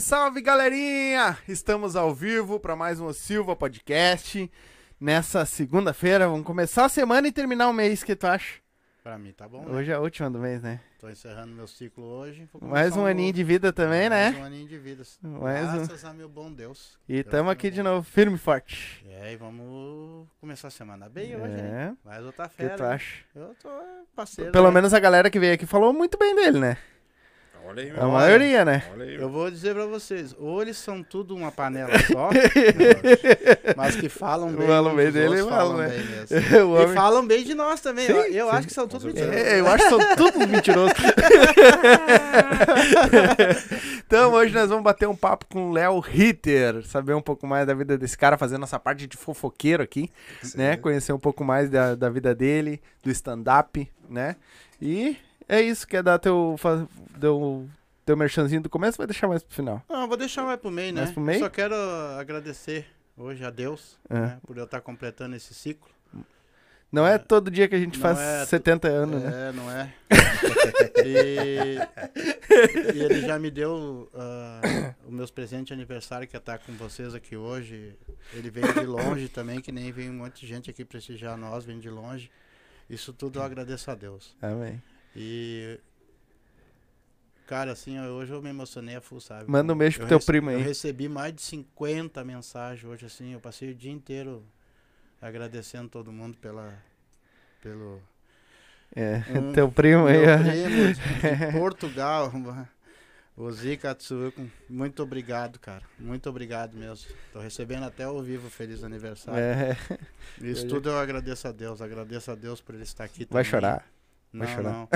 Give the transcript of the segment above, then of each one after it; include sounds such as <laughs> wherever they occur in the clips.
salve, galerinha! Estamos ao vivo para mais um Silva Podcast. Nessa segunda-feira, vamos começar a semana e terminar o mês, que tu acha? Pra mim tá bom, né? Hoje é a última do mês, né? Tô encerrando meu ciclo hoje. Mais começar um aninho novo. de vida também, Mais né? um aninho de vida. Mais um. Graças a meu bom Deus. E Deus tamo é aqui bom. de novo, firme e forte. É, e vamos começar a semana bem hoje, hein? É, Mais outra o que fera. tu acha? Eu tô é, parceiro. Pelo né? menos a galera que veio aqui falou muito bem dele, né? Olha aí, A maioria, né? Olha aí. Eu vou dizer pra vocês, ou eles são tudo uma panela <laughs> só, mas que falam bem. Falam bem dele, falam, né? bem mesmo. <laughs> o E homem... falam bem de nós também. Sim, eu eu sim. acho que são certeza. mentirosos. É, eu acho que são todos mentirosos. <laughs> então, hoje nós vamos bater um papo com o Léo Ritter, saber um pouco mais da vida desse cara, fazer nossa parte de fofoqueiro aqui, né? Conhecer um pouco mais da, da vida dele, do stand-up, né? E é isso, quer dar teu, teu, teu merchanzinho do começo vai deixar mais pro final? Não, vou deixar mais pro meio, né? Mais pro meio? Só quero agradecer hoje a Deus É. né, por eu estar completando esse ciclo. Não é É. todo dia que a gente Não faz é 70 anos, né? É, não é? <laughs> e, e ele já me deu ah, os meus presentes de aniversário, que é estar com vocês aqui hoje. Ele veio de longe também, que nem vem um monte de gente aqui prestigiar nós, vem de longe. Isso tudo eu agradeço a Deus. Amém. E. Cara, assim, eu- hoje eu me emocionei a full, sabe? Manda um beijo Eu pro teu rece- primo Eu aí. recebi mais de 50 mensagens hoje, assim. Eu passei o dia inteiro agradecendo todo mundo pela. Pelo. É, <laughs> Um- teu primo aí, Meu ó. primo de <laughs> Portugal, o Zika Atsuko, muito obrigado, cara. Muito obrigado mesmo. Tô recebendo até ao vivo feliz aniversário. É, Isso eu- tudo eu agradeço a Deus. Agradeço a Deus por ele estar aqui vai também. chorar. Não, vai chorar. não.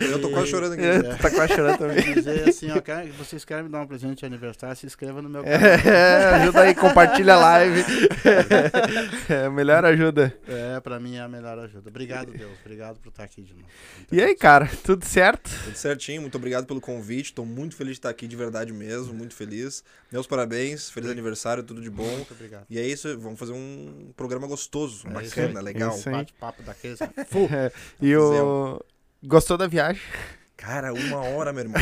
Eu, eu tô quase <laughs> chorando aqui. É. tá quase chorando também. Dizer assim, ó, quer- vocês querem me dar um presente de aniversário, se inscreva no meu canal. É, <laughs> ajuda aí, compartilha a live. <laughs> É, melhor ajuda. É, pra mim é a melhor ajuda. Obrigado, Deus. Obrigado por estar aqui de novo. Muito E aí, cara, tudo certo? Tudo certinho, muito obrigado pelo convite. Tô muito feliz de estar aqui de verdade mesmo, muito feliz. Meus parabéns, feliz aniversário, tudo de bom. Muito obrigado. E é isso, vamos fazer um programa gostoso, É isso bacana, aí. legal. Aí. Bate-papo daqueles. É, e o. Gostou da viagem? Cara, uma hora, meu irmão.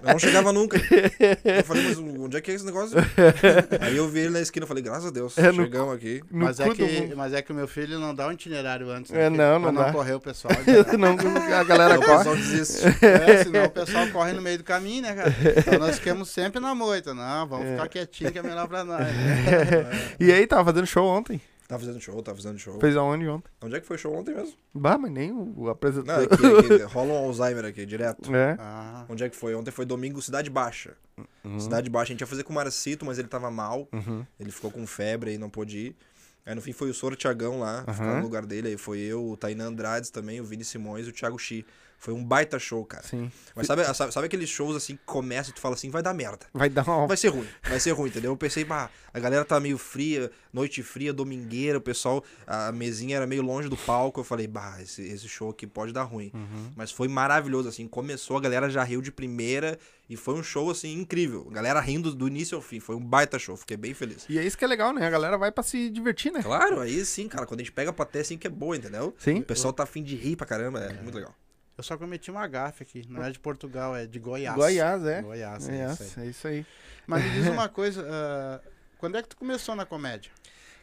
Eu não chegava nunca. Eu falei, mas onde é que é esse negócio? <laughs> Aí eu vi ele na esquina, eu falei, graças a Deus, É, no chegamos aqui. No Mas é, que, mas é que o meu filho não dá um itinerário antes. É, né? não, Pra não dá. correr o pessoal. <laughs> não, a galera Aí o corre. pessoal desiste. é, senão o pessoal corre no meio do caminho, né, cara? Então nós ficamos sempre na moita. Não, vamos É. ficar quietinho que é melhor pra nós. né? <laughs> E aí, tava fazendo show ontem. Tava fazendo show, tava fazendo show. Fez aonde ontem? Onde é que foi show ontem mesmo? Bah, mas nem o, o Não, apresentador. aqui, aqui, rola um Alzheimer aqui, direto. É. Ah, Onde é que foi? Ontem foi domingo, Cidade Baixa. Uhum. Cidade Baixa, a gente ia fazer com o Marcito, mas ele tava mal. Uhum. Ele ficou com febre e não pôde ir. Aí no fim foi o Soro Tiagão lá, ficou no lugar dele. Aí foi eu, o Tainan Andrades também, o Vini Simões e o Thiago Chi. Foi um baita show, cara. Sim. Mas sabe, sabe, sabe aqueles shows assim que começa e tu fala assim, vai dar merda. Vai dar uma. Vai ser ruim, vai ser ruim, entendeu? Eu pensei, bah, a galera tá meio fria, noite fria, domingueira, o pessoal, a mesinha era meio longe do palco. Eu falei, bah, esse, esse show aqui pode dar ruim. Uhum. Mas foi maravilhoso, assim, começou, a galera já riu de primeira e foi um show, assim, incrível. A galera rindo do início ao fim, foi um baita show, fiquei bem feliz. E é isso que é legal, né? A galera vai pra se divertir, né? Claro, aí sim, cara, quando a gente pega a plateia assim que é boa, entendeu? Sim. O pessoal tá afim de rir pra caramba, é, muito legal. Eu só cometi uma gafe aqui. Não é de Portugal, é de Goiás. Goiás, é. Goiás, é, É, isso aí. é isso aí. Mas me diz <laughs> uma coisa, ah, quando é que tu começou na comédia?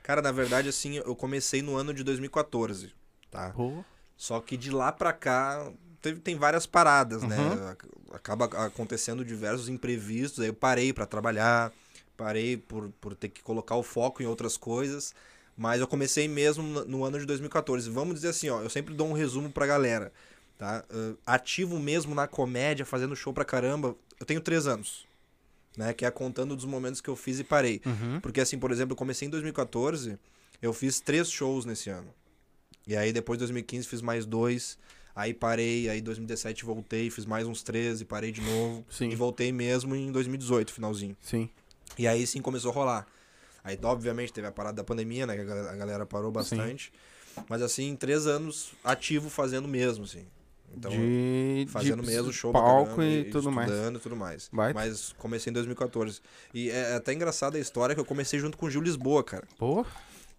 Cara, na verdade, assim, eu comecei no ano de 2014, tá? Pô. Só que de lá pra cá teve, tem várias paradas, né? Uhum. Ac- Acaba acontecendo diversos imprevistos, aí eu parei pra trabalhar, parei por, por ter que colocar o foco em outras coisas, mas eu comecei mesmo no- no ano de 2014. Vamos dizer assim, ó, eu sempre dou um resumo pra galera, tá? Ah, ativo mesmo na comédia, fazendo show pra caramba, eu tenho três anos, né? Que é contando dos momentos que eu fiz e parei. Uhum. Porque assim, por exemplo, eu comecei em 2014, eu fiz três shows nesse ano. E aí depois de 2015 fiz mais dois, aí parei, aí 2017 voltei, fiz mais uns três e parei de novo. Sim. E voltei mesmo em 2018, finalzinho. Sim. E aí sim começou a rolar. Aí, obviamente, teve a parada da pandemia, né? Que a galera, parou bastante. Mas assim, três anos ativo fazendo mesmo, assim. Então, de, fazendo de mesmo show palco caramba e, tudo mais. estudando e tudo mais. Baita. Mas comecei em 2014. E é até engraçada a história que eu comecei junto com o Gil Lisboa, cara. Pô,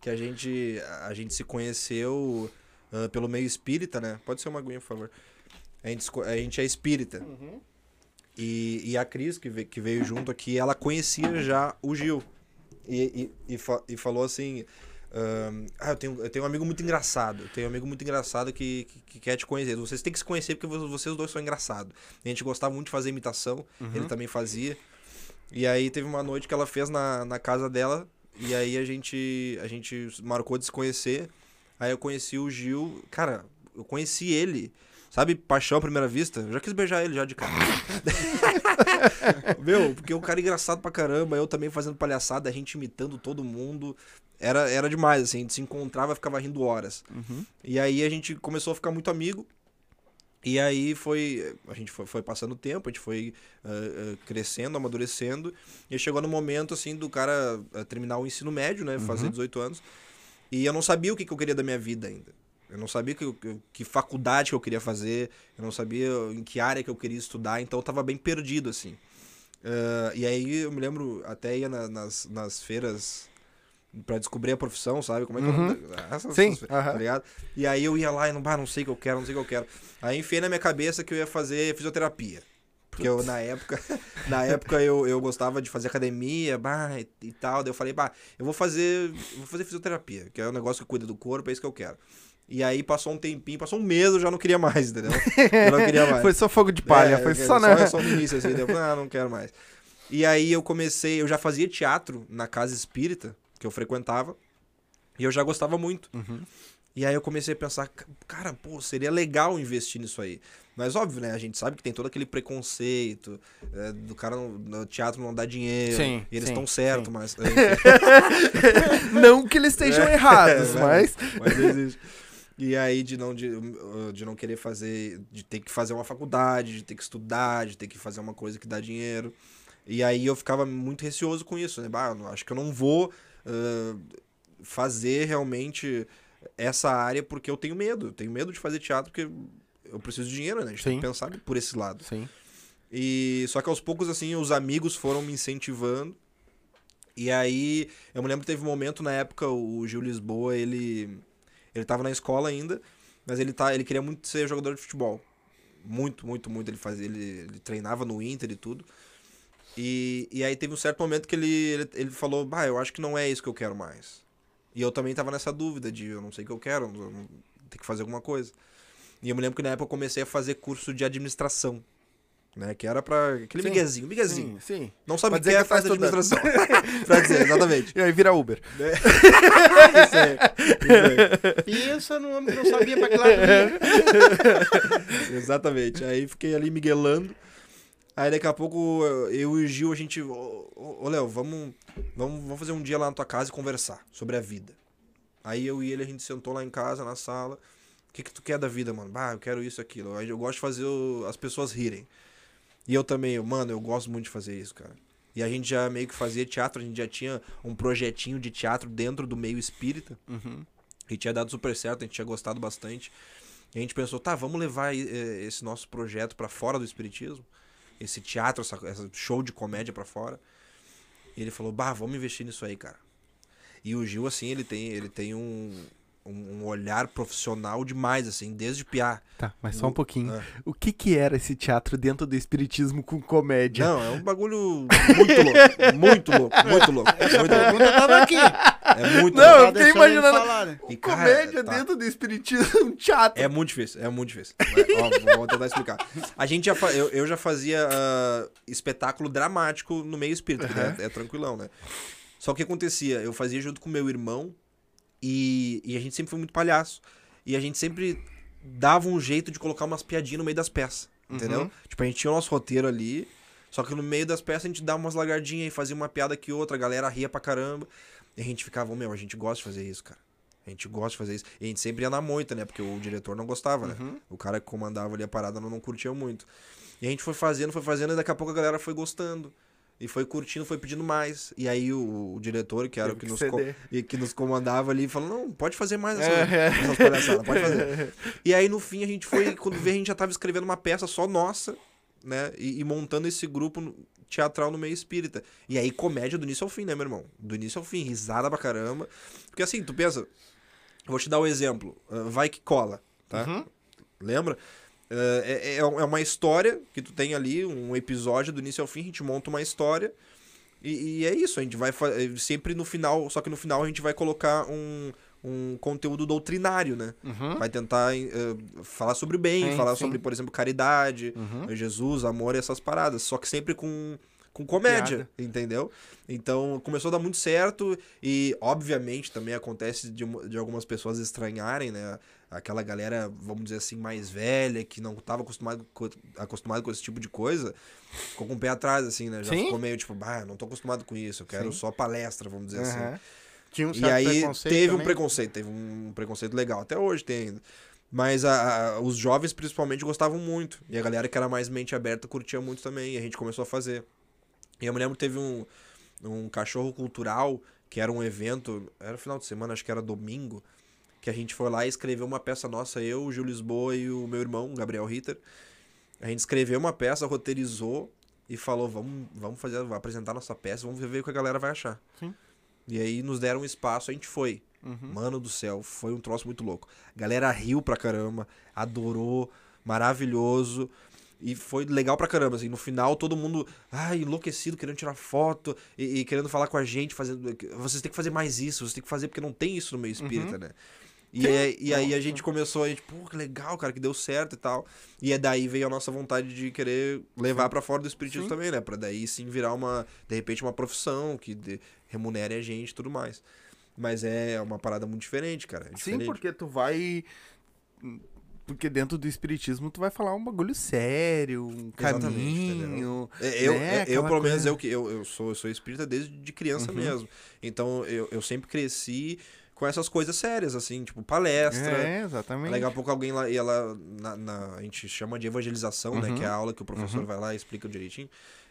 Que a gente, a gente se conheceu ah, pelo meio espírita, né? Pode ser uma aguinha, por favor. A gente, a gente é espírita. E, e a Cris, que veio, que veio junto aqui, ela conhecia já o Gil. E, e, e, fa- e falou assim: Ah, eu tenho, eu tenho um amigo muito engraçado. Eu tenho um amigo muito engraçado que, que, que quer te conhecer. Vocês têm que se conhecer porque vo- vocês dois são engraçados. A gente gostava muito de fazer imitação, ele também fazia. E aí teve uma noite que ela fez na, na casa dela. E aí a gente, a gente marcou de se conhecer. Aí eu conheci o Gil. Cara, eu conheci ele. Sabe, paixão à primeira vista? Eu já quis beijar ele já de cara. <laughs> <laughs> Meu, porque o cara é engraçado pra caramba, eu também fazendo palhaçada, a gente imitando todo mundo. Era, era demais, assim, a gente se encontrava e ficava rindo horas. E aí a gente começou a ficar muito amigo. E aí foi. A gente foi, foi passando o tempo, a gente foi ah, ah, crescendo, amadurecendo. E chegou no momento, assim, do cara ah, terminar o ensino médio, né? Fazer 18 anos. E eu não sabia o que, que eu queria da minha vida ainda. Eu não sabia que, que, faculdade que eu queria fazer, eu não sabia em que área que eu queria estudar, então eu tava bem perdido, assim. Ah, e aí eu me lembro, até ia na- nas, nas feiras pra descobrir a profissão, sabe? Como é que é da- essas- Sim, essas- aham. tá ligado? E aí eu ia lá e não, bah, não sei o que eu quero, não sei o que eu quero. Aí enfiei na minha cabeça que eu ia fazer fisioterapia. Porque eu, na época, <laughs> na época eu, eu gostava de fazer academia, bah, e, e tal. Daí eu falei, bah, eu vou fazer, eu vou fazer fisioterapia, que é um negócio que cuida do corpo, é isso que eu quero. E aí passou um tempinho, passou um mês, eu já não queria mais, entendeu? <laughs> Eu não queria mais. Foi só fogo de palha, É, foi é, só, né? Só no início, assim, eu ah, não quero mais. E aí eu comecei, eu já fazia teatro na casa espírita, que eu frequentava, e eu já gostava muito. Uhum. E aí eu comecei a pensar, "Ca- cara, pô, seria legal investir nisso aí. Mas óbvio, né? A gente sabe que tem todo aquele preconceito é, do cara no, no teatro não dá dinheiro. Sim, e eles estão certos, mas. <laughs> Não que eles estejam <laughs> É, errados, é, mas. mas existe. E aí de não, de, de não querer fazer, de ter que fazer uma faculdade, de ter que estudar, de ter que fazer uma coisa que dá dinheiro. E aí eu ficava muito receoso com isso, né? Bah, acho que eu não vou ah, fazer realmente essa área porque eu tenho medo. Eu tenho medo de fazer teatro porque eu preciso de dinheiro, né? A gente tem Sim. que pensar por esse lado. Sim. E só que aos poucos, assim, os amigos foram me incentivando. E aí, eu me lembro que teve um momento na época, o Gil Lisboa, ele. Ele tava na escola ainda, mas ele, tá, ele queria muito ser jogador de futebol. Muito, muito, muito. Ele, fazia, ele, ele treinava no Inter e tudo. E, e aí teve um certo momento que ele, ele, ele falou, bah, eu acho que não é isso que eu quero mais. E eu também tava nessa dúvida de eu não sei o que eu quero, tem que fazer alguma coisa. E eu me lembro que na época eu comecei a fazer curso de administração. Né, que era pra aquele Sim. miguezinho, miguezinho. Sim, sim. Não sabe o que é, que tá faz estudando. administração. <laughs> pra dizer, exatamente. E aí vira Uber. <laughs> Isso aí, isso aí. Pensa no homem que não sabia pra que lado. <laughs> Exatamente. Aí fiquei ali miguelando. Aí daqui a pouco eu e o Gil, a gente. Ô, Léo, vamos, vamos, vamos fazer um dia lá na tua casa e conversar sobre a vida. Aí eu e ele, a gente sentou lá em casa, na sala. O que, que tu quer da vida, mano? Bah, eu quero isso, aquilo. Eu gosto de fazer o- as pessoas rirem. E eu também, mano, eu gosto muito de fazer isso, cara. E a gente já meio que fazia teatro, a gente já tinha um projetinho de teatro dentro do meio espírita. Uhum. E tinha dado super certo, a gente tinha gostado bastante. E a gente pensou, tá, vamos levar eh, esse nosso projeto pra fora do espiritismo, esse teatro, essa, essa show de comédia pra fora. E ele falou, bah, vamos investir nisso aí, cara. E o Gil, assim, ele tem, ele tem um, um, um olhar profissional demais, assim, desde piá. Tá, mas só um pouquinho. Ah. O que que era esse teatro dentro do espiritismo com comédia? Não, é um bagulho muito louco, muito louco, muito louco. Essa Muito louco. tava aqui. É muito Não, louco. eu fiquei imaginando- falar, né? E, cara, comédia tá. dentro do espiritismo, <laughs> um teatro. É muito difícil, é muito difícil. É, ó, vou tentar explicar. A gente já fa- eu, eu já fazia ah, espetáculo dramático no meio espírita, que Aham. é, é tranquilão, né? Só que o que acontecia? Eu fazia junto com meu irmão e, e a gente sempre foi muito palhaço. E a gente sempre dava um jeito de colocar umas piadinhas no meio das peças, entendeu? Uhum. Tipo, a gente tinha o nosso roteiro ali, só que no meio das peças a gente dava umas lagardinhas e fazia uma piada que outra, a galera ria pra caramba. E a gente ficava, meu, a gente gosta de fazer isso, cara. A gente gosta de fazer isso. E a gente sempre ia na moita, né? Porque o diretor não gostava, né? Uhum. O cara que comandava ali a parada não, não curtia muito. E a gente foi fazendo, foi fazendo, e daqui a pouco a galera foi gostando. E foi curtindo, foi pedindo mais. E aí o, o diretor, que era o que que nos, e que nos comandava ali, falou, não, pode fazer mais essa, É. essas palhaçadas, pode fazer. E aí no fim a gente foi, quando vê, a gente já tava escrevendo uma peça só nossa, né? E, e montando esse grupo teatral no meio espírita. E aí comédia do início ao fim, né, meu irmão? Do início ao fim, risada pra caramba. Porque assim, tu pensa, vou te dar o exemplo, ah, vai que cola, tá? Uhum. Lembra? Uh, é, é uma história que tu tem ali, um episódio do início ao fim, a gente monta uma história. E, e é isso, a gente vai sempre no final, só que no final a gente vai colocar um, um conteúdo doutrinário, né? Uhum. Vai tentar uh, falar sobre o bem, Sim, falar sim. sobre, por exemplo, caridade, Uhum. Jesus, amor e essas paradas. Só que sempre com, com comédia, Piada. entendeu? Então começou a dar muito certo e, obviamente, também acontece de, de algumas pessoas estranharem, né? Aquela galera, vamos dizer assim, mais velha, que não estava acostumado, co- acostumado com esse tipo de coisa, ficou com o pé atrás, assim, né? Já Sim. ficou meio tipo, bah, não tô acostumado com isso, eu quero Sim. só palestra, vamos dizer assim. Aham. Tinha um E certo aí preconceito teve um também. preconceito, teve um preconceito legal. Até hoje tem ainda. Mas a- a- os jovens, principalmente, gostavam muito. E a galera que era mais mente aberta curtia muito também. E a gente começou a fazer. E eu me lembro que teve um, um cachorro cultural, que era um evento, era final de semana, acho que era domingo, que a gente foi lá e escreveu uma peça nossa, eu, o Gil Lisboa e o meu irmão, o Gabriel Ritter. A gente escreveu uma peça, roteirizou e falou, vamos, vamos fazer, vamos apresentar nossa peça, vamos ver o que a galera vai achar. Sim. E aí nos deram um espaço, a gente foi. Uhum. Mano do céu, foi um troço muito louco. A galera riu pra caramba, adorou, maravilhoso. E foi legal pra caramba, assim, no final todo mundo, ai, enlouquecido, querendo tirar foto e, e querendo falar com a gente, fazendo, vocês têm que fazer mais isso, vocês têm que fazer porque não tem isso no meio espírita, né? E, Sim. <laughs> aí, e aí a gente começou a gente, pô, que legal, cara, que deu certo e tal. E é daí veio a nossa vontade de querer levar pra fora do espiritismo Sim. também, né? Pra daí sim virar uma, de repente, uma profissão que de- remunere a gente e tudo mais. Mas é uma parada muito diferente, cara. é Sim, diferente. porque tu vai. Porque dentro do espiritismo tu vai falar um bagulho sério, um caminho. É, Eu, né, eu, aquela pelo menos, eu, que eu, eu, sou, eu sou espírita desde de criança Uhum. mesmo. Então, eu, eu sempre cresci com essas coisas sérias, assim, tipo palestra. É, exatamente. Daqui a pouco alguém lá, ia lá na, na- a gente chama de evangelização, né? Uhum. Que é a aula que o professor Uhum. vai lá e explica direitinho.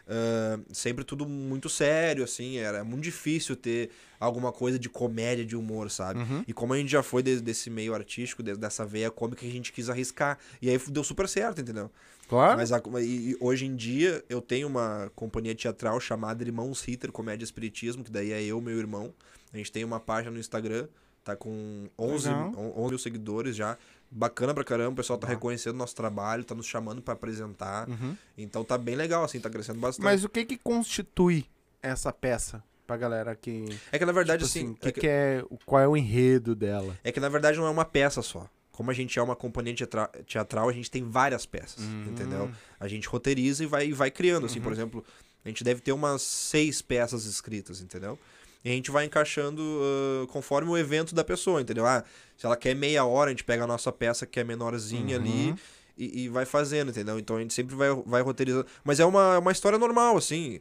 Ah, sempre tudo muito sério, assim, era muito difícil ter alguma coisa de comédia, de humor, sabe? Uhum. E como a gente já foi de- desse meio artístico, de- dessa veia cômica, a gente quis arriscar. E aí deu super certo, entendeu? Claro. Mas a- e, e hoje em dia eu tenho uma companhia teatral chamada Irmãos Ritter Comédia Espiritismo, que daí é eu e meu irmão. A gente tem uma página no Instagram, tá com 11, Legal. on- 11 mil seguidores já. Bacana pra caramba, o pessoal tá Bah. reconhecendo nosso trabalho, tá nos chamando pra apresentar. Uhum. Então tá bem legal, assim, tá crescendo bastante. Mas o que que constitui essa peça pra galera que. é que na verdade, tipo assim, que, é, que, que é. Qual é o enredo dela? é que na verdade não é uma peça só. Como a gente é uma companhia teatra- teatral, a gente tem várias peças, Hum. entendeu? A gente roteiriza e vai, vai criando, assim, Uhum. por exemplo, a gente deve ter umas seis peças escritas, entendeu? E a gente vai encaixando ah, conforme o evento da pessoa, entendeu? Ah, se ela quer meia hora, a gente pega a nossa peça que é menorzinha Uhum. ali e, e vai fazendo, entendeu? Então a gente sempre vai, vai roteirizando. Mas é uma, uma história normal, assim.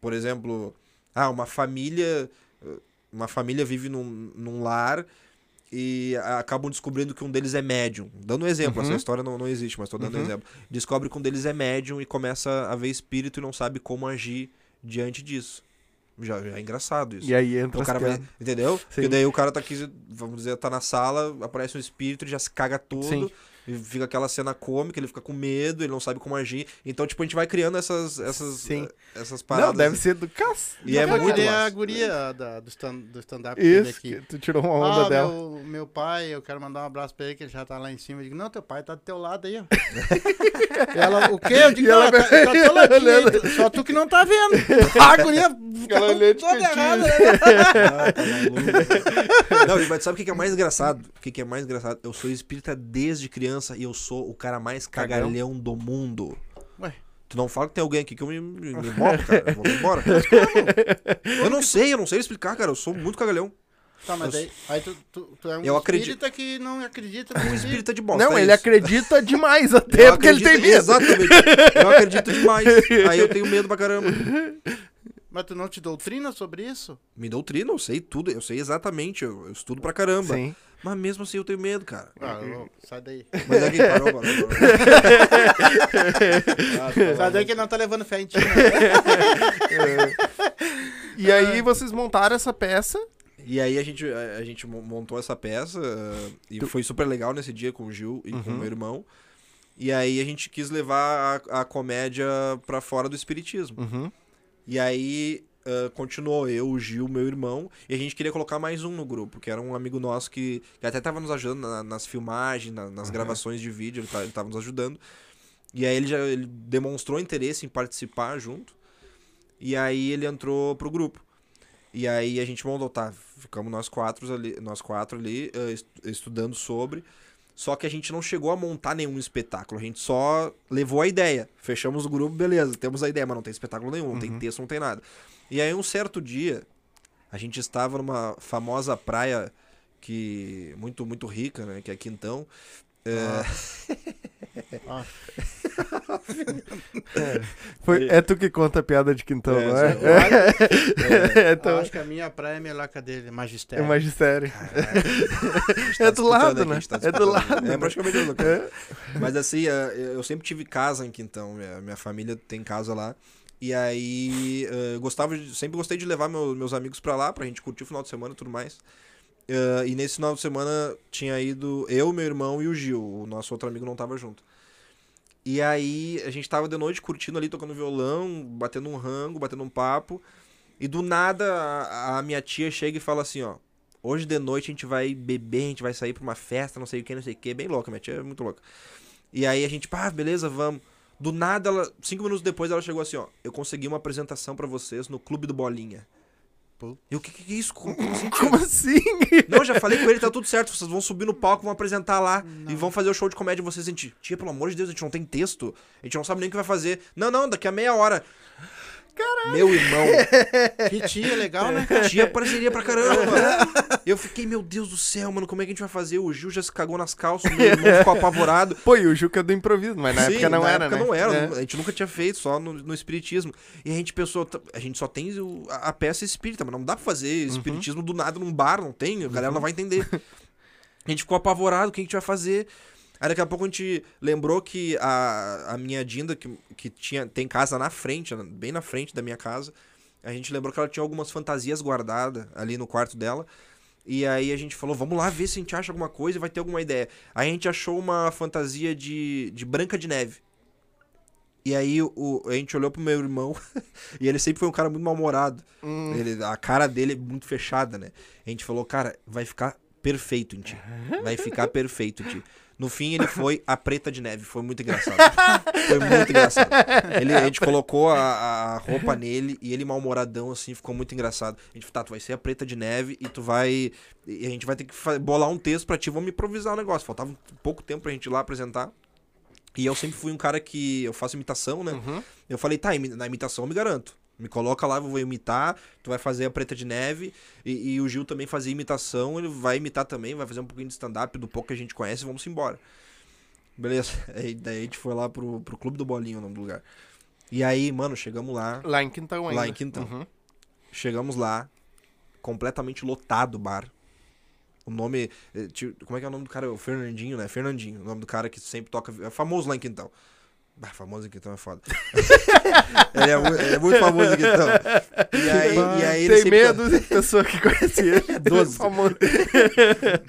Por exemplo, ah, uma família. Uma família vive num, num lar e acabam descobrindo que um deles é médium. Dando um exemplo, Uhum. essa história não, não existe, mas tô dando um Uhum. exemplo. Descobre que um deles é médium e começa a ver espírito e não sabe como agir diante disso. Já, já é engraçado isso. E aí entra Então, o cara vai, entendeu? Sim. Porque daí o cara tá aqui, vamos dizer, tá na sala, aparece um espírito, ele já se caga todo, Sim. E fica aquela cena cômica, ele fica com medo, ele não sabe como agir. Então, tipo, a gente vai criando essas essas Sim. eh, essas paradas. Não, deve ser do cas. E é Eu muito massa. a guria da- do stand- stand-up aqui. que tu tirou uma onda ah, dela. Meu, meu pai, eu quero mandar um abraço pra ele, que ele já tá lá em cima. Eu digo, não, teu pai tá do teu lado aí, ó. <laughs> Ela, o quê? Eu digo, não, ela tá, tá do teu ladinho aí, olhando. só tu que não tá vendo. <laughs> <laughs> A guria Ela olhou toda errada, né? Ah, tá. Não, mas sabe o que é mais engraçado? O que que é mais engraçado? Eu sou espírita desde criança e eu sou o cara mais Cagão. cagalhão do mundo. Ué. Tu não fala que tem alguém aqui que eu me, me, me morro, cara. Eu vou embora. <laughs> Eu não sei, eu não sei explicar, cara. Eu sou muito cagalhão. Tá, mas aí, aí tu, tu, tu é um Eu espírita que não acredita no Um espírito. espírita de bosta. Não, é ele isso. acredita demais <laughs> até Eu porque ele tem acredito- medo. Exatamente. Eu acredito demais. Aí eu tenho medo pra caramba. Mas tu não te doutrina sobre isso? Me doutrina, eu sei tudo. Eu sei exatamente. Eu, eu estudo pra caramba. Sim. Mas mesmo assim eu tenho medo, cara. Ah, ô, sai daí. Mas aqui, parou, parou, <laughs> parou. Ah, tá Sai daí que ele não tá levando fé em ti. né? <laughs> E aí vocês montaram essa peça. E aí a gente, a, a gente mo- montou essa peça e Tu- foi super legal nesse dia com o Gil e com o Uhum. meu irmão. E aí a gente quis levar a, a comédia pra fora do espiritismo. Uhum. E aí ah, continuou eu, o Gil, meu irmão, e a gente queria colocar mais um no grupo, que era um amigo nosso que, que até tava nos ajudando na- nas filmagens, na- nas gravações de vídeo, ele, tá, ele tava nos ajudando. E aí ele já ele demonstrou interesse em participar junto. E aí ele entrou pro grupo. E aí a gente montou, tá, ficamos nós quatro ali, nós quatro ali ah, est- estudando sobre. Só que a gente não chegou a montar nenhum espetáculo, a gente só levou a ideia. Fechamos o grupo, beleza, temos a ideia, mas não tem espetáculo nenhum, não tem texto, não tem nada. E aí um certo dia, a gente estava numa famosa praia que muito muito rica, né, que é Quintão. É, <laughs> Ah, Foi, é tu que conta a piada de quintão, É, não é? <laughs> É, eu então, acho que a minha praia é melhor que a dele, é magistério. o magistério. <laughs> É do lado, aqui, né? tá É do lado, É né? praticamente do lado. Mas assim, eh, eu sempre tive casa em Quintão, minha, minha família tem casa lá. E aí, eh, eu gostava de- sempre gostei de levar meu- meus amigos pra lá, pra gente curtir o final de semana e tudo mais. Eh, e nesse final de semana tinha ido eu, meu irmão e o Gil, o nosso outro amigo não tava junto. E aí, a gente tava de noite curtindo ali, tocando violão, batendo um rango, batendo um papo. E do nada, a, a minha tia chega e fala assim, ó. Hoje de noite a gente vai beber, a gente vai sair pra uma festa, não sei o que, não sei o que. Bem louca, minha tia é muito louca. E aí a gente, pá, beleza, vamos. Do nada, ela, cinco minutos depois, ela chegou assim, ó. Eu consegui uma apresentação pra vocês no Clube do Bolinha. E o que, que é isso? Como, como assim? <laughs> Como assim? Não, eu já falei com ele, tá tudo certo. Vocês vão subir no palco, vão apresentar lá e vão fazer o show de comédia vocês. A gente, tia, pelo amor de Deus, a gente não tem texto. A gente não sabe nem o que vai fazer. Não, não, daqui a meia hora. Caralho. Meu irmão, <laughs> Que tia legal, né, <laughs> tia parceria pra caramba. <laughs> Eu fiquei, meu Deus do céu, mano, como é que a gente vai fazer? O Gil já se cagou nas calças, o meu irmão ficou apavorado. Pô, e o Juca é do improviso, mas na Sim, época não na era, época né? não era, É. a gente nunca tinha feito, só no, no espiritismo. E a gente pensou, tá, a gente só tem o- a, a peça espírita, mas não dá pra fazer espiritismo do nada num bar, não tem, a galera não vai entender. A gente ficou apavorado, o que a gente vai fazer? Aí daqui a pouco a gente lembrou que a, a minha Dinda, que, que tinha, tem casa na frente, bem na frente da minha casa, a gente lembrou que ela tinha algumas fantasias guardadas ali no quarto dela. E aí a gente falou, vamos lá ver se a gente acha alguma coisa e vai ter alguma ideia. Aí a gente achou uma fantasia de, de Branca de Neve. E aí o, a gente olhou pro meu irmão <laughs> e ele sempre foi um cara muito mal-humorado. Hum. Ele, a cara dele é muito fechada, né? A gente falou, cara, vai ficar perfeito em ti. Vai ficar perfeito em ti. No fim, ele foi a Preta de Neve. Foi muito engraçado. Foi muito engraçado. Ele, a gente colocou a, a roupa nele e ele mal-humoradão, assim, ficou muito engraçado. A gente falou, tá, tu vai ser a Preta de Neve e tu vai... E a gente vai ter que bolar um texto pra ti, vamos improvisar o negócio. Faltava um pouco tempo pra gente ir lá apresentar. E eu sempre fui um cara que... Eu faço imitação, né? Uhum. Eu falei, tá, na imitação eu me garanto. Me coloca lá, eu vou imitar, tu vai fazer a Preta de Neve, e, e o Gil também fazia imitação, ele vai imitar também, vai fazer um pouquinho de stand-up do pouco que a gente conhece, vamos embora. Beleza, <laughs> aí, daí a gente foi lá pro, pro Clube do Bolinho, o nome do lugar. E aí, mano, chegamos lá, Lá em Quintão ainda. Lá em Quintão. Uhum. chegamos lá, completamente lotado o bar. O nome, eh, como é que é o nome do cara? O Fernandinho, né? Fernandinho, o nome do cara que sempre toca, é famoso lá em Quintão. Bah, famoso em Quintão é foda. <laughs> ele, é, mu- ele é muito famoso em Quintão. E aí, e aí ele Tem meia dúzia de pessoas que conhecem ele. <laughs> Doze. Famoso.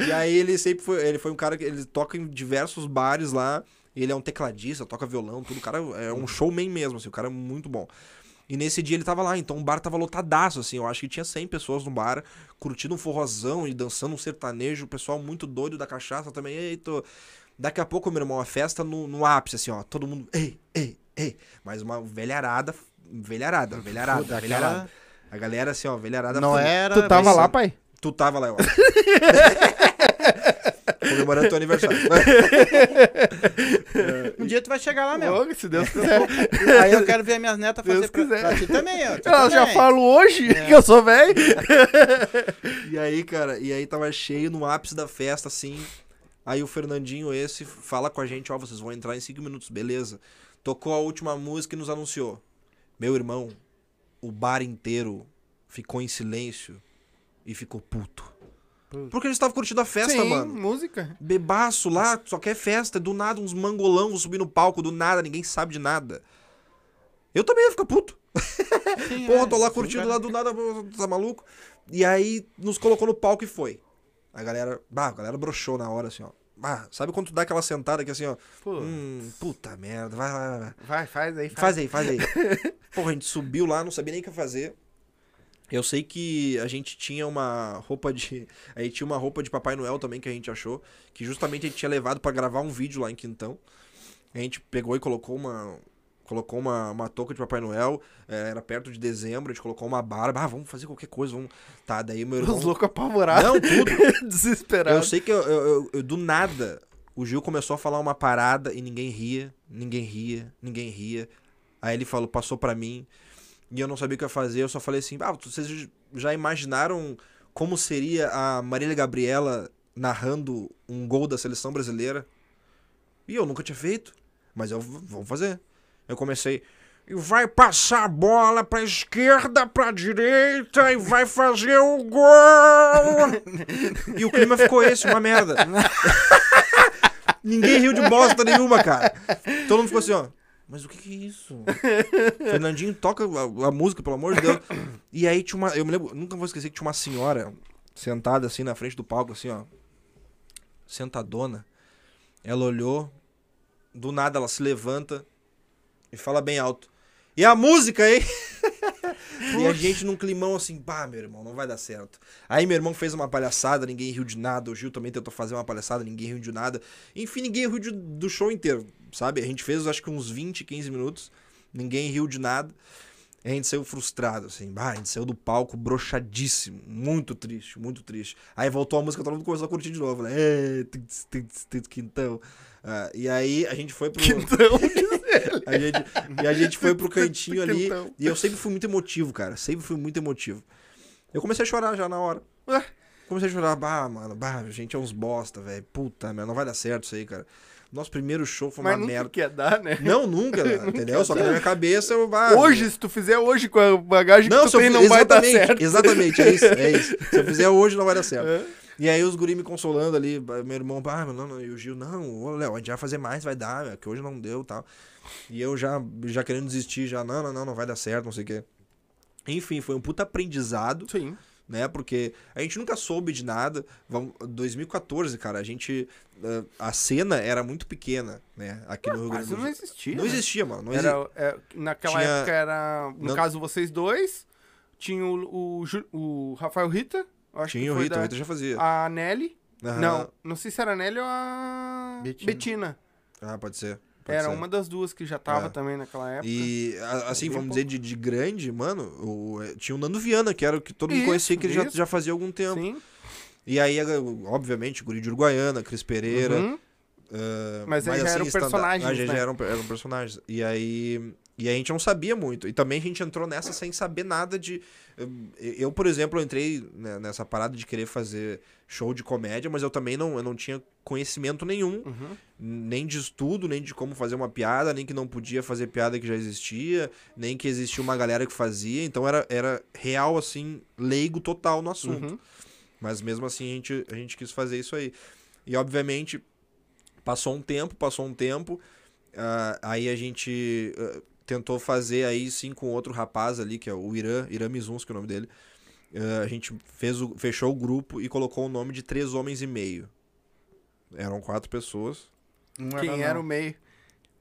E aí ele sempre foi, ele foi um cara que ele toca em diversos bares lá, e ele é um tecladista, toca violão, tudo, o cara é um showman mesmo, assim, o cara é muito bom. E nesse dia ele tava lá, então o bar tava lotadaço, assim, eu acho que tinha 100 pessoas no bar, curtindo um forrozão e dançando um sertanejo, o pessoal muito doido da cachaça também, eita. Daqui a pouco, meu irmão, a festa no, no ápice, assim, ó, todo mundo, ei, ei, ei, mas uma velharada, velharada, velharada, velharada. A galera, assim, ó, velharada. Não full. era... Tu tava lá, pai? Tu tava lá, eu acho. <laughs> Comemorando teu aniversário. <laughs> Um dia tu vai chegar lá, meu. Logo, se Deus quiser. Aí eu quero ver as minhas netas Deus fazer pra, quiser. pra ti também, ó. Tu Ela já falou hoje É. que eu sou velho. <laughs> E aí, cara, e aí tava cheio no ápice da festa, assim. Aí o Fernandinho esse fala com a gente, ó, vocês vão entrar em cinco minutos, beleza. Tocou a última música e nos anunciou. Meu irmão, o bar inteiro ficou em silêncio e ficou puto. Porque eles estavam curtindo a festa, Sim, mano. música. Bebaço lá, só quer festa. Do nada, uns mangolão vão subir no palco, do nada, ninguém sabe de nada. Eu também ia ficar puto. Sim, <laughs> Porra, é, tô lá sim, curtindo cara. lá do nada, <laughs> tá maluco? E aí nos colocou no palco e foi. A galera, bah, a galera broxou na hora, assim, ó. Bah, sabe quando tu dá aquela sentada que assim, ó. Hum, puta merda, vai, vai, vai. vai. faz aí. Faz aí, faz <laughs> aí. Porra, a gente subiu lá, não sabia nem o que fazer. Eu sei que a gente tinha uma roupa de. A gente tinha uma roupa de Papai Noel também que a gente achou. Que justamente a gente tinha levado pra gravar um vídeo lá em Quintão. A gente pegou e colocou uma. Colocou uma, uma touca de Papai Noel. eh, Era perto de dezembro, a gente colocou uma barba. Ah, vamos fazer qualquer coisa. Vamos... Tá, daí meu irmão. Os loucos apavorados. Não, tudo. <laughs> Eu Desesperados. sei que eu, eu- eu- eu- do nada o Gil começou a falar uma parada e ninguém ria, ninguém ria, ninguém ria. Aí ele falou, passou pra mim e eu não sabia o que ia fazer. Eu só falei assim: ah, vocês já imaginaram como seria a Marília Gabriela narrando um gol da seleção brasileira? E eu nunca tinha feito, mas eu v- vou fazer. Eu comecei. E vai passar a bola pra esquerda, pra direita e vai fazer o gol! E o clima ficou esse, uma merda. Ninguém riu de bosta nenhuma, cara. Todo mundo ficou assim, ó. Mas o que, que é isso? Fernandinho toca a, a música, pelo amor de Deus. E aí tinha uma. Eu me lembro, nunca vou esquecer que tinha uma senhora sentada assim na frente do palco, assim, ó. Sentadona. Ela olhou. Do nada ela se levanta e fala bem alto. E a música, hein? <laughs> e a gente num climão assim, pá, meu irmão, não vai dar certo. Aí meu irmão fez uma palhaçada, ninguém riu de nada. O Gil também tentou fazer uma palhaçada, ninguém riu de nada. Enfim, ninguém riu de- do show inteiro, sabe? A gente fez acho que uns 20, 15 minutos, ninguém riu de nada. A gente saiu frustrado, assim. Bah, a gente saiu do palco broxadíssimo. Muito triste, muito triste. Aí voltou a música, todo mundo começou a curtir de novo, né? É, quintão. Ah, e aí a gente foi pro. Quintão. <laughs> <laughs> A gente, e a gente foi pro cantinho ali. E eu sempre fui muito emotivo, cara. Sempre fui muito emotivo. Eu comecei a chorar já na hora. Ué? Comecei a chorar. Bah, mano, bah, a gente é uns bosta, velho. Puta, merda, não vai dar certo isso aí, cara. Nosso primeiro show foi Mas uma nunca merda. quer dar, né? Não, nunca, <laughs> entendeu? Só que na minha cabeça eu. bah, Hoje, se tu fizer hoje com a bagagem não, que tu tem, não vai dar certo. Exatamente, é isso, é isso. <laughs> Se eu fizer hoje, não vai dar certo. É. E aí os guri me consolando ali, meu irmão, ah, não, não, e o Gil, não, ô Léo, a gente vai fazer mais, vai dar, é que hoje não deu e tal. E eu já, já querendo desistir, já, não, não, não, não vai dar certo, não sei o quê. Enfim, foi um puta aprendizado, Sim. né? Porque a gente nunca soube de nada. Vamos, 2014, cara, a gente. eh, A cena era muito pequena, né? Aqui no Rio Grande Mas do não Sul. existia. Não né? existia, mano. Não existia. Era, é, naquela Tinha- época era, no Não- caso, vocês dois, tinha o, o, o Rafael Rita, eu acho Tinha que o foi Rita, da- o Rita já fazia. a Nelly, Aham. não, não sei se era a Nelly ou a Betina. Betina. Ah, pode ser. Pode Era ser. uma das duas que já tava É. também naquela época. E, assim, vamos dizer, de, de grande, mano, o- eh, tinha o Nando Viana, que era o que todo mundo Isso, conhecia, que ele já, já fazia algum tempo. Sim. E aí, obviamente, Guri de Uruguaiana, Cris Pereira. Uhum. eh, Mas aí já eram stand-up- personagens, Ah, já, já né? eram, eram personagens. E aí, e aí a gente não sabia muito. E também a gente entrou nessa sem saber nada de... Eu, por exemplo, eu entrei nessa parada de querer fazer show de comédia, mas eu também não, eu não tinha conhecimento nenhum Uhum. nem de estudo, nem de como fazer uma piada, nem que não podia fazer piada que já existia, nem que existia uma galera que fazia. Então era, era real, assim, leigo total no assunto. Uhum. Mas mesmo assim a gente, a gente quis fazer isso aí. E obviamente, passou um tempo, passou um tempo. ah, aí a gente ah, tentou fazer aí sim com outro rapaz ali, que é o Irã, Irã Mizuns, que é o nome dele. Ah, a gente fez o, fechou o grupo e colocou o nome de Três Homens e Meio. Eram quatro pessoas. Um Quem era o meio?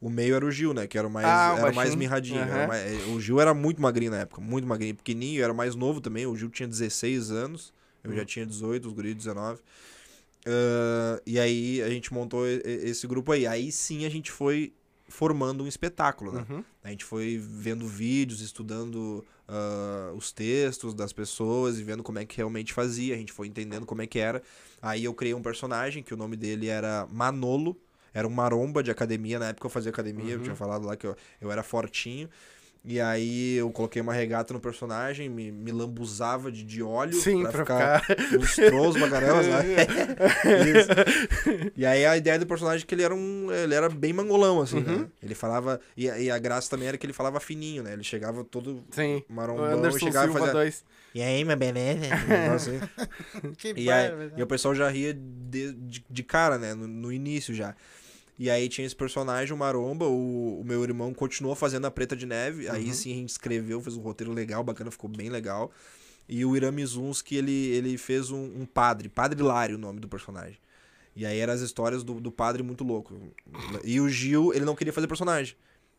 O meio era o Gil, né? Que era o mais, Ah, era o mais mirradinho. era Aham. mais- eh, o Gil era muito magrinho na época, muito magrinho, pequenininho, era mais novo também. O Gil tinha 16 anos, eu Hum. já tinha 18, os guris 19. Ah, e aí a gente montou esse grupo aí. Aí sim a gente foi formando um espetáculo, né? Uhum. A gente foi vendo vídeos, estudando ah, os textos das pessoas e vendo como é que realmente fazia. A gente foi entendendo como é que era. Aí eu criei um personagem que o nome dele era Manolo. Era um maromba de academia. Na época eu fazia academia, eu tinha falado lá que eu, eu era fortinho. E aí eu coloquei uma regata no personagem, me, me lambuzava de, de óleo Sim, pra, pra ficar, ficar. lustroso pra caramba, sabe? <laughs> Isso. E aí a ideia do personagem é que ele era um. Ele era bem mangolão, assim, Uhum. né? Ele falava. E, a- e a graça também era que ele falava fininho, né? Ele chegava todo Sim. Marombão e chegava Silva e fazia. 2. E aí, meu beleza? <laughs> Assim. Que E, aí, e o pessoal já ria de, de, de cara, né? No, no início já. E aí tinha esse personagem, o Maromba, o, o meu irmão continuou fazendo a Preta de Neve. Aí Uhum. sim a gente escreveu, fez um roteiro legal, bacana, ficou bem legal. E o Irami Zuns, que ele, ele fez um, um padre, Padre Lário, o nome do personagem. E aí eram as histórias do, do padre muito louco. E o Gil, ele não queria fazer personagem.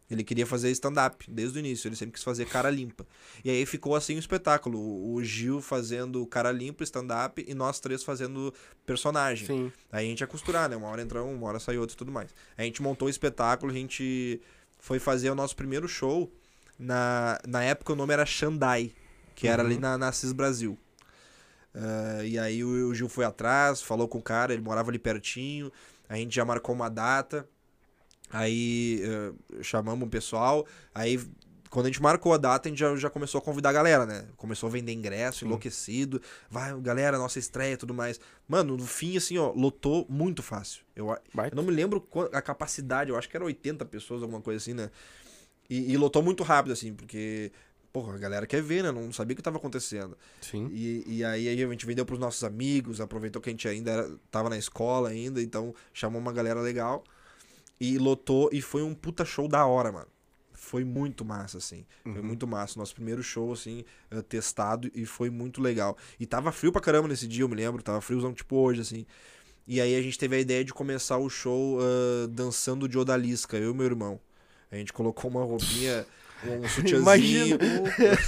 Ele queria fazer stand-up desde o início, ele sempre quis fazer cara limpa. E aí ficou assim o espetáculo: o Gil fazendo cara limpa, stand-up, e nós três fazendo personagem. Sim. Aí a gente ia costurar, né? Uma hora entra um, uma hora sai outro e tudo mais. A gente montou o espetáculo, a gente foi fazer o nosso primeiro show. Na, na época o nome era Xandai, que era Uhum. ali na, na CIS Brasil. Ah, e aí o, o Gil foi atrás, falou com o cara, ele morava ali pertinho. A gente já marcou uma data. Aí eh, chamamos o pessoal. Aí quando a gente marcou a data, a gente já, já começou a convidar a galera, né? Começou a vender ingresso, Sim. enlouquecido. Vai, galera, nossa estreia e tudo mais. Mano, no fim, assim, ó, lotou muito fácil. Eu, eu não me lembro a capacidade, eu acho que era 80 pessoas, alguma coisa assim, né? E, e lotou muito rápido, assim, porque, porra, a galera quer ver, né? Não sabia o que tava acontecendo. Sim. E, e aí, aí a gente vendeu pros nossos amigos, aproveitou que a gente ainda era, tava na escola ainda, então chamou uma galera legal. E lotou, e foi um puta show da hora, mano. Foi muito massa, assim. Foi Uhum. muito massa. Nosso primeiro show, assim, eh, testado, e foi muito legal. E tava frio pra caramba nesse dia, eu me lembro. Tava friozão, tipo hoje, assim. E aí a gente teve a ideia de começar o show ah, dançando de odalisca, eu e meu irmão. A gente colocou uma roupinha, <laughs> um sutiãzinho.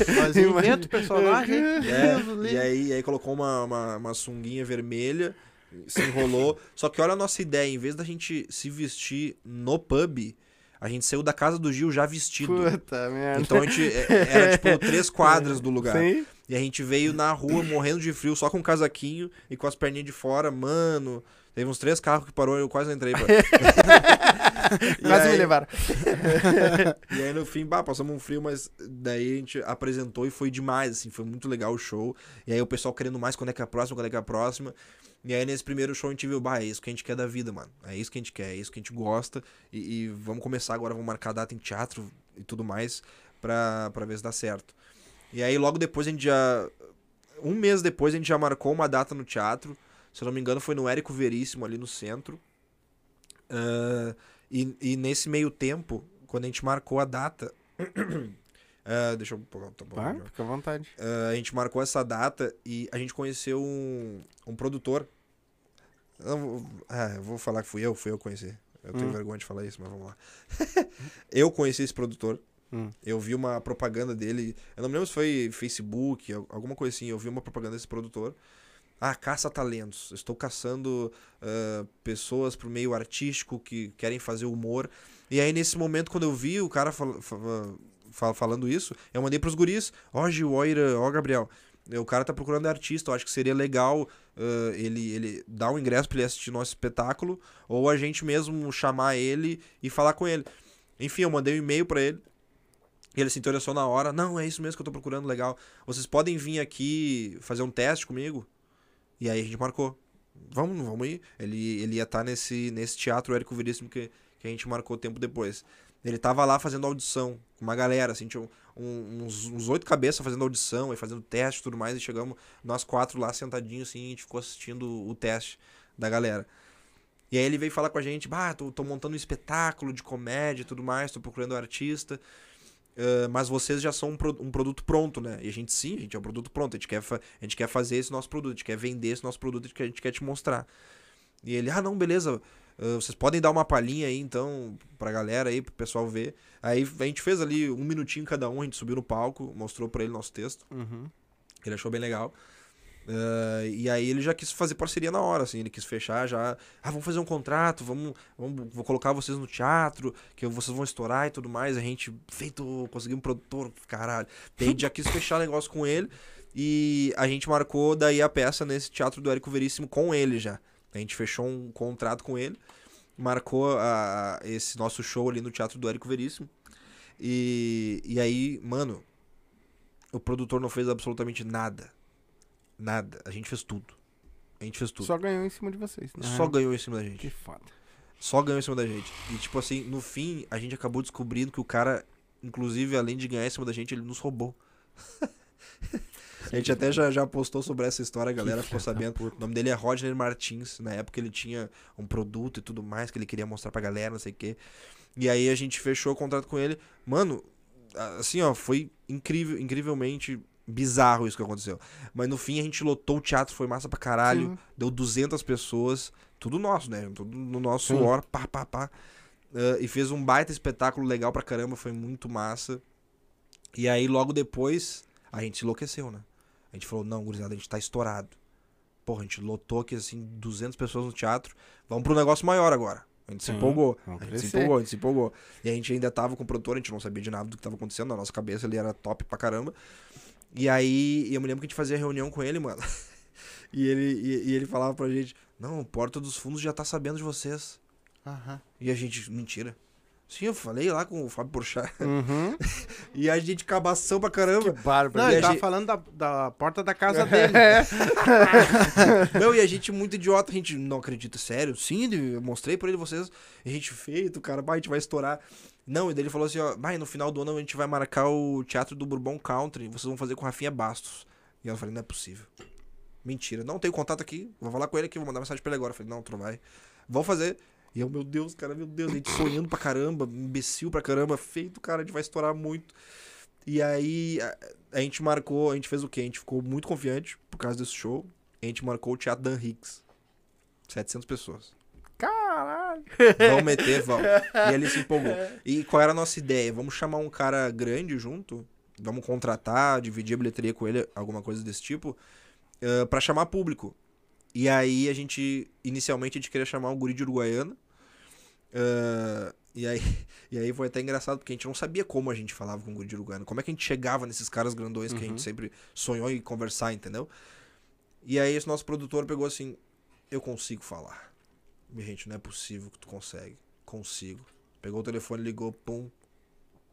Imagina. Inventa o personagem. <laughs> É, e aí, aí colocou uma, uma, uma sunguinha vermelha, se enrolou. <laughs> Só que olha a nossa ideia, em vez da gente se vestir no pub, a gente saiu da casa do Gil já vestido. Puta merda. Então a gente é, era tipo <laughs> três quadras do lugar. Sim. E a gente veio na rua morrendo de frio, só com um casaquinho e com as perninhas de fora, mano. Teve uns três carros que parou, eu quase entrei. <laughs> E Quase aí- me levaram. e aí no fim, bah, passamos um frio, mas daí a gente apresentou e foi demais, assim, foi muito legal o show. E aí o pessoal querendo mais quando é que é a próxima, quando é que é a próxima. E aí nesse primeiro show a gente viu, bah, é isso que a gente quer da vida, mano. É isso que a gente quer, é isso que a gente gosta. E, e vamos começar agora, vamos marcar data em teatro e tudo mais pra, pra ver se dá certo. E aí logo depois a gente já. Um mês depois a gente já marcou uma data no teatro. Se eu não me engano, foi no Érico Veríssimo, ali no centro. Ah, e, e nesse meio tempo, quando a gente marcou a data. <coughs> ah, deixa eu pôr tá bom, já. fica à vontade. Ah, a gente marcou essa data e a gente conheceu um, um produtor. Eu não vou- ah, eu vou falar que fui eu, fui eu que conheci. Eu tenho Hum. vergonha de falar isso, mas vamos lá. <laughs> eu conheci esse produtor. Hum. Eu vi uma propaganda dele. Eu não me lembro se foi Facebook, al- alguma coisa assim. Eu vi uma propaganda desse produtor. Ah, caça talentos. Estou caçando ah, pessoas pro meio artístico que querem fazer humor. E aí, nesse momento, quando eu vi o cara fal- fa- fa- falando isso, eu mandei pros guris. Ó, Gil, ó, ó, Gabriel. O cara tá procurando artista. Eu acho que seria legal ah, ele, ele dar um ingresso pra ele assistir nosso espetáculo. Ou a gente mesmo chamar ele e falar com ele. Enfim, eu mandei um e-mail pra ele. E ele se interessou na hora. Não, é isso mesmo que eu tô procurando, legal. Vocês podem vir aqui fazer um teste comigo? E aí a gente marcou. Vamos, vamos ir. Ele, ele ia estar nesse, nesse teatro Érico Veríssimo que, que a gente marcou tempo depois. Ele tava lá fazendo audição com uma galera, assim, tinha um- uns, oito cabeças fazendo audição e fazendo teste e tudo mais. E chegamos, nós quatro lá sentadinhos, assim, e a gente ficou assistindo o teste da galera. E aí ele veio falar com a gente, bah, tô, tô montando um espetáculo de comédia e tudo mais, tô procurando artista. Ah, mas vocês já são um, pro- um produto pronto, né? E a gente sim, a gente é um produto pronto. A gente, quer a gente quer fazer esse nosso produto, a gente quer vender esse nosso produto que a gente quer te mostrar. E ele, ah, não, beleza. Ah, vocês podem dar uma palhinha aí, então, pra galera aí, pro pessoal ver. Aí a gente fez ali um minutinho cada um, a gente subiu no palco, mostrou pra ele nosso texto. Uhum. Ele achou bem legal. Ah, e aí ele já quis fazer parceria na hora, assim, ele quis fechar já. Ah, vamos fazer um contrato, vamos, vamos vou colocar vocês no teatro, que vocês vão estourar e tudo mais. A gente feito, conseguimos um produtor, caralho. Gente já quis fechar <laughs> negócio com ele. E a gente marcou daí a peça nesse teatro do Érico Veríssimo com ele já. A gente fechou um contrato com ele, marcou a, esse nosso show ali no teatro do Érico Veríssimo. E, e aí, mano, o produtor não fez absolutamente nada. Nada. A gente fez tudo. A gente fez tudo. Só, Só ganhou em cima de vocês. né? ganhou em cima da Que gente. foda. Só ganhou em cima da gente. E, tipo assim, no fim, a gente acabou descobrindo que o cara, inclusive, além de ganhar em cima da gente, ele nos roubou. <laughs> a gente até já, já postou sobre essa história, a galera ficou sabendo. O nome dele é Rodney Martins. Na época ele tinha um produto e tudo mais que ele queria mostrar pra galera, não sei o quê. E aí a gente fechou o contrato com ele. Mano, assim, ó, foi incrível, incrivelmente bizarro isso que aconteceu. Mas no fim a gente lotou o teatro, foi massa pra caralho. Sim. Deu 200 pessoas. Tudo nosso, né? Tudo no nosso Sim. suor, pá, pá, pá. ah, e fez um baita espetáculo legal pra caramba, foi muito massa. E aí, logo depois, a gente se enlouqueceu, né? A gente falou, não, gurizada, a gente tá estourado. Porra, a gente lotou aqui, assim, 200 pessoas no teatro. Vamos pro negócio maior agora. A gente se Sim, empolgou. A gente se empolgou, a gente se empolgou. E a gente ainda tava com o produtor, a gente não sabia de nada do que tava acontecendo. Na nossa cabeça ele era top pra caramba. E aí, eu me lembro que a gente fazia reunião com ele, mano. <laughs> E ele, e, e ele falava pra gente: Não, o Porta dos Fundos já tá sabendo de vocês. Aham. E a gente, mentira. Sim, eu falei lá com o Fábio Porchat. Uhum. <laughs> E a gente cabação pra caramba. Bárbaro. Não, ele tava gente- falando da, da porta da casa <laughs> dele. <laughs> Não, e a gente muito idiota, a gente não acredita, sério. Sim, eu mostrei pra ele vocês. A gente feito, cara, bah, a gente vai estourar. Não, e daí ele falou assim, ó, vai, no final do ano a gente vai marcar o teatro do Bourbon Country, vocês vão fazer com Rafinha Bastos. E eu falei, não é possível. Mentira, não tenho contato aqui, vou falar com ele aqui, vou mandar mensagem pra ele agora. Eu falei, não, tu não vai. Vão fazer. E eu, meu Deus, cara, meu Deus, a gente sonhando pra caramba, imbecil pra caramba, feito, cara, a gente vai estourar muito. E aí a, a gente marcou, a gente fez o quê? A gente ficou muito confiante por causa desse show. A gente marcou o Teatro Dan Hicks. 700 pessoas. Caralho. Vamos meter, vamos. E ele se empolgou. <laughs> E qual era a nossa ideia? Vamos chamar um cara grande junto? Vamos contratar, dividir a bilheteria com ele, alguma coisa desse tipo, eh, pra chamar público. E aí a gente, inicialmente, a gente queria chamar o guri de Uruguaiana. E, aí, <laughs> e aí foi até engraçado, porque a gente não sabia como a gente falava com o guri de Uruguaiana. Como é que a gente chegava nesses caras grandões que a Uhum. gente sempre sonhou em conversar, entendeu? E aí esse nosso produtor pegou assim, eu consigo falar. Minha gente, não é possível que tu consegue. Consigo. Pegou o telefone, ligou, pum.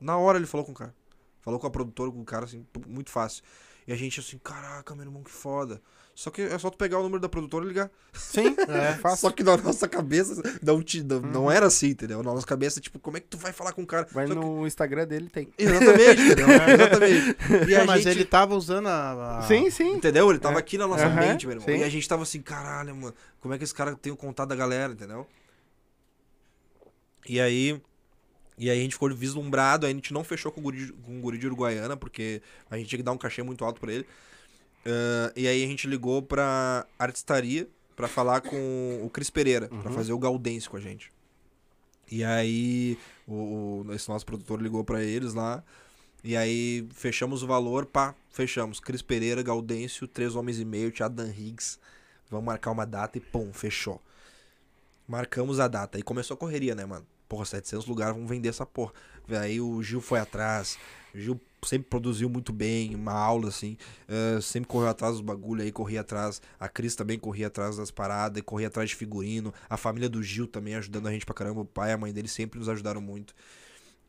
Na hora ele falou com o cara. Falou com a produtora, com o cara, assim, muito fácil. E a gente assim, caraca, meu irmão, que foda. Só que é só tu pegar o número da produtora e ligar. Sim, <laughs> é fácil. Só que na nossa cabeça não, te, não, não era assim, entendeu? Na nossa cabeça, tipo, como é que tu vai falar com o cara? Vai Só que- no Instagram dele, tem. Exatamente, entendeu? <laughs> Exatamente. E Não, mas gente... ele tava usando a. a- Sim, sim. Entendeu? Ele tava É. aqui na nossa Aham, mente, meu irmão. sim. E a gente tava assim, caralho, mano, como é que esse cara tem o contato da galera, entendeu? E aí. E aí a gente ficou vislumbrado, aí a gente não fechou com o guri, de- com o guri de Uruguaiana, porque a gente tinha que dar um cachê muito alto pra ele. Ah, e aí a gente ligou pra Artistaria pra falar com o Cris Pereira, pra Uhum. fazer o Gaudêncio com a gente. E aí o, o- esse nosso produtor ligou pra eles lá. E aí fechamos o valor, pá, fechamos. Cris Pereira, Gaudêncio, Três Homens e Meio, Thiago Dan Higgs. Vamos marcar uma data e pum, fechou. Marcamos a data. Aí começou a correria, né, mano? Porra, 700 lugares, vamos vender essa porra. Aí o Gil foi atrás. O Gil sempre produziu muito bem, uma aula assim. eh, sempre correu atrás dos bagulho aí, corria atrás. A Cris também corria atrás das paradas, e corria atrás de figurino. A família do Gil também ajudando a gente pra caramba. O pai e a mãe dele sempre nos ajudaram muito.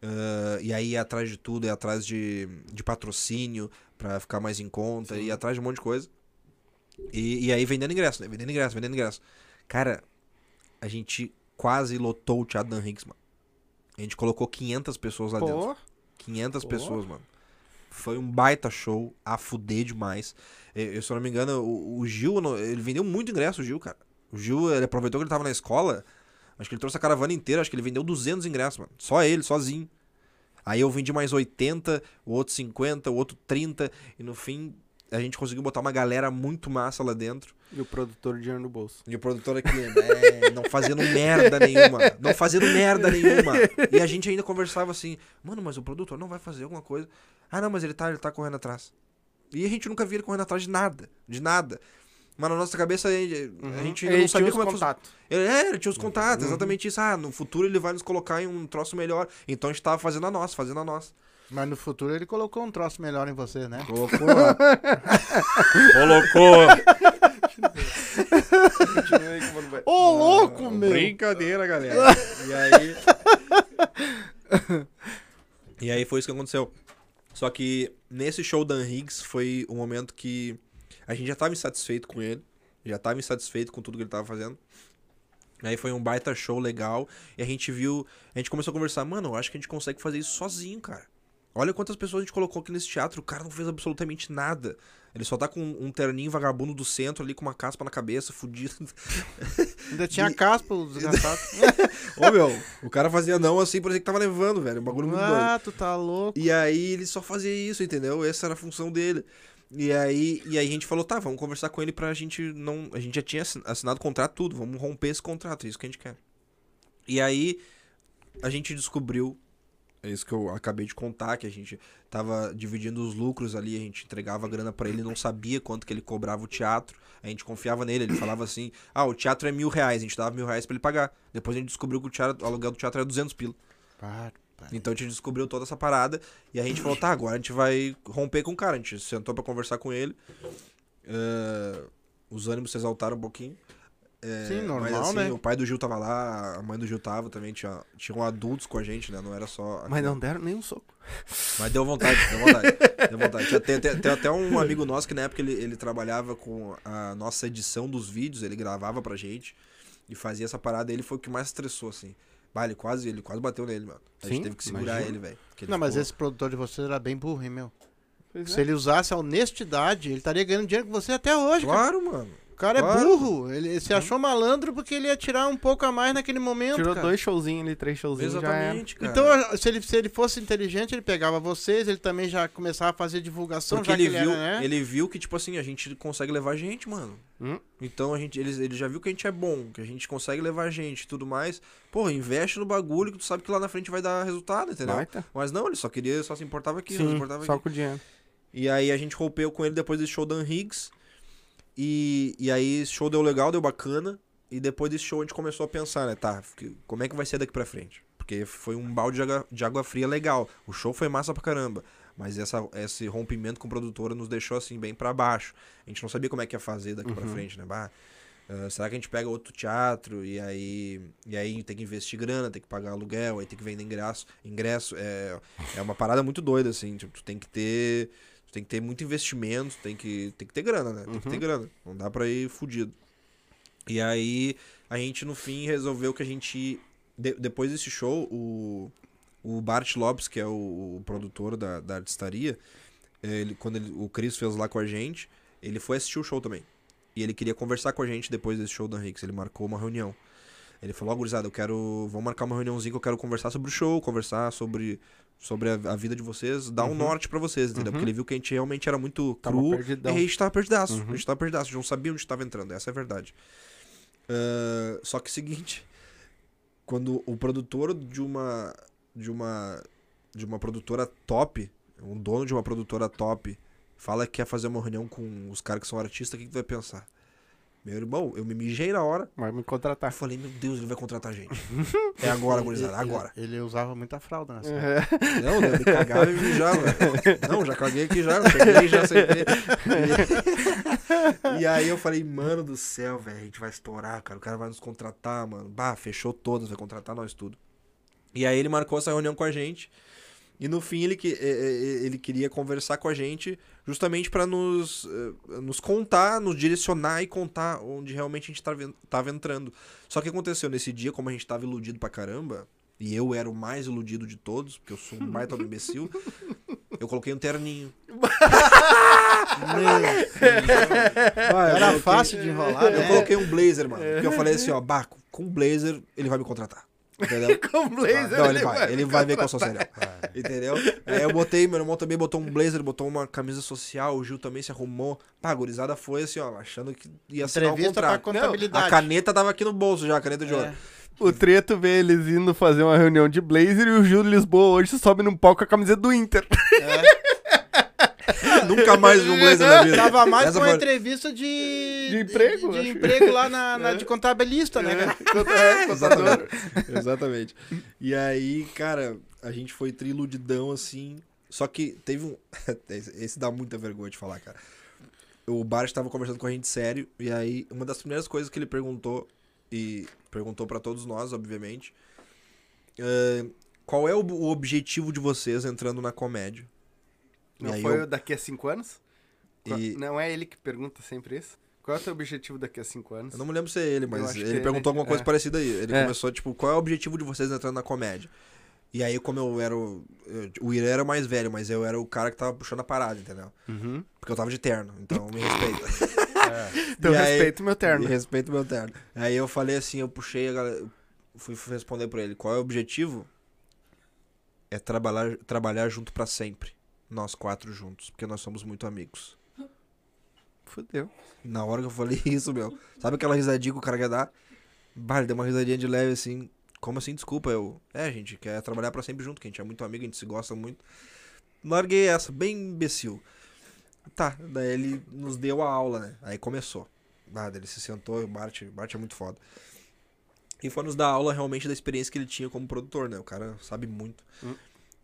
Ah, e aí ia atrás de tudo, ia atrás de, de patrocínio pra ficar mais em conta, ia atrás de um monte de coisa. E, e aí vendendo ingresso, né? Vendendo ingresso, vendendo ingresso. Cara, a gente quase lotou o Teatro Dan Hicks, mano. A gente colocou 500 pessoas lá dentro. Pô, 500 Pô. pessoas, mano. Foi um baita show, a fuder demais. Eu, se eu não me engano, o, o Gil, ele vendeu muito ingresso, o Gil, cara. O Gil, ele aproveitou que ele tava na escola. Acho que ele trouxe a caravana inteira, acho que ele vendeu 200 ingressos, mano. Só ele, sozinho. Aí eu vendi mais 80, o outro 50, o outro 30. E no fim, a gente conseguiu botar uma galera muito massa lá dentro. e o produtor de dinheiro no bolso. E o produtor aqui, né, <laughs> não fazendo merda nenhuma. Não fazendo merda nenhuma. E a gente ainda conversava assim, mano, mas o produtor não vai fazer alguma coisa. Ah, não, mas ele tá, ele tá correndo atrás. E a gente nunca via ele correndo atrás de nada. De nada. Mas na nossa cabeça a gente, gente ainda não sabia como é que. Ele, é, ele tinha os contatos, Uhum. exatamente isso. Ah, no futuro ele vai nos colocar em um troço melhor. Então a gente tava fazendo a nossa, fazendo a nossa. Mas no futuro ele colocou um troço melhor em você, né? Colocou. <laughs> Colocou. Ô, louco, meu! Brincadeira, galera. E aí. e aí foi isso que aconteceu. Só que nesse show da Higgs foi o momento que a gente já tava insatisfeito com ele. Já tava insatisfeito com tudo que ele tava fazendo. Aí foi um baita show legal. E a gente viu. A gente começou a conversar, mano, eu acho que a gente consegue fazer isso sozinho, cara. Olha quantas pessoas a gente colocou aqui nesse teatro. O cara não fez absolutamente nada. Ele só tá com um terninho vagabundo do centro ali com uma caspa na cabeça, fudido. <laughs> Ainda tinha caspa, o desgraçado. <laughs> Ô, meu, o cara fazia não assim, parecia que tava levando, velho. Um bagulho muito doido. ah, tu tá louco. E aí ele só fazia isso, entendeu? Essa era a função dele. E aí, e aí a gente falou, tá, vamos conversar com ele pra gente não. A gente já tinha assin- assinado o contrato, tudo, vamos romper esse contrato, é isso que a gente quer. E aí, a gente descobriu, é isso que eu acabei de contar, que a gente tava dividindo os lucros ali, a gente entregava a grana pra ele, não sabia quanto que ele cobrava o teatro, a gente confiava nele, ele falava assim, ah, o teatro é mil reais, a gente dava mil reais pra ele pagar. Depois a gente descobriu que o, teatro, o aluguel do teatro era 200 pila. Pá, pá. Então a gente descobriu toda essa parada e a gente falou, tá, agora a gente vai romper com o cara. A gente sentou pra conversar com ele. eh, os ânimos se exaltaram um pouquinho. Eh, Sim, normal, mas, assim, né? O pai do Gil tava lá, a mãe do Gil tava também, tinha, tinham adultos com a gente, né? Não era só. a Mas não deram nem um soco. mas deu vontade, deu vontade. <laughs> deu vontade. Tinha- Tem, tem- tem até um amigo nosso que na época ele, ele trabalhava com a nossa edição dos vídeos, ele gravava pra gente e fazia essa parada. Ele foi o que mais estressou, assim. Bah, ele quase, ele quase bateu nele, mano. A gente Sim, teve que segurar imagino. ele, velho. Não, mas ficou- esse produtor de vocês era bem burro, hein, meu? Pois Se ele usasse a honestidade, ele estaria ganhando dinheiro com você até hoje, cara. Claro, mano. O cara claro. é burro. Ele se achou malandro porque ele ia tirar um pouco a mais naquele momento, Tirou cara. dois showzinhos ali, três showzinhos. Exatamente, cara. Então, se ele, se ele fosse inteligente, ele pegava vocês, ele também já começava a fazer divulgação, Porque já ele que viu, ele era, né? ele viu que, tipo assim, a gente consegue levar gente, mano. Hum? Então a gente, ele, ele já viu que a gente é bom, que a gente consegue levar gente e tudo mais. Porra, investe no bagulho que tu sabe que lá na frente vai dar resultado, entendeu? Baita. Mas não, ele só queria, só se importava aqui, não se Sim, importava só aqui. com o dinheiro. E aí a gente rompeu com ele depois desse show da Higgs. E, e aí esse show deu legal, deu bacana. E depois desse show a gente começou a pensar, né, tá, como é que vai ser daqui pra frente? Porque foi um balde de água, de água fria legal. O show foi massa pra caramba. Mas essa, esse rompimento com a produtora nos deixou assim bem pra baixo. A gente não sabia como é que ia fazer daqui pra frente, né? Bah, ah, será que a gente pega outro teatro e aí, e aí tem que investir grana, tem que pagar aluguel, aí tem que vender ingresso. Ingresso é, é uma parada muito doida, assim. Tipo, tu tem que ter. Tem que ter muito investimento, tem que, tem que ter grana, né? Tem que ter grana. Não dá pra ir fudido. E aí, a gente no fim resolveu que a gente. de- depois desse show, o, o Bart Lopes, que é o, o produtor da, da artistaria, ele, quando ele- o Chris fez lá com a gente, ele foi assistir o show também. E ele queria conversar com a gente depois desse show do Henrique. Ele marcou uma reunião. Ele falou, ó, gurizada, eu quero. Vamos marcar uma reuniãozinha que eu quero conversar sobre o show, conversar sobre, sobre a, a vida de vocês, dar um norte pra vocês, entendeu? Porque ele viu que a gente realmente era muito Tava cru. perdidão. E a gente tava perdidaço. Uhum. A gente tava perdidaço. A gente não sabia onde tava entrando. Essa é a verdade. Ah, só que seguinte. Quando o produtor de uma. De uma. De uma produtora top, um dono de uma produtora top, fala que quer fazer uma reunião com os caras que são artistas, o que, que tu vai pensar? Meu irmão, eu me mijei na hora. Vai me Eu contratar. falei, meu Deus, ele vai contratar a gente. <laughs> é agora, gurizada, Ele- agora. Ele, usava muita fralda nessa É. Não, eu me cagava e me mijava. Não, já caguei aqui já, cheguei, já sentei. E, <laughs> e aí eu falei, mano do céu, velho, a gente vai estourar, cara. O cara vai nos contratar, mano. Bah, fechou todas, vai contratar nós tudo. E aí ele marcou essa reunião com a gente. E no fim ele, que, eh, eh, ele queria conversar com a gente justamente pra nos, nos contar, nos direcionar e contar onde realmente a gente tava, en- tava entrando. Só que aconteceu nesse dia, como a gente tava iludido pra caramba, e eu era o mais iludido de todos, porque eu sou um baita do imbecil, <laughs> eu coloquei um terninho. <laughs> Era fácil de enrolar, Eu né? coloquei um blazer, mano. Porque eu falei assim, ó, bah, com blazer ele vai me contratar. Entendeu? <laughs> Com blazer, Não, ele vai, ele vai ver que eu sou sério. Entendeu? Aí eu botei, meu irmão também botou um blazer, botou uma camisa social, o Gil também se arrumou. Pá, a gurizada foi assim, ó, achando que ia assinar um Entrevista contrato. contabilidade. A caneta tava aqui no bolso já, a caneta de ouro. É. O Treto vê eles indo fazer uma reunião de blazer e o Gil de Lisboa hoje sobe num palco com a camiseta do Inter. <laughs> <laughs> Nunca mais vi um blazer na vida. Tava mais Essa com uma foi- entrevista de... De emprego, De, acho. emprego lá na, na- <laughs> de contabilista, né, cara? <laughs> É, contador. Exatamente. E aí, cara, a gente foi triludidão assim. Só que teve um. esse esse dá muita vergonha de falar, cara. O Bart estava conversando com a gente sério. E aí, uma das primeiras coisas que ele perguntou, e perguntou pra todos nós, obviamente, é, qual é o, o objetivo de vocês entrando na comédia? Não foi eu- o daqui a cinco anos? E- Não é ele que pergunta sempre isso? Qual é o teu objetivo daqui a cinco anos? Eu não me lembro se é ele, mas que ele é perguntou ele. alguma coisa É. parecida aí. Ele É. começou, tipo, qual é o objetivo de vocês entrando na comédia? E aí, como eu era o. eu- o era mais velho, mas eu era o cara que tava puxando a parada, entendeu? Uhum. Porque eu tava de terno, então me respeita. <laughs> Então E aí- respeito meu terno. Me respeita o meu terno. Aí eu falei assim, eu puxei a galera. Fui responder pra ele, qual é o objetivo? É trabalhar, trabalhar junto pra sempre. Nós quatro juntos, porque nós somos muito amigos. Fudeu. Na hora que eu falei <laughs> isso, meu. Sabe aquela risadinha que o cara quer dar? Bah, ele deu uma risadinha de leve assim. como assim, desculpa? Eu, é, a gente quer trabalhar pra sempre junto, que a gente é muito amigo, a gente se gosta muito. Larguei essa, bem imbecil. Tá, daí ele nos deu a aula, né? Aí começou. Ah, daí ele se sentou, o Bart, o Bart é muito foda. E foi nos dar aula realmente da experiência que ele tinha como produtor, né? O cara sabe muito. Hum.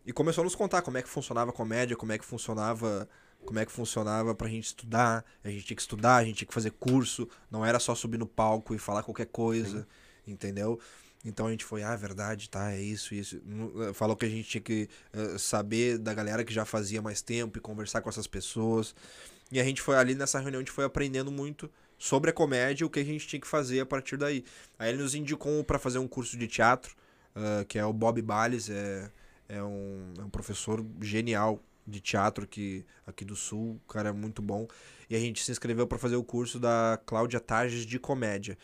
E começou a nos contar como é que funcionava a comédia, como é que funcionava, como é que funcionava pra gente estudar. A gente tinha que estudar, a gente tinha que fazer curso, não era só subir no palco e falar qualquer coisa, entendeu? Então a gente foi, ah, verdade, tá, é isso, isso. Eh, Falou que a gente tinha que eh, saber da galera que já fazia mais tempo e conversar com essas pessoas. E a gente foi ali nessa reunião, a gente foi aprendendo muito sobre a comédia e o que a gente tinha que fazer a partir daí. Aí ele nos indicou para fazer um curso de teatro, ah, que é o Bob Bales, é, é, um, é um professor genial de teatro aqui, aqui do Sul, o cara é muito bom. E a gente se inscreveu para fazer o curso da Cláudia Tages de comédia.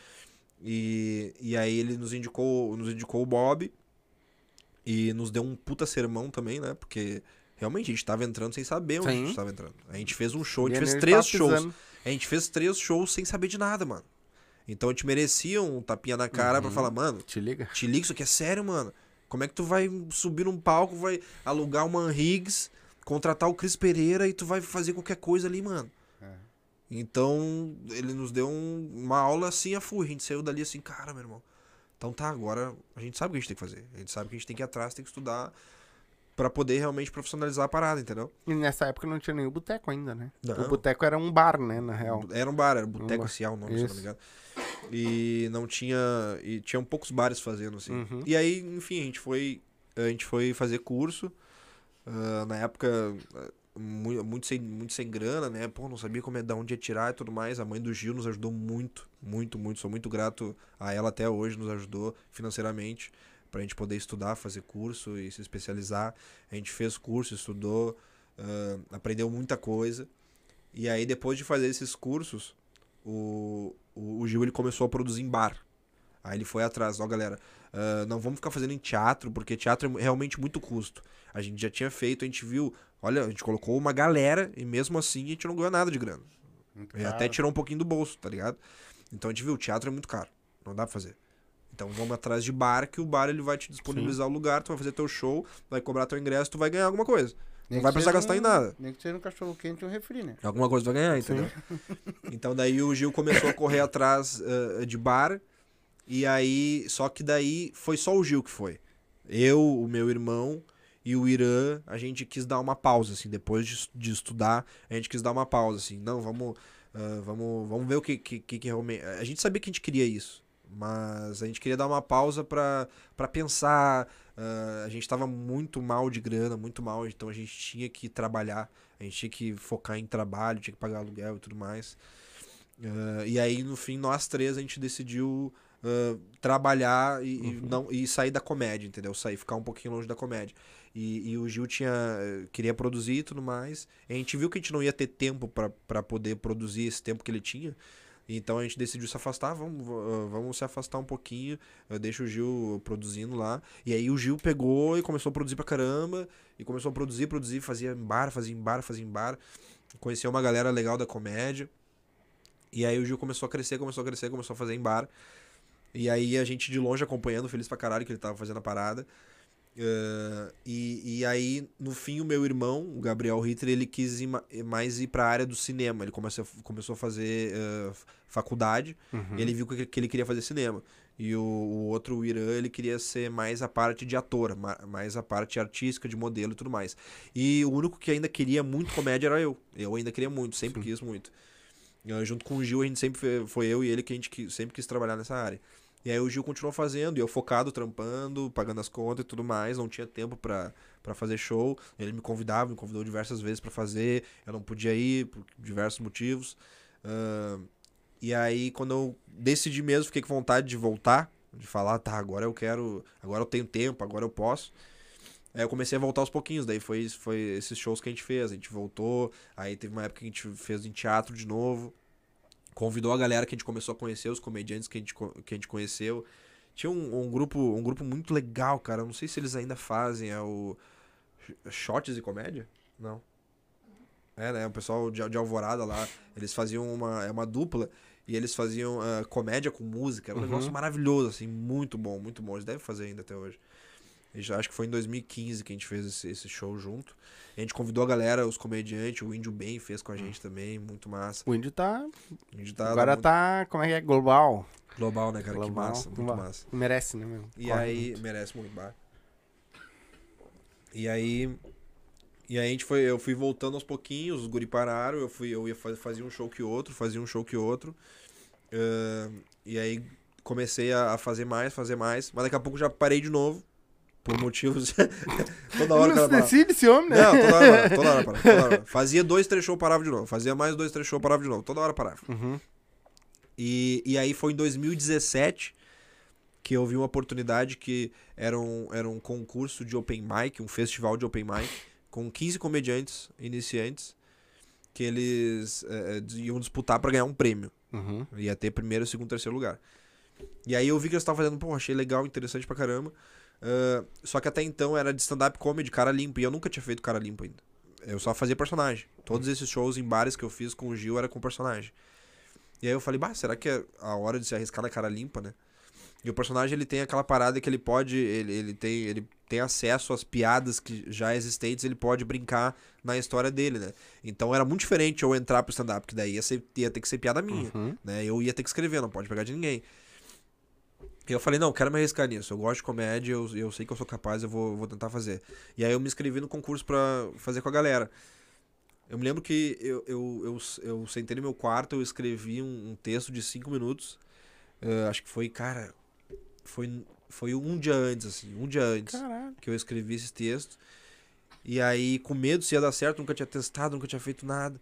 E, e aí ele nos indicou, nos indicou o Bob e nos deu um puta sermão também, né? Porque realmente a gente tava entrando sem saber onde a Sim. gente tava entrando. A gente fez um show, a gente fez três shows. A gente fez três shows sem saber de nada, mano. Então a gente merecia um tapinha na cara pra Uhum. falar, mano, Te liga? te liga, isso aqui é sério, mano. Como é que tu vai subir num palco, vai alugar o Man Higgs, contratar o Cris Pereira e tu vai fazer qualquer coisa ali, mano? É. Então, ele nos deu um- uma aula assim a full. A gente saiu dali assim, cara, meu irmão. Então tá, agora a gente sabe o que a gente tem que fazer. A gente sabe que a gente tem que ir atrás, tem que estudar pra poder realmente profissionalizar a parada, entendeu? E nessa época não tinha o boteco ainda, né? Não. O boteco era um bar, né, na real. Era um bar, era Boteco bar. Cial o nome, se eu não me Isso. engano. E não tinha. E tinham poucos bares fazendo, assim. Uhum. E aí, enfim, a gente foi. A gente foi fazer curso. ah, na época, muito, muito, sem, muito sem grana, né? Pô, não sabia como é da onde ia tirar e tudo mais. A mãe do Gil nos ajudou muito, muito, muito. Sou muito grato a ela até hoje, nos ajudou financeiramente pra gente poder estudar, fazer curso e se especializar. A gente fez curso, estudou, ah, aprendeu muita coisa. E aí, depois de fazer esses cursos, o, o, o Gil ele começou a produzir em bar. Aí ele foi atrás, ó, galera, ah, não vamos ficar fazendo em teatro, porque teatro é realmente muito custo. A gente já tinha feito, a gente viu, olha, a gente colocou uma galera e mesmo assim a gente não ganhou nada de grana. E até tirou um pouquinho do bolso, tá ligado? Então a gente viu, o teatro é muito caro, não dá pra fazer. Então vamos atrás de bar, que o bar ele vai te disponibilizar o lugar, tu vai fazer teu show, vai cobrar teu ingresso, tu vai ganhar alguma coisa. Nem não vai precisar gastar em um- nada. Nem que seja um cachorro quente e um refri, né? Alguma coisa vai ganhar, entendeu? <laughs> Então daí o Gil começou a correr atrás eh, de bar. E aí, só que daí foi só o Gil que foi. Eu, o meu irmão e o Irã, a gente quis dar uma pausa, assim, depois de, de estudar, a gente quis dar uma pausa, assim, não, vamos, ah, vamos, vamos ver o que, que, que, realmente. A gente sabia que a gente queria isso, mas a gente queria dar uma pausa pra pensar. Ah, a gente tava muito mal de grana, muito mal, então a gente tinha que trabalhar, a gente tinha que focar em trabalho, tinha que pagar aluguel e tudo mais. Ah, e aí, no fim, nós três a gente decidiu ah, trabalhar e, e não, e sair da comédia, entendeu? Sair, ficar um pouquinho longe da comédia. E, e o Gil tinha, eh, queria produzir e tudo mais. E a gente viu que a gente não ia ter tempo pra poder produzir esse tempo que ele tinha. Então a gente decidiu se afastar, vamos, ah, vamos se afastar um pouquinho, eu deixo o Gil produzindo lá. E aí o Gil pegou e começou a produzir pra caramba, e começou a produzir, produzir, fazia em bar, fazia em bar, fazia em bar. Conheceu uma galera legal da comédia. E aí o Gil começou a crescer, começou a crescer, começou a fazer em bar. E aí a gente de longe acompanhando, feliz pra caralho que ele tava fazendo a parada. Eh, e, e aí, no fim, o meu irmão, o Gabriel Ritter, ele quis ir ma- mais ir pra área do cinema. Ele começou, a- começou a fazer eh, faculdade. Uhum. E ele viu que, que ele queria fazer cinema. E o, o outro, o Irã, ele queria ser mais a parte de ator, ma- mais a parte artística, de modelo e tudo mais. E o único que ainda queria muito comédia era eu. Eu ainda queria muito, sempre Sim. quis muito. Eh, junto com o Gil, a gente sempre foi eu e ele que a gente sempre quis trabalhar nessa área. E aí o Gil continuou fazendo, e eu focado, trampando, pagando as contas e tudo mais, não tinha tempo pra fazer show. Ele me convidava, me convidou diversas vezes pra fazer, eu não podia ir por diversos motivos. Ahn, e aí, quando eu decidi mesmo, fiquei com vontade de voltar, de falar, tá, agora eu quero, agora eu tenho tempo, agora eu posso. Aí eu comecei a voltar aos pouquinhos, daí foi, foi esses shows que a gente fez, a gente voltou, aí teve uma época que a gente fez em teatro de novo, convidou a galera que a gente começou a conhecer, os comediantes que a gente, que a gente conheceu. Tinha um, um grupo um grupo muito legal, cara, eu não sei se eles ainda fazem, é o Shots e Comédia? Não. É, né, o pessoal de, de Alvorada lá, eles faziam uma, é uma dupla, e eles faziam ah, comédia com música. Era um Uhum. negócio maravilhoso, assim, muito bom, muito bom. Eles devem fazer ainda até hoje. E já acho que foi em 2015 que a gente fez esse, esse show junto. A gente convidou a galera, os comediantes, o Índio Bem fez com a gente também, muito massa. O índio tá. A gente tá agora muito tá. Como é que é? Global. global, né, cara? Que Global, massa, muito global. massa. Merece, né, meu? E Corre aí, muito. merece muito bar. E aí, e aí a gente foi, eu fui voltando aos pouquinhos, os guri pararam, eu fui, eu ia fazer, fazia um show que outro, fazia um show que outro. Ahn, e aí comecei a, a fazer mais, fazer mais, mas daqui a pouco já parei de novo, por motivos <laughs> toda hora Não se decide esse homem, né? Não, toda hora, toda hora, parava, toda hora. <laughs> Fazia dois, três shows, parava de novo. Fazia mais dois, três shows, parava de novo. Toda hora parava. Uhum. E, e aí foi em 2017 que eu vi uma oportunidade que era um, era um concurso de open mic, um festival de open mic, com 15 comediantes iniciantes que eles eh, iam disputar para ganhar um prêmio. Uhum. Ia ter primeiro, segundo, terceiro lugar. E aí eu vi que eles estavam fazendo, pô, achei legal, interessante pra caramba. Ah, só que até então era de stand-up comedy, cara limpo, e eu nunca tinha feito cara limpo ainda. Eu só fazia personagem. Todos esses shows em bares que eu fiz com o Gil era com personagem. E aí eu falei, bah, será que é a hora de se arriscar na cara limpa, né? E o personagem ele tem aquela parada que ele pode, ele, ele, tem, ele tem acesso às piadas que já existentes, ele pode brincar na história dele, né? Então era muito diferente eu entrar pro stand-up, que daí ia, ser, ia ter que ser piada minha Uhum. né? Eu ia ter que escrever, não pode pegar de ninguém. E eu falei, não, quero me arriscar nisso. Eu gosto de comédia, eu, eu sei que eu sou capaz, eu vou, vou tentar fazer. E aí eu me inscrevi no concurso pra fazer com a galera. Eu me lembro que eu, eu, eu, eu sentei no meu quarto, eu escrevi um, um texto de cinco minutos. Eh, acho que foi, cara, foi, foi um dia antes, assim, um dia antes Caralho. que eu escrevi esse texto. E aí, com medo se ia dar certo, nunca tinha testado, nunca tinha feito nada.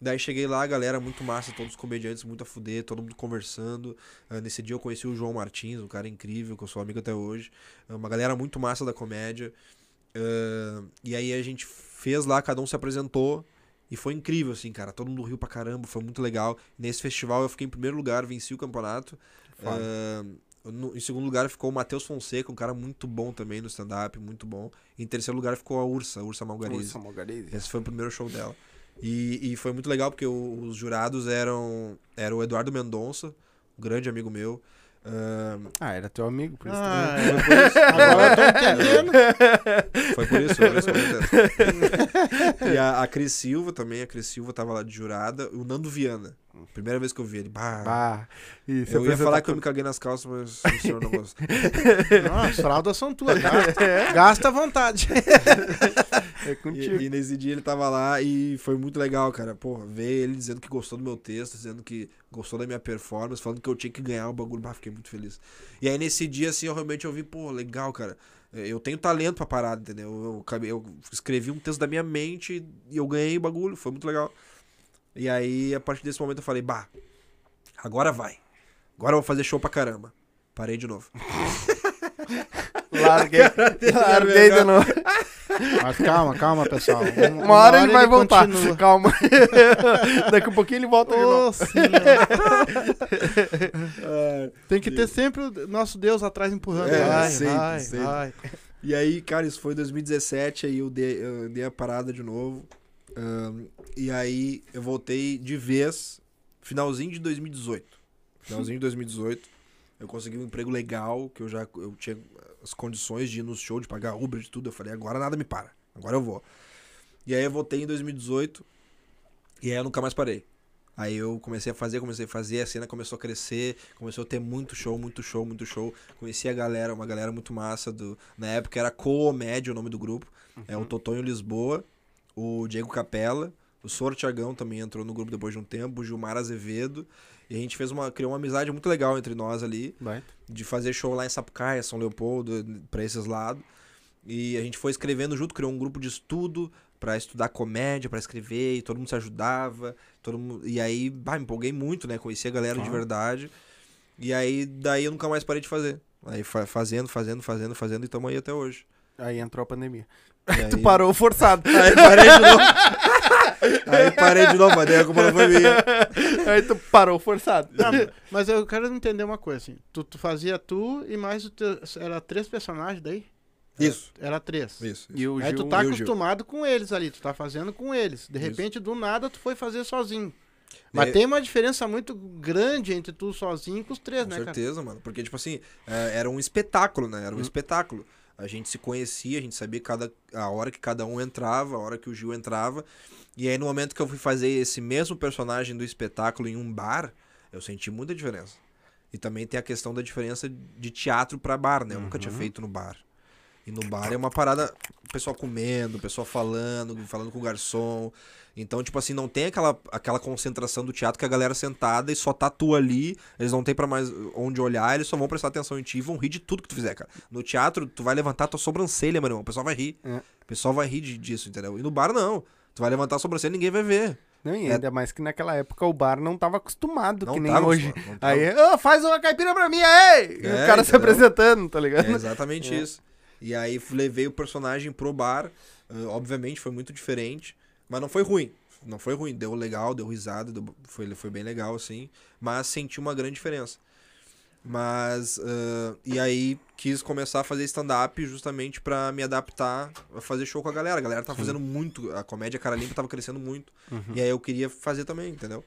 Daí cheguei lá, galera muito massa, todos os comediantes muito a fuder, todo mundo conversando. Ah, nesse dia eu conheci o João Martins, um cara incrível, que eu sou amigo até hoje. Ah, uma galera muito massa da comédia. Ah, e aí a gente fez lá, cada um se apresentou. E foi incrível, assim, cara. Todo mundo riu pra caramba, foi muito legal. Nesse festival eu fiquei em primeiro lugar, venci o campeonato. Ah, no- em segundo lugar ficou o Matheus Fonseca, um cara muito bom também no stand-up, muito bom. Em terceiro lugar ficou a Ursa, a Ursa Malgarize. Ursa Malgarize. Esse foi o primeiro show dela. E, e foi muito legal porque o- os jurados eram era o Eduardo Mendonça, um grande amigo meu. Ah, era teu amigo, por isso. Ah, é, por isso. <laughs> Agora eu tô entendendo. <laughs> foi por isso, por eu comentei. <laughs> E a, a Cris Silva também, a Cris Silva tava lá de jurada. O Nando Viana. Primeira vez que eu vi ele. Bah, Bah. Se eu ia falar que eu me caguei nas calças, mas o senhor não gostou. <laughs> Não, as fraldas são tuas. Gasta, gasta à vontade. <laughs> É contigo. E, e nesse dia ele tava lá e foi muito legal, cara. Pô, ver ele dizendo que gostou do meu texto, dizendo que gostou da minha performance, falando que eu tinha que ganhar o bagulho. Bah, fiquei muito feliz. E aí nesse dia, assim, eu realmente ouvi, pô, legal, cara. É, Eu tenho talento pra parada, entendeu? Eu, acabei- eu escrevi um texto da minha mente e eu ganhei o bagulho, foi muito legal. E aí, a partir desse momento, eu falei, bah, agora vai. Agora eu vou fazer show pra caramba. Parei de novo. <laughs> Larguei. <laughs> Larguei de novo. <laughs> Mas calma, calma, pessoal. Uma, Uma hora ele vai voltar. continua. Calma. Daqui a pouquinho ele volta de novo. Ô, Senhor. Tem que ter sempre o nosso Deus atrás empurrando. É, vai, sempre, vai, sempre. vai. E aí, cara, isso foi em 2017, aí eu dei, eu dei a parada de novo. E aí eu voltei de vez, finalzinho de 2018. Finalzinho de 2018. Eu consegui um emprego legal, que eu já eu tinha as condições de ir no show, de pagar Uber, de tudo. Eu falei, agora nada me para. Agora eu vou. E aí eu voltei em 2018. E aí eu nunca mais parei. Aí eu comecei a fazer, comecei a fazer, a cena começou a crescer, começou a ter muito show, muito show, muito show. Conheci a galera, uma galera muito massa. Do, na época era Coomédia o nome do grupo. É o Totonho Lisboa, o Diego Capella, o Sor Tiagão também entrou no grupo depois de um tempo, o Gilmar Azevedo. E a gente fez uma, criou uma amizade muito legal entre nós ali Vai. de fazer show lá em Sapucaia, São Leopoldo, pra esses lados. E a gente foi escrevendo junto, criou um grupo de estudo pra estudar comédia, pra escrever, e todo mundo se ajudava, todo mundo... e aí, bah, me empolguei muito, né? Conheci a galera de Ah. verdade. E aí daí eu nunca mais parei de fazer. Aí fa- fazendo, fazendo, fazendo, fazendo e tamo aí até hoje. Aí entrou a pandemia. E Tu aí- parou forçado. Aí parei de novo. <laughs> aí parei de novo, mas daí a culpa não foi minha. Aí tu parou forçado. Não, mas eu quero entender uma coisa, assim. Tu, tu fazia tu e mais o teu. Era três personagens daí? Isso. Era três. Isso. E o Aí Gil... tu tá acostumado com eles ali, tu tá fazendo com eles. De Isso. repente, do nada, tu foi fazer sozinho. Mas É, tem uma diferença muito grande entre tu sozinho e com os três, Com né, cara? certeza, mano. Porque, tipo assim, é, era um espetáculo, né? Hum. Era um espetáculo. A gente se conhecia, a gente sabia cada, a hora que cada um entrava, a hora que o Gil entrava. E aí, no momento que eu fui fazer esse mesmo personagem do espetáculo em um bar, eu senti muita diferença. E também tem a questão da diferença de teatro pra bar, né? Eu nunca Uhum. tinha feito no bar. E no bar é uma parada, o pessoal comendo, o pessoal falando, falando com o garçom. Então, tipo assim, não tem aquela, aquela concentração do teatro que a galera sentada e só tá tu ali, eles não tem pra mais onde olhar, eles só vão prestar atenção em ti e vão rir de tudo que tu fizer, cara. No teatro, tu vai levantar tua sobrancelha, meu irmão, o pessoal vai rir. É. O pessoal vai rir de- disso, entendeu? E no bar, não. Tu vai levantar a sobrancelha e ninguém vai ver. Não, e É- ainda mais que naquela época o bar não tava acostumado, Não que nem tava, hoje. tava. Aí, "Ô, faz uma caipira pra mim aí! E É, o cara se entendeu? apresentando, tá ligado? É exatamente É. isso. E aí levei o personagem pro bar. ah, obviamente foi muito diferente. Mas não foi ruim. Não foi ruim. Deu legal, deu risada. deu- foi, foi bem legal, assim. Mas senti uma grande diferença. Mas. ah, e aí quis começar a fazer stand-up justamente pra me adaptar a fazer show com a galera. A galera tava fazendo muito. A comédia cara limpa tava crescendo muito. Uhum. E aí eu queria fazer também, entendeu?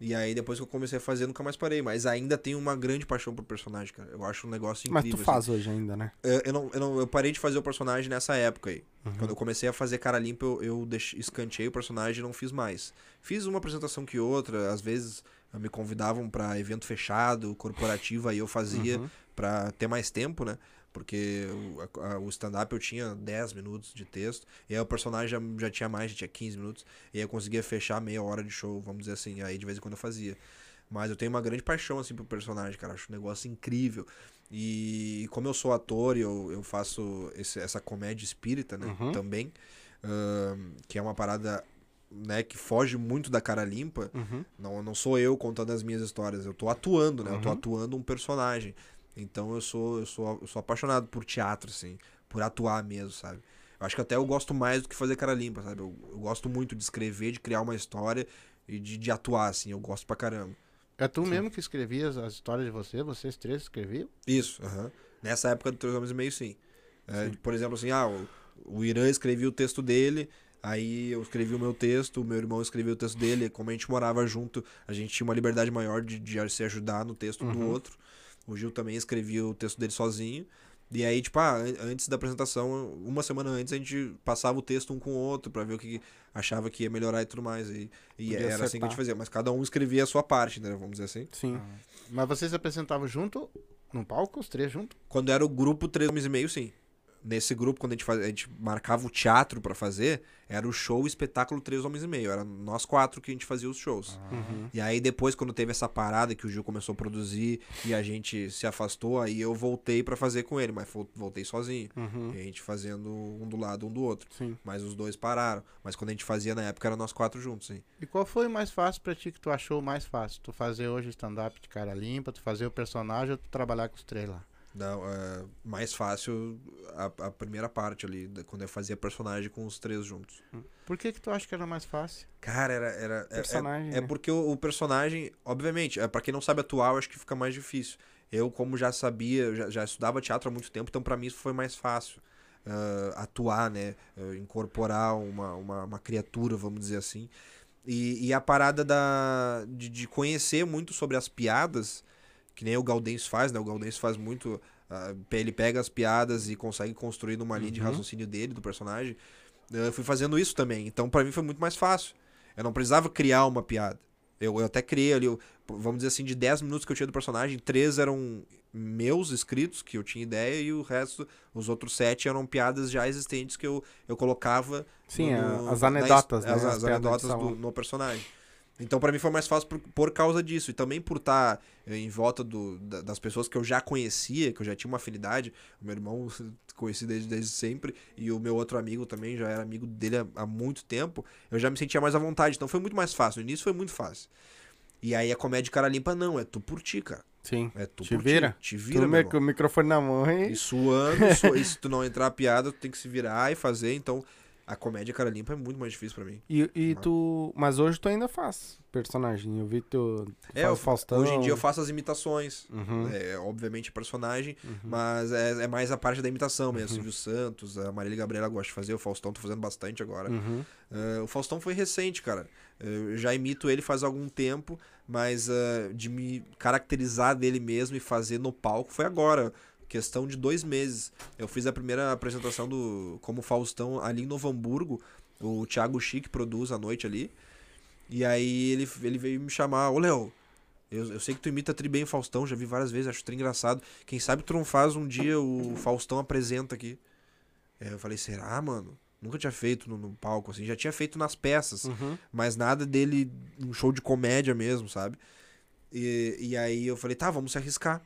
E aí depois que eu comecei a fazer, nunca mais parei. Mas ainda tenho uma grande paixão por personagem, cara. Eu acho um negócio Mas incrível. tu assim. faz hoje ainda, né? Eu, eu não, eu, não- eu parei de fazer o personagem nessa época aí. Uhum. Quando eu comecei a fazer cara limpa, eu, eu deix- escanteei o personagem e não fiz mais. Fiz uma apresentação que outra, às vezes me convidavam pra evento fechado, corporativo, aí eu fazia Uhum. pra ter mais tempo, né? Porque o, a- o stand-up eu tinha 10 minutos de texto, e aí o personagem já, já tinha mais, já tinha 15 minutos, e aí eu conseguia fechar meia hora de show, vamos dizer assim, aí de vez em quando eu fazia. Mas eu tenho uma grande paixão, assim, pro personagem, cara, acho um negócio incrível. E como eu sou ator e eu, eu faço esse- essa comédia espírita, né, Uhum. também, ahn, que é uma parada, né, que foge muito da cara limpa, Uhum. não, não sou eu contando as minhas histórias, eu tô atuando, né? Eu tô Uhum. atuando um personagem. Então eu sou, eu sou, eu sou apaixonado por teatro, assim, por atuar mesmo, sabe? Eu acho que até eu gosto mais do que fazer cara limpa, sabe? Eu, eu gosto muito de escrever, de criar uma história e de, de atuar, assim, eu gosto pra caramba. É tu mesmo que escrevias as histórias de você? Vocês três escreviam? Isso, aham. Nessa época do Três Homens e Meio, sim. É, Sim. Por exemplo, assim, ah, o, o Irã escrevia o texto dele, aí eu escrevi o meu texto, o meu irmão escreveu o texto dele, como a gente morava junto, a gente tinha uma liberdade maior de, de se ajudar no texto um do Uhum. outro. O Gil também escrevia o texto dele sozinho. E aí, tipo, ah, an- antes da apresentação, uma semana antes, a gente passava o texto um com o outro pra ver o que achava que ia melhorar e tudo mais. E, e era assim que a acertar. gente fazia. Mas cada um escrevia a sua parte, né? Vamos dizer assim. Sim. Mas vocês se apresentavam junto, num palco, os três juntos? Quando era o grupo Três Homens e Meio, sim. Nesse grupo, quando a gente, fazia, a gente marcava o teatro pra fazer, era o show espetáculo Três Homens e Meio. Era nós quatro que a gente fazia os shows. Uhum. E aí depois, quando teve essa parada que o Gil começou a produzir e a gente se afastou, aí eu voltei pra fazer com ele, mas vol- voltei sozinho. Uhum. E a gente fazendo um do lado, um do outro. Sim. Mas os dois pararam. Mas quando a gente fazia na época, era nós quatro juntos, sim. E qual foi o mais fácil pra ti que tu achou mais fácil? Tu fazer hoje stand-up de cara limpa, tu fazer o personagem ou tu trabalhar com os três lá? Não, é mais fácil a, a primeira parte ali, da- quando eu fazia personagem com os três juntos. Por que que tu acha que era mais fácil? Cara, era. era é- Personagem, é, é né? porque o, o personagem, obviamente, é, para quem não sabe atuar, eu acho que fica mais difícil. Eu, como já sabia, já, já estudava teatro há muito tempo, então pra mim isso foi mais fácil. ah, atuar, né? ah, incorporar uma, uma, uma criatura, vamos dizer assim. E, e a parada da, de, de conhecer muito sobre as piadas, que nem o Gaudêncio faz, né? O Gaudêncio faz muito. ah, ele pega as piadas e consegue construir numa linha de Uhum. raciocínio dele, do personagem. Eu fui fazendo isso também. Então, pra mim foi muito mais fácil. Eu não precisava criar uma piada. Eu, eu até criei ali, eu- vamos dizer assim, de 10 minutos que eu tinha do personagem, três eram meus escritos, que eu tinha ideia, e o resto, os outros sete eram piadas já existentes que eu, eu colocava Sim, no- as na anedotas, his- né? As, As as de anedotas do, no personagem. Então, pra mim foi mais fácil por, por causa disso. E também por estar em volta do, da- das pessoas que eu já conhecia, que eu já tinha uma afinidade. O meu irmão <laughs> conheci desde, desde sempre. E o meu outro amigo também, já era amigo dele há, há muito tempo. Eu já me sentia mais à vontade. Então foi muito mais fácil. No início foi muito fácil. E aí a comédia de cara limpa, não. É tu por ti, cara. Sim. É tu Te por vira. ti. Te Tu vira, meu me- irmão. com o microfone na mão e... E suando, su- e <laughs> se tu não entrar a piada, tu tem que se virar e fazer. Então, A comédia cara limpa é muito mais difícil pra mim. E, e tu. Mas hoje tu ainda faz personagem. Eu vi tu. tu É, eu- Faustão. hoje em dia eu faço as imitações. Uhum. É, obviamente personagem, Uhum. mas é, é mais a parte da imitação mesmo. Silvio Santos, a Marília Gabriela gosta de fazer, o Faustão tô fazendo bastante agora. Uhum. Ah, o Faustão foi recente, cara. Eu já imito ele faz algum tempo, mas ah, de me caracterizar dele mesmo e fazer no palco foi agora. Questão de dois meses. Eu fiz a primeira apresentação do como Faustão ali em Novo Hamburgo. O Thiago Chique produz à noite ali. E aí ele, ele veio me chamar, ô Léo, eu, eu sei que tu imita tri bem o Faustão, já vi várias vezes, acho tri engraçado. Quem sabe tu não faz um dia o Faustão apresenta aqui. Aí eu falei, será, mano? Nunca tinha feito no, no palco, assim, já tinha feito nas peças, Uhum. mas nada dele, um show de comédia mesmo, sabe? E, e aí eu falei, tá, vamos se arriscar.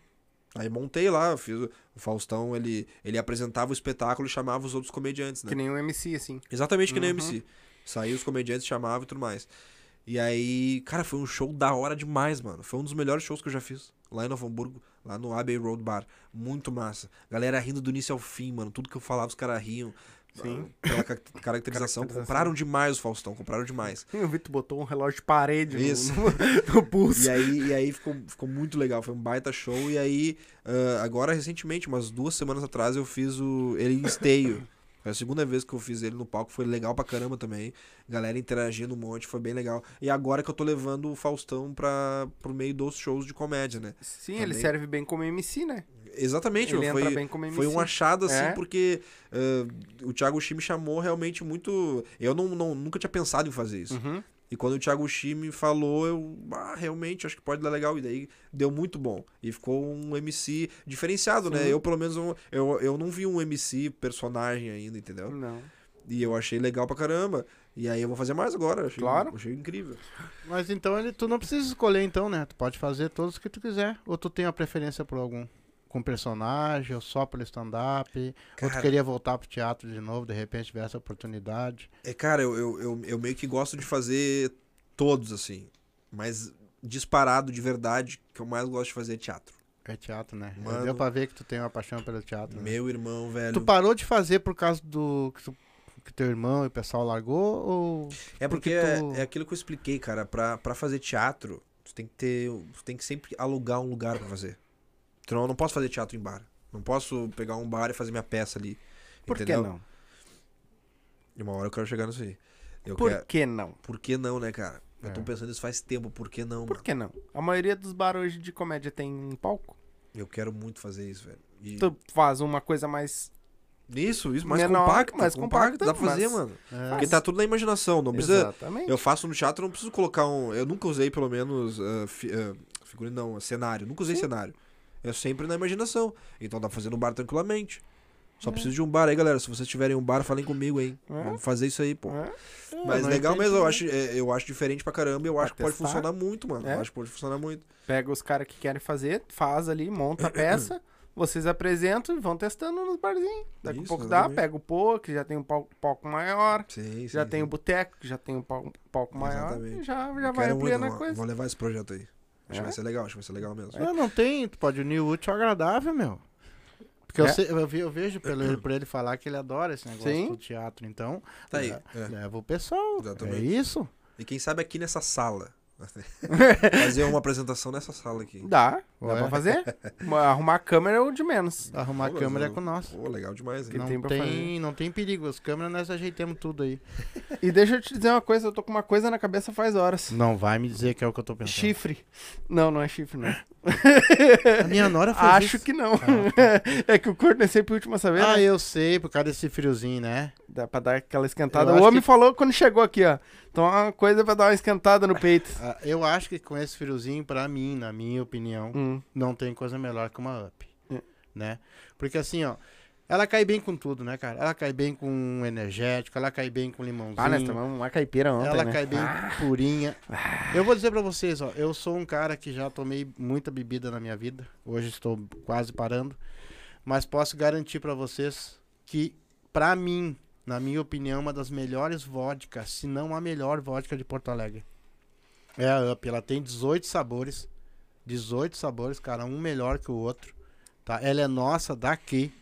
Aí montei lá, fiz o Faustão, ele, ele apresentava o espetáculo e chamava os outros comediantes, né? Que nem um MC, assim. Exatamente que nem o Uhum. MC. Saía os comediantes, chamava e tudo mais. E aí, cara, foi um show da hora demais, mano. Foi um dos melhores shows que eu já fiz. Lá em Novo Hamburgo, lá no Abbey Road Bar. Muito massa. Galera rindo do início ao fim, mano. Tudo que eu falava, os caras riam. Sim. Pela ca- caracterização. Caracterização. Compraram demais o Faustão, compraram demais. <laughs> Eu vi tu botou um relógio de parede no- Isso. No, <laughs> no pulso. E aí, e aí ficou, ficou muito legal, foi um baita show. E aí, ah, agora recentemente, umas duas semanas atrás, eu fiz o ele em esteio. Foi a segunda vez que eu fiz ele no palco, foi legal pra caramba também. Galera interagindo um monte, foi bem legal. E agora que eu tô levando o Faustão pra, pro meio dos shows de comédia, né? Sim, ele Também. serve bem como MC, né? Exatamente, Ele foi, entra bem como MC. foi um achado assim, É. porque ah, o Thiago Chi me chamou realmente muito. Eu não, não- nunca tinha pensado em fazer isso. Uhum. E quando o Thiago Chi me falou, eu, ah, realmente, acho que pode dar legal. E daí deu muito bom. E ficou um MC diferenciado, né? Sim. Eu, pelo menos, eu, eu, eu não vi um MC personagem ainda, entendeu? Não. E eu achei legal pra caramba. E aí eu vou fazer mais agora. Achei, Claro. Achei incrível. Mas então ele, tu não precisa escolher então, né? Tu pode fazer todos que tu quiser. Ou tu tem uma preferência por algum? Com personagem, ou só pelo stand-up? Ou tu queria voltar pro teatro de novo, de repente tiver essa oportunidade? é, cara eu, eu, eu, eu meio que gosto de fazer todos, assim. Mas disparado de verdade, que eu mais gosto de fazer é teatro. É teatro, né? Mano. Deu pra ver que tu tem uma paixão pelo teatro. né? Meu irmão, velho. Tu parou de fazer por causa do que, tu- que teu irmão e o pessoal largou? Ou É porque, Porque tu- é, é aquilo que eu expliquei, cara. Pra, pra fazer teatro, tu tem que ter. Tu tem que sempre alugar um lugar pra fazer. Então eu não posso fazer teatro em bar. Não posso pegar um bar e fazer minha peça ali. Por entendeu? que não? E uma hora eu quero chegar nisso aí. Eu Por quero... que não? Por que não, né, cara? Eu tô É. pensando isso faz tempo. Por que não, Por mano? que não? A maioria dos bares hoje de comédia tem um palco. Eu quero muito fazer isso, velho. E- Tu faz uma coisa mais. Isso, isso, mais Menor, compacto. mais compacto, compacta, dá pra fazer, mas- mano. É. Porque tá tudo na imaginação. Não precisa. Exatamente. Eu faço no teatro, não preciso colocar um. Eu nunca usei, pelo menos, ah, fi- ah, figurino, não, cenário. Nunca usei Sim. cenário. É sempre na imaginação. Então dá pra fazer no bar tranquilamente. Só É. preciso de um bar aí, galera. Se vocês tiverem um bar, falem comigo, hein? É. Vamos fazer isso aí, pô. É. Mas não legal entendi, mesmo, eu né? acho, é, eu acho diferente pra caramba. Eu Pra acho que pode testar. funcionar muito, mano. É. Eu acho que pode funcionar muito. Pega os caras que querem fazer, faz ali, monta a <clears throat> peça, vocês apresentam e vão testando nos barzinhos. Daqui a pouco dá, exatamente. pega o pô, que já tem um palco, palco maior, Sim, já sim, tem sim. o boteco, que já tem um palco, palco maior, Exatamente. e já, já vai ampliando a coisa. Vou levar esse projeto aí. Acho É? que vai ser legal, acho que vai ser legal mesmo. Não, não tem, tu pode unir o útil ao agradável, meu. Porque eu, É. sei- eu, vi- eu vejo pelo, por ele falar que ele adora esse negócio Sim. do teatro. Então, Tá aí. é. leva o pessoal. Exatamente. É isso. E quem sabe aqui nessa sala. <laughs> Fazer uma apresentação nessa sala aqui. Dá, dá Ué. pra fazer. <laughs> Arrumar a câmera é o de menos. Arrumar Pô, a câmera é com nós. Pô, legal demais, hein? Não tem tem, não tem perigo. As câmeras nós ajeitamos tudo aí. <laughs> E deixa eu te dizer uma coisa, eu tô com uma coisa na cabeça faz horas. Não vai me dizer que é o que eu tô pensando. Chifre. Não, não é chifre, não. A minha nora fez Acho isso. que não. Ah, <laughs> é que o corno é sempre o último a saber, Ah, né? eu sei, por causa desse friozinho, né? Dá pra dar aquela esquentada. Eu O homem que- falou quando chegou aqui, ó. Então é uma coisa pra dar uma esquentada no peito. <laughs> Ah, eu acho que com esse friozinho, pra mim, na minha opinião, Hum. não tem coisa melhor que uma up. É. Né? Porque assim, ó, ela cai bem com tudo, né, cara? Ela cai bem com energético, ela cai bem com limãozinho. Ah, nós tomamos uma caipira ontem, ela né? cai bem purinha. Eu vou dizer pra vocês, ó, eu sou um cara que já tomei muita bebida na minha vida. Hoje estou quase parando, mas posso garantir pra vocês que pra mim, na minha opinião, uma das melhores vodkas, se não a melhor vodka de Porto Alegre. É a Up, ela tem 18 sabores. 18 sabores, cara, um melhor que o outro. Tá? Ela é nossa daqui.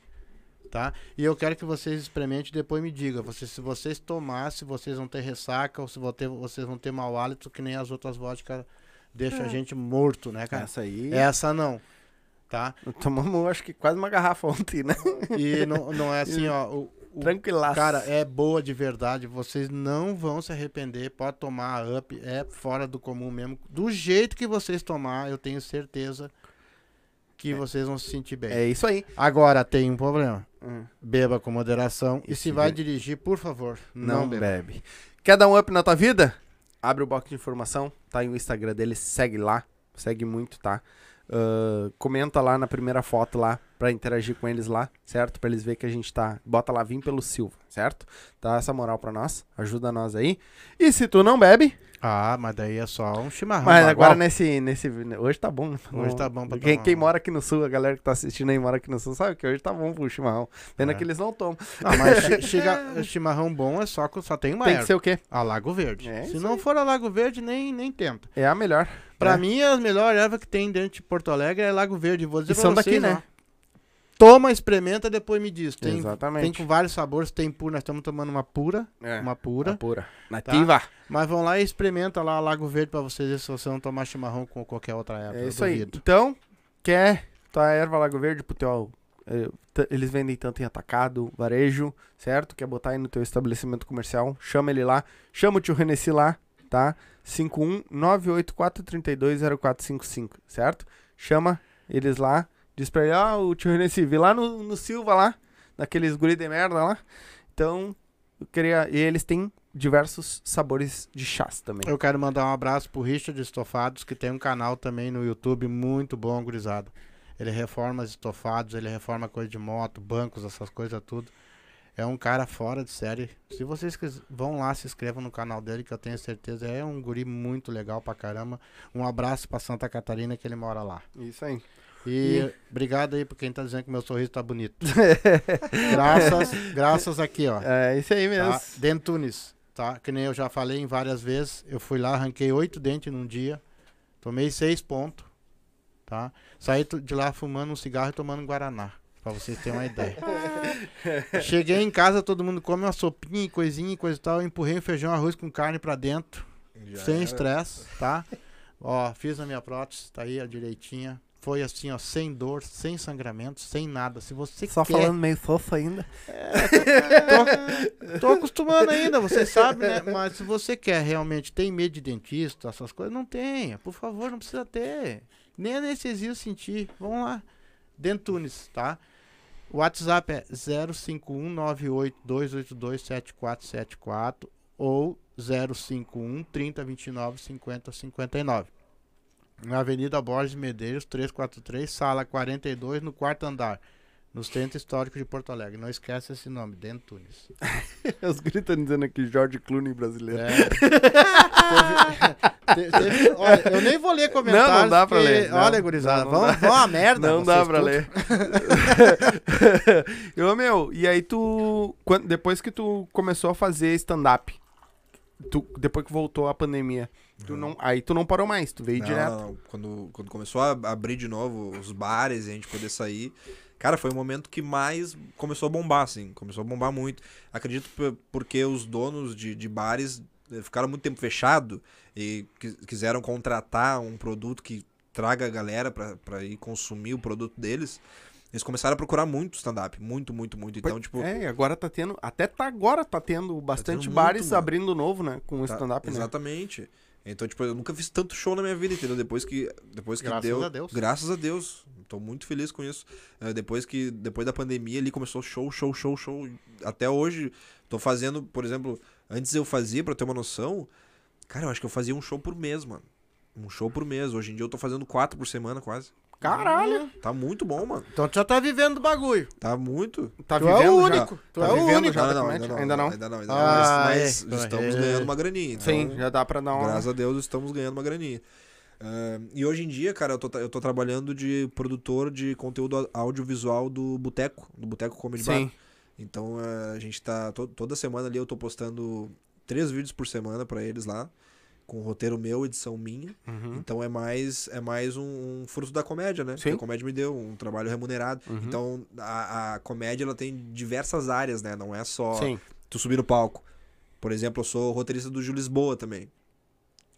Tá? E eu quero que vocês experimentem e depois me digam. Vocês, se vocês tomar, se vocês vão ter ressaca ou se vão ter, vocês vão ter mau hálito, que nem as outras vodkas deixam a gente morto, né, cara? Essa aí. Essa não. Tá? Tomamos, acho que quase uma garrafa ontem, né? E não, não é assim, ó. O, o- Tranquilaço. Cara, é boa de verdade. Vocês não vão se arrepender. Pode tomar a up. É fora do comum mesmo. Do jeito que vocês tomar, eu tenho certeza que vocês vão se sentir bem. É isso aí. Agora tem um problema. Hum. Beba com moderação. E, E se se vai dirigir, por favor, Não, não, beba. bebe. Quer dar um up na tua vida? Abre o box de informação, tá aí o Instagram dele, segue lá, segue muito, tá? Ah, comenta lá na primeira foto lá pra interagir com eles lá, certo? Pra eles verem que a gente tá. Bota lá, vim pelo Silva, certo? Dá essa moral pra nós, ajuda nós aí. E se tu não bebe, Ah, mas daí é só um chimarrão. mas agora nesse, nesse. Hoje tá bom. Hoje tá bom pra quem, tomar quem mora aqui no sul, a galera que tá assistindo aí mora aqui no sul, sabe que hoje tá bom pro chimarrão. Pena É. que eles não tomam. Ah, mas <laughs> chega, chimarrão bom é só, que só tem uma Tem que erva. ser o quê? A Lago Verde. É Se não for a Lago Verde, nem, nem tenta. É a melhor. Pra É. mim, as melhores ervas que tem dentro de Porto Alegre é Lago Verde. Vou dizer E pra são vocês, daqui, né? ó. Toma, experimenta, depois me diz. Tem, Exatamente. tem com vários sabores. Tem pura, nós estamos tomando uma pura. É. Uma A pura. pura. Nativa. Mas vão lá e experimenta lá Lago Verde pra vocês verem se você não tomar chimarrão com qualquer outra erva. É isso aí. Então, quer tua erva Lago Verde pro teu. t- Eles vendem tanto em atacado, varejo, certo? Quer botar aí no teu estabelecimento comercial? Chama ele lá. Chama o tio Renessi lá, tá? 51984320455, certo? Chama eles lá. Diz pra ele, ah, o tio Renessi, vi lá no, no Silva lá, naqueles guri de merda lá. Então, eu queria. E eles têm diversos sabores de chás também. Eu quero mandar um abraço pro Richard Estofados, que tem um canal também no YouTube muito bom, gurizada. Ele reforma estofados, ele reforma coisa de moto, bancos, essas coisas tudo. É um cara fora de série. Se vocês vão lá, se inscrevam no canal dele, que eu tenho certeza. É um guri muito legal pra caramba. Um abraço pra Santa Catarina, que ele mora lá. Isso aí. E obrigado aí por quem tá dizendo que meu sorriso tá bonito. <laughs> graças, graças aqui, ó. É isso aí mesmo. Tá? Dentunes, tá? Que nem eu já falei em várias vezes. Eu fui lá, arranquei oito dentes num dia. Tomei seis pontos. Tá? Saí de lá fumando um cigarro e tomando um Guaraná. Pra vocês terem uma ideia. <laughs> Cheguei em casa, todo mundo come uma sopinha e coisinha e coisa e tal. Eu empurrei o feijão arroz com carne pra dentro. Já sem era. estresse, tá? ó, fiz a minha prótese, tá aí, a direitinha. Foi assim, ó, sem dor, sem sangramento, sem nada. Se você Só quer... falando meio fofo ainda. Tô, tô acostumando ainda, você sabe, né? Mas se você quer realmente, tem medo de dentista, essas coisas, não tenha. Por favor, não precisa ter. Nem anestesia eu sentir. Vamos lá. Dentunes, tá? O WhatsApp é 051-98-282-7474 ou 051 3029 5059. Na Avenida Borges Medeiros, 343, sala 42, no quarto andar. No Centro Histórico de Porto Alegre. Não esquece esse nome, Dentunes. <laughs> Os gritos dizendo aqui, George Clooney brasileiro. É. <laughs> teve, olha, eu nem vou ler comentários. Não, não dá pra porque- ler, não. olha, gurizada, Não, não vão, vão a merda. Não dá pra tudo. ler. <laughs> eu, meu, e aí tu. quando- depois que tu começou a fazer stand-up, depois que voltou a pandemia, tu não, aí tu não parou mais, tu veio Não, direto. não, Quando, quando começou a abrir de novo os bares e a gente poder sair, cara, foi o momento que mais começou a bombar, assim. Começou a bombar muito. Acredito porque os donos de, de bares ficaram muito tempo fechado e qui- quiseram contratar um produto que traga a galera pra, pra ir consumir o produto deles. Eles começaram a procurar muito stand-up. Muito, muito, muito. Então, tipo. É, agora tá tendo. Até tá agora tá tendo bastante muito, bares mano. abrindo novo, né? Com o Tá, stand-up, né? Exatamente. Então, tipo, eu nunca fiz tanto show na minha vida, entendeu? Depois que, depois que Graças deu. a Deus. Graças a Deus. Tô muito feliz com isso. Eh, depois que depois da pandemia ali começou show, show, show, show. Até hoje tô fazendo, por exemplo, antes eu fazia, pra ter uma noção, cara, eu acho que eu fazia um show por mês, mano. Um show por mês. Hoje em dia eu tô fazendo quatro por semana quase. Caralho! Tá muito bom, mano. Então tu já tá vivendo do bagulho. Tá muito. Tá Tu é o vivendo já? único, tu Tá é o vivendo único. já? Não, não, ainda não. Ainda não? Ainda não, ainda não. Ah, mas é. mas estamos É. ganhando uma graninha. Então, Sim, já dá pra dar uma. Graças a Deus estamos ganhando uma graninha. Ah, e hoje em dia, cara, eu tô, eu tô trabalhando de produtor de conteúdo au- audiovisual do Boteco, do Boteco Comedy Bar. Então a gente tá. to- toda semana ali eu tô postando três vídeos por semana pra eles lá. com roteiro meu, edição minha. Uhum. Então é mais é mais um, um fruto da comédia, né? Sim. Que a comédia me deu um trabalho remunerado. Uhum. Então a, a comédia ela tem diversas áreas, né? Não é só Sim. tu subir no palco. Por exemplo, eu sou roteirista do Gil Lisboa também.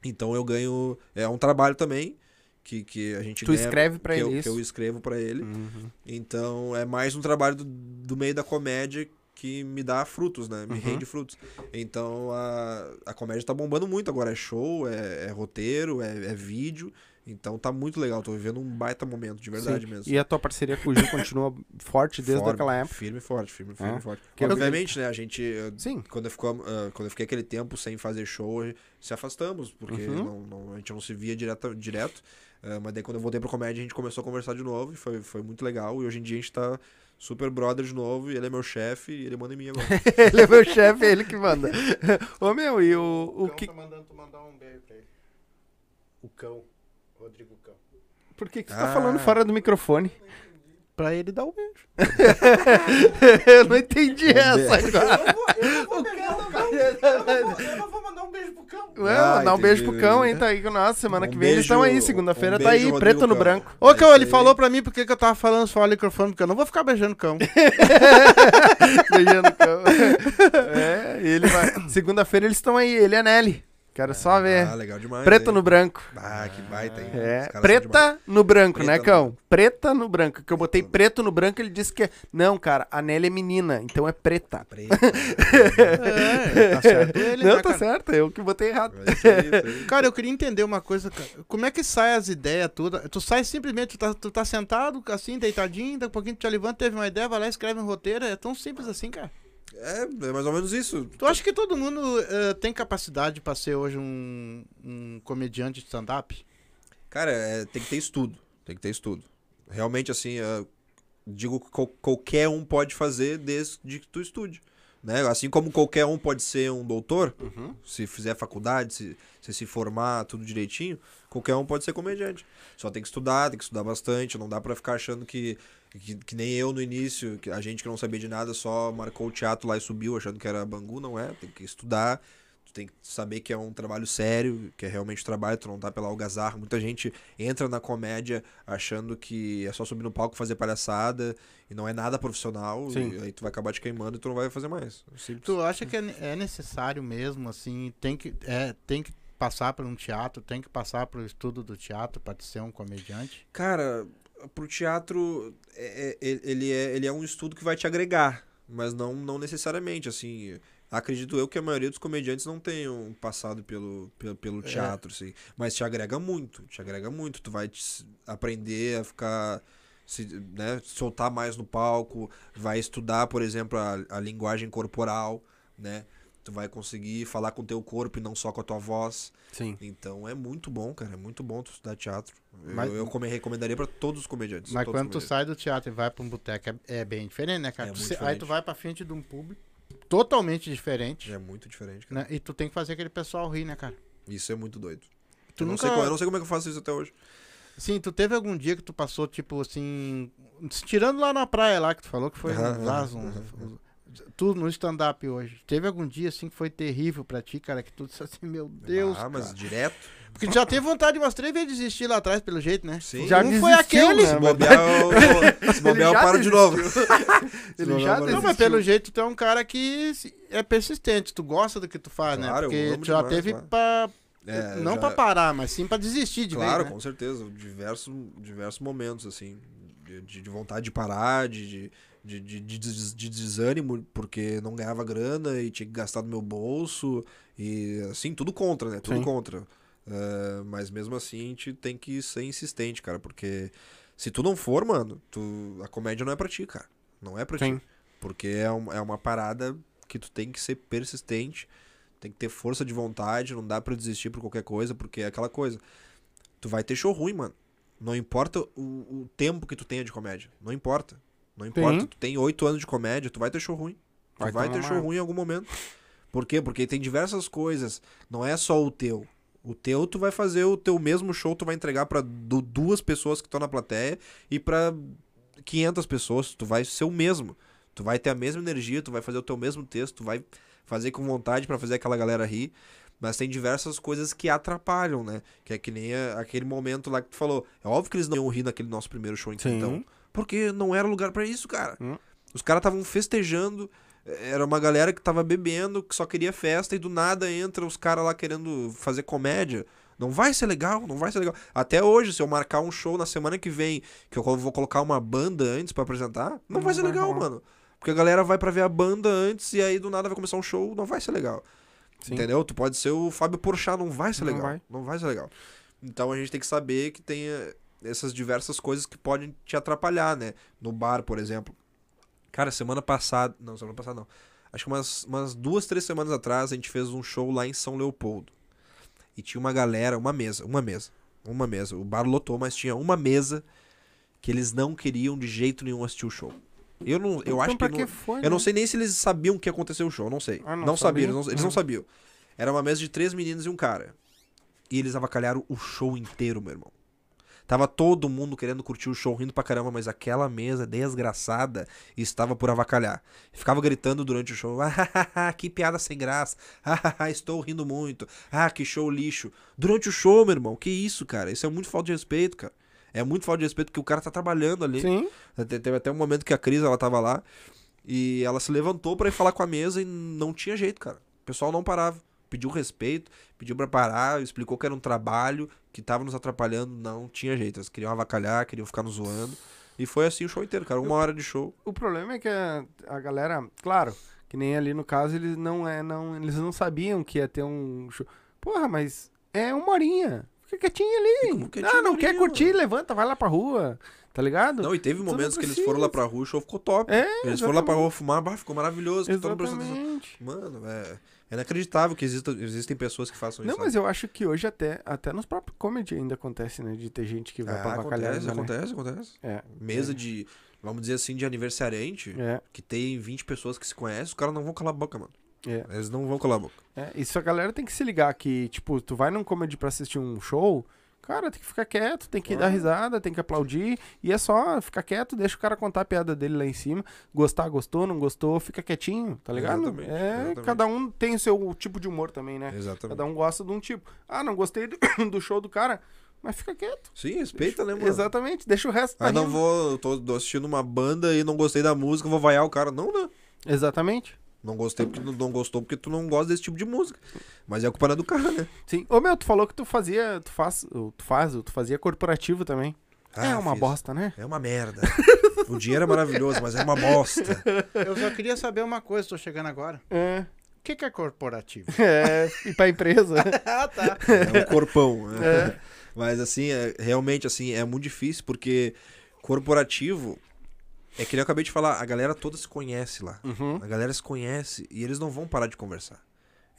Então eu ganho é um trabalho também que, que a gente Tu ganha, escreve pra que ele eu, isso? que eu escrevo pra ele. Uhum. Então é mais um trabalho do, do meio da comédia que me dá frutos, né? Me Uhum. rende frutos. Então a, a comédia tá bombando muito agora. É show, é, é roteiro, é, é vídeo. Então tá muito legal. Tô vivendo um baita momento, de verdade Sim. mesmo. E a tua parceria com o Gil continua <laughs> forte desde aquela época? Firme forte, firme, firme É. e forte. Que eu- Obviamente, né? A gente. Sim. Quando eu, ficou, ah, quando eu fiquei aquele tempo sem fazer show, se afastamos, porque Uhum. não, não- a gente não se via direto. direto Ah, mas daí quando eu voltei pra comédia, a gente começou a conversar de novo e foi, foi muito legal. E hoje em dia a gente tá super brother de novo. E ele é meu chefe e ele manda em mim agora. <laughs> ele é meu chefe, é ele que manda. Ô meu, e o, o que. tá mandando tu mandar um beijo pra ele. O cão. Rodrigo Cão. Por que, que você tá Ah. falando fora do microfone? Pra ele dar o beijo. <laughs> eu não entendi essa beijo. agora. Eu não vou mandar um beijo pro cão. Ué, Ah, mandar um beijo pro cão, hein? Tá aí com nós. Semana Um que vem eles estão aí. beijo- Segunda-feira um tá aí, beijo, preto no Cão. branco. Ô, cão, É ele falou pra mim porque que eu tava falando fora do microfone, porque eu não vou ficar beijando cão. <laughs> <laughs> Beijando o cão. É, e ele vai. Segunda-feira eles estão aí, ele e a Nelly. Quero só ver. Ah, legal demais. Preto hein? no branco. Ah, que baita, hein? É, preta no branco, Preta né, no cão? Preta no branco. Que eu botei preto no branco, ele disse que é. Não, cara, a Nelly é menina, então é preta. Preta. <laughs> É, tá certo ele, Não, né, tá cara? certo, eu que botei errado. É isso isso. <laughs> Cara, eu queria entender uma coisa, cara. Como é que sai as ideias tudo? Tu sai simplesmente, tu tá, tu tá sentado, assim, deitadinho, daqui a pouquinho tu te levanta, teve uma ideia, vai lá, escreve um roteiro. É tão simples assim, cara. É, é mais ou menos isso. Tu acha que todo mundo eh, tem capacidade pra ser hoje um, um comediante de stand-up? Cara, é, tem que ter estudo. Tem que ter estudo. Realmente, assim, é, digo que qual- qualquer um pode fazer desde que tu estude. Né? Assim como qualquer um pode ser um doutor, se fizer faculdade, se, se se formar tudo direitinho, qualquer um pode ser comediante. Só tem que estudar, tem que estudar bastante. Não dá pra ficar achando que, que, que nem eu no início, que a gente que não sabia de nada só marcou o teatro lá e subiu achando que era Bangu. Não é, tem que estudar. Tu tem que saber que é um trabalho sério, que é realmente trabalho, tu não tá pela algazarra. Muita gente entra na comédia achando que é só subir no palco e fazer palhaçada e não é nada profissional. Sim. E aí tu vai acabar te queimando e tu não vai fazer mais. Simples. Tu acha que é, é necessário mesmo, assim, tem que, é, tem que passar por um teatro, tem que passar pelo estudo do teatro pra ser um comediante? Cara, pro teatro, é- é- ele, é, ele é um estudo que vai te agregar, mas não, não necessariamente, assim... Acredito eu que a maioria dos comediantes não tenham passado pelo, pelo, pelo teatro, assim. Mas te agrega muito, te agrega muito. Tu vai aprender a ficar... Se, né, soltar mais no palco, vai estudar, por exemplo, a, a linguagem corporal, né? Tu vai conseguir falar com o teu corpo e não só com a tua voz. Sim. Então é muito bom, cara. É muito bom tu estudar teatro. Mas- eu eu come- recomendaria pra todos os comediantes. Mas quando tu sai do teatro e vai pra um boteco, é, é bem diferente, né, cara? É Tu se- aí tu vai pra frente de um público totalmente diferente, É muito diferente, cara. né? E tu tem que fazer aquele pessoal rir, né, cara? Isso é muito doido. Tu eu, não nunca... sei como, eu não sei como é que eu faço isso até hoje. Sim, tu teve algum dia que tu passou, tipo, assim... Tirando lá na praia lá, que tu falou que foi Aham, um vaso, aham, um- tudo no stand-up hoje. Teve algum dia, assim, que foi terrível pra ti, cara? Que tu disse assim, meu Deus, ah, mas cara. direto. Porque tu já teve vontade umas três vezes de desistir lá atrás, pelo jeito, né? Sim. Já um foi desistiu, aquele... né? Se bobear, eu, <laughs> se bobear, eu paro de novo. <laughs> Ele Se já bobear, eu paro de Não, mas pelo jeito tu é um cara que é persistente, tu gosta do que tu faz, né? Claro, eu Porque tu já demais, teve claro. pra. É, não já- pra parar, mas sim pra desistir de Claro, vez, né? com certeza. Diversos, diversos momentos, assim. De, de- de vontade de parar, de, de, de, de, de de desânimo, porque não ganhava grana e tinha que gastar do meu bolso. E assim, tudo contra, né? Tudo Sim. contra. É, mas mesmo assim, a gente tem que ser insistente, cara. Porque se tu não for, mano, tu, a comédia não é pra ti, cara. Não é pra Sim. ti. Porque é, um- é uma parada que tu tem que ser persistente, tem que ter força de vontade, não dá pra desistir por qualquer coisa, porque é aquela coisa. Tu vai ter show ruim, mano. Não importa o, o tempo que tu tenha de comédia. Não importa. Não importa. Tu tem oito anos de comédia, tu vai ter show ruim. Tu Vai vai, tomar ter show ruim em algum momento. Por quê? Porque tem diversas coisas. Não é só o teu. O teu, tu vai fazer o teu mesmo show, tu vai entregar pra du- duas pessoas que estão na plateia e pra 500 pessoas. Tu vai ser o mesmo. Tu vai ter a mesma energia, tu vai fazer o teu mesmo texto, tu vai fazer com vontade pra fazer aquela galera rir. Mas tem diversas coisas que atrapalham, né? Que é que nem a- aquele momento lá que tu falou. É óbvio que eles não iam rir naquele nosso primeiro show em Sim. Porque não era lugar pra isso, cara. Hum. Os caras estavam festejando. Era uma galera que tava bebendo, que só queria festa, e do nada entra os caras lá querendo fazer comédia. Não vai ser legal, não vai ser legal. Até hoje, se eu marcar um show na semana que vem, que eu vou colocar uma banda antes pra apresentar, não, Não vai ser vai legal, rolar. mano. Porque a galera vai pra ver a banda antes e aí do nada vai começar um show, não vai ser legal. Sim. Entendeu? Tu pode ser o Fábio Porchat, não vai ser Não legal. vai. Não vai ser legal. Então a gente tem que saber que tem eh, essas diversas coisas que podem te atrapalhar, né? No bar, por exemplo. Cara, semana passada. Não, semana passada não. Acho que umas, umas duas, três semanas atrás a gente fez um show lá em São Leopoldo. E tinha uma galera, uma mesa, uma mesa. Uma mesa. O bar lotou, mas tinha uma mesa que eles não queriam de jeito nenhum assistir o show. Eu não, eu Então, acho que, pra não- que foi, eu não né? sei nem se eles sabiam que ia acontecer o show, não sei. Ah, não não sabiam, sabia? eles, não, eles não sabiam. Era uma mesa de três meninos e um cara. E eles avacalharam o show inteiro, meu irmão. Tava todo mundo querendo curtir o show, rindo pra caramba, mas aquela mesa desgraçada estava por avacalhar. Ficava gritando durante o show: <laughs> ah, que piada sem graça, ah, estou rindo muito, ah, que show lixo. Durante o show, meu irmão, que isso, cara? Isso é muito falta de respeito, cara. É muito falta de respeito porque o cara tá trabalhando ali. Sim. Te- Teve até um momento que a Cris, ela tava lá e ela se levantou pra ir falar com a mesa e não tinha jeito, cara. O pessoal não parava. Pediu respeito, pediu pra parar, explicou que era um trabalho, que tava nos atrapalhando, não tinha jeito. Eles queriam avacalhar, queriam ficar nos zoando. E foi assim o show inteiro, cara. Uma hora de show. O problema é que a, a galera, claro, que nem ali no caso, eles não é, não, eles não sabiam que ia ter um show. Porra, mas é uma horinha. Fica quietinho ali. Fica ah, não uma quer curtir, mano. levanta, vai lá pra rua. Tá ligado? Não, e teve momentos não que eles foram lá pra rua, o show ficou top. É, eles foram lá pra exatamente. rua fumar, bah, ficou maravilhoso. Exatamente. Mano, é, é inacreditável que exista, existem pessoas que façam Não, isso. mas eu acho que hoje até, até nos próprios comedy ainda acontece, né? De ter gente que vai pra Ah, avacalhar. acontece, ainda, né? acontece, acontece. É. Mesa de, vamos dizer assim, de aniversariante, É, que tem 20 pessoas que se conhecem, os caras não vão calar a boca, mano. é. Eles não vão calar a boca. É, isso a galera tem que se ligar que, tipo, tu vai num comedy pra assistir um show, cara, tem que ficar quieto, tem que dar risada, tem que aplaudir, e é só ficar quieto, deixa o cara contar a piada dele lá em cima, gostar, gostou, não gostou, fica quietinho, tá ligado? Exatamente, é, exatamente. cada um tem o seu tipo de humor também, né? Exatamente. Cada um gosta de um tipo. Ah, não gostei do, <coughs> do show do cara, mas fica quieto. Sim, respeita, né, mano? Exatamente, deixa o resto tá Ah, não rindo. vou. Tô, tô assistindo uma banda e não gostei da música, vou vaiar o cara. Não, né? Exatamente. Não gostei porque não, não gostou porque tu não gosta desse tipo de música. Mas é a culpa é do cara, né? Sim. Ô meu, tu falou que tu fazia, tu faz, tu faz, tu fazia corporativo também. é Ah, uma fiz. bosta, né? É uma merda. o dinheiro é maravilhoso, mas é uma bosta. Eu só queria saber uma coisa, tô chegando agora. É. O que, que é corporativo? <laughs> É, e pra empresa. <laughs> ah, tá. É um corpão. né? Mas assim, é, realmente assim, é muito difícil porque corporativo é que eu acabei de falar, a galera toda se conhece lá. Uhum. A galera se conhece e eles não vão parar de conversar.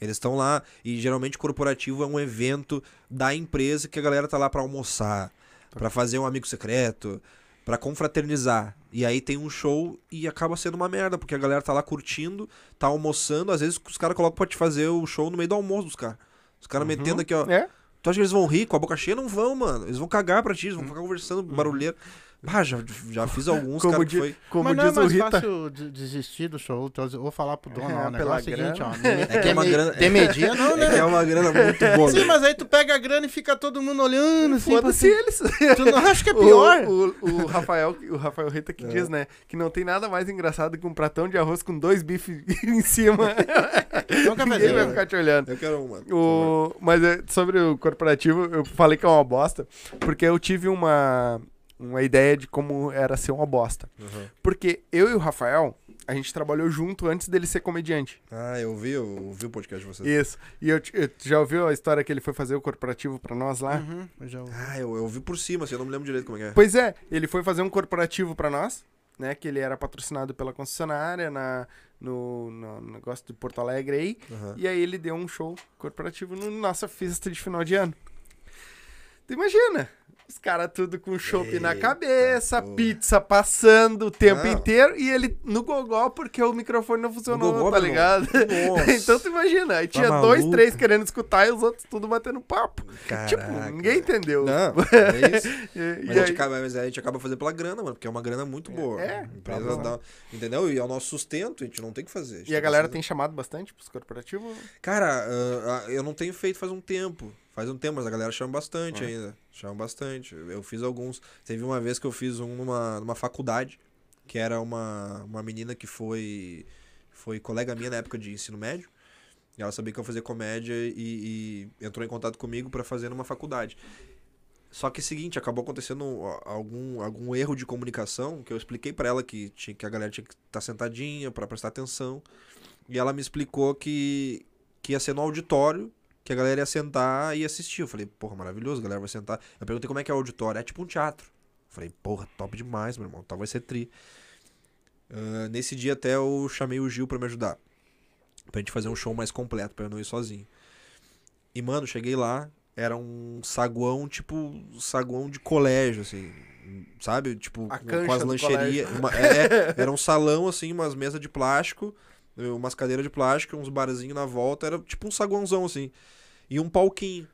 Eles estão lá e geralmente corporativo é um evento da empresa que a galera tá lá pra almoçar, pra fazer um amigo secreto, pra confraternizar. E aí tem um show e acaba sendo uma merda, porque a galera tá lá curtindo, tá almoçando, às vezes os caras colocam pra te fazer o show no meio do almoço dos caras. Os caras metendo aqui, ó. É? Tu acha que eles vão rir com a boca cheia? Não vão, mano. Eles vão cagar pra ti, eles vão ficar conversando barulheiro. Ah, já, já fiz <laughs> alguns, Como, cara, que foi... como Mas não é diz o mais Rita. fácil de- desistir do show. eu vou falar pro dono, É, ó, o pela negócio é o seguinte, ó. grana. <laughs> É que é uma grana- Demedia não, É que né? é uma grana muito boa. Sim, né? mas aí tu pega a grana e fica todo mundo olhando, assim, Foda-se eles. Tu não acha que é <laughs> pior? O, o, o Rafael, o Rafael Rita que diz, né? Que não tem nada mais engraçado que um pratão de arroz com dois bifes em cima. Então, Ninguém vai ficar te olhando. Eu quero um, mano. O, mas é, sobre o corporativo, eu falei que é uma bosta, porque eu tive uma, uma ideia de como era ser uma bosta. Uhum. Porque eu e o Rafael, a gente trabalhou junto antes dele ser comediante. Ah, eu vi, eu vi o podcast de vocês. Isso. E eu, eu- tu já ouviu a história que ele foi fazer o corporativo pra nós lá? Uhum, eu já ouvi. Ah, eu, eu vi por cima, assim, eu não me lembro direito como é que é. Pois é, ele foi fazer um corporativo pra nós, né? Que ele era patrocinado pela concessionária na, no, no negócio de Porto Alegre aí. Aham. E aí ele deu um show corporativo na nossa festa de final de ano. Tu imagina. Os caras tudo com chopp na cabeça, porra. pizza passando o tempo Não. inteiro e ele no gogó porque o microfone não funcionou, gogó, tá ligado? <laughs> Então tu imagina, aí Tá tinha dois, três querendo escutar e os outros tudo batendo papo. Tipo, Caraca. ninguém entendeu. Não, <laughs> é isso. E, Mas, e a gente aí, acaba, mas a gente acaba fazendo pela grana, mano, porque é uma grana muito boa. é, A empresa tá dá, entendeu? E é o nosso sustento, a gente não tem que fazer. gente e a tá galera fazendo. tem chamado bastante pros corporativos? Cara, ah, ah, eu não tenho feito faz um tempo. Faz um tempo, mas a galera chama bastante É. ainda. Chama bastante. Eu fiz alguns. Teve uma vez que eu fiz um numa, numa faculdade, que era uma, uma menina que foi, foi colega minha na época de ensino médio. E ela sabia que eu fazia comédia e, e entrou em contato comigo pra fazer numa faculdade. Só que é o seguinte, acabou acontecendo algum, algum erro de comunicação, que eu expliquei pra ela que, tinha, que a galera tinha que estar sentadinha pra prestar atenção. E ela me explicou que, que ia ser no auditório, que a galera ia sentar e assistir. Eu falei, porra, maravilhoso, a galera vai sentar. Eu perguntei como é que é o auditório. É tipo um teatro. Eu falei, porra, top demais, meu irmão. Tal vai ser tri. Ah, nesse dia até eu chamei o Gil pra me ajudar. Pra gente fazer um show mais completo, pra eu não ir sozinho. E, mano, cheguei lá, era um saguão, tipo, saguão de colégio, assim. Sabe? Tipo, com, as lancherias. é, <laughs> era um salão, assim, umas mesas de plástico, umas cadeiras de plástico, uns barzinhos na volta. Era tipo um saguãozão, assim. E um palquinho.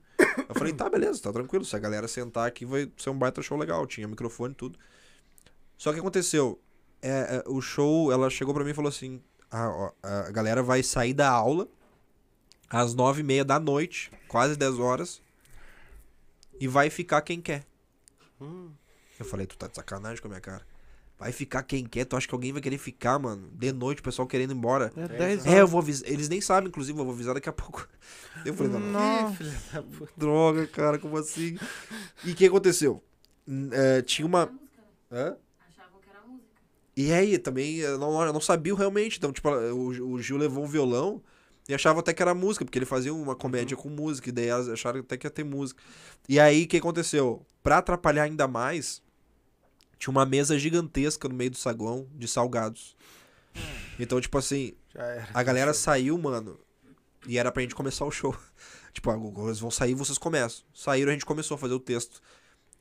Eu falei, tá, beleza, tá tranquilo. Se a galera sentar aqui, vai ser um baita show legal. Tinha microfone e tudo. Só que aconteceu. É, é, o show, ela chegou pra mim e falou assim: "Ah, ó, a galera vai sair da aula às nove e meia da noite, quase 10 horas, e vai ficar quem quer. Eu falei, tu tá de sacanagem com a minha cara. Vai ficar quem quer, tu acha que alguém vai querer ficar, mano? De noite, o pessoal querendo ir embora. É 10 É, eu vou avisar. Eles nem sabem, inclusive, eu vou avisar daqui a pouco. <laughs> Eu falei, não. Ih, filha da puta. droga, cara, como assim? E o que aconteceu? É, tinha uma. Hã? Achavam que era música. E aí, também, eu não, eu não sabia realmente. Então, tipo, o, o Gil levou um violão e achava até que era música, porque ele fazia uma comédia com música, e daí elas acharam até que ia ter música. E aí, o que aconteceu? Pra atrapalhar ainda mais, tinha uma mesa gigantesca no meio do saguão de salgados. Então, tipo assim, a galera saiu, mano, e era pra gente começar o show. <laughs> Tipo, ah, eles vão sair, vocês começam. Saíram, a gente começou a fazer o texto.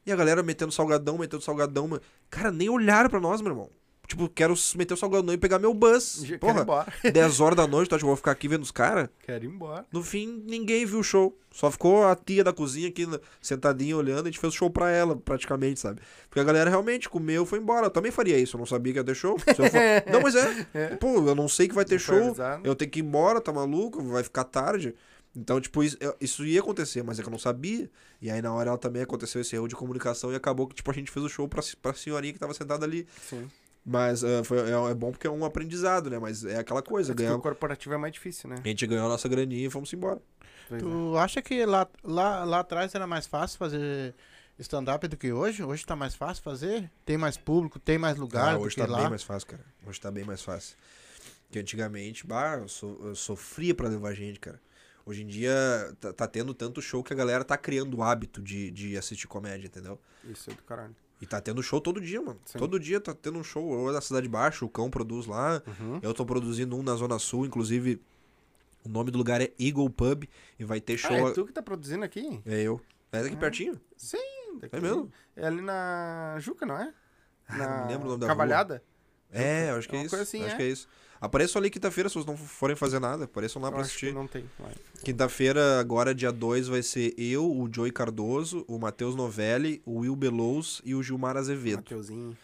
E a galera metendo salgadão, metendo salgadão. mano. Cara, nem olharam pra nós, meu irmão. Tipo, quero meter o salgadão e pegar meu bus. Já Quero ir Porra, embora. 10 horas da noite, tá? Tipo, vou ficar aqui vendo os caras. Quero ir embora. No fim, ninguém viu o show. Só ficou a tia da cozinha aqui na- sentadinha olhando. A gente fez o show pra ela, praticamente, sabe? Porque a galera realmente comeu e foi embora. Eu também faria isso. Eu não sabia que ia ter show. For- <laughs> Não, mas é. Pô, eu não sei que vai ter show. avisado. Eu tenho que ir embora, tá maluco? Vai ficar tarde. Então, tipo, isso ia acontecer, mas é que eu não sabia. E aí, na hora, ela também aconteceu esse erro de comunicação e acabou que, tipo, a gente fez o show pra, pra senhorinha que tava sentada ali. Sim. Mas ah, foi, é, é bom porque é um aprendizado, né? Mas é aquela coisa, Porque o ganhamos, corporativo é mais difícil, né? a gente ganhou a nossa graninha e fomos embora. Pois é. Tu acha que lá, lá, lá atrás era mais fácil fazer stand-up do que hoje? Hoje tá mais fácil fazer? Tem mais público, tem mais lugar Ah, do hoje que tá lá? bem mais fácil, cara. Hoje tá bem mais fácil. Porque antigamente, bah, eu, so- eu sofria pra levar gente, cara. Hoje em dia tá, tá tendo tanto show que a galera tá criando o hábito de, de assistir comédia, entendeu? Isso é do caralho. E tá tendo show todo dia, mano. Sim. Todo dia tá tendo um show. Ou na Cidade Baixa, o Cão produz lá. Uhum. Eu tô produzindo um na Zona Sul, inclusive. O nome do lugar é Eagle Pub. E vai ter Ah, show. é tu que tá produzindo aqui? É eu. É daqui Ah. pertinho. Sim. Daqui. É mesmo? É ali na Juca, não é? Ah, Na não me lembro o nome da Cavalhada? É, eu acho que é Uma isso. assim, acho é. que é isso. Apareçam ali quinta-feira, se vocês não forem fazer nada. Apareçam lá Eu pra assistir. não tem. Vai. Quinta-feira, agora dia 2, vai ser eu, o Joey Cardoso, o Matheus Novelli, o Will Belous e o Gilmar Azevedo. Mateuzinho.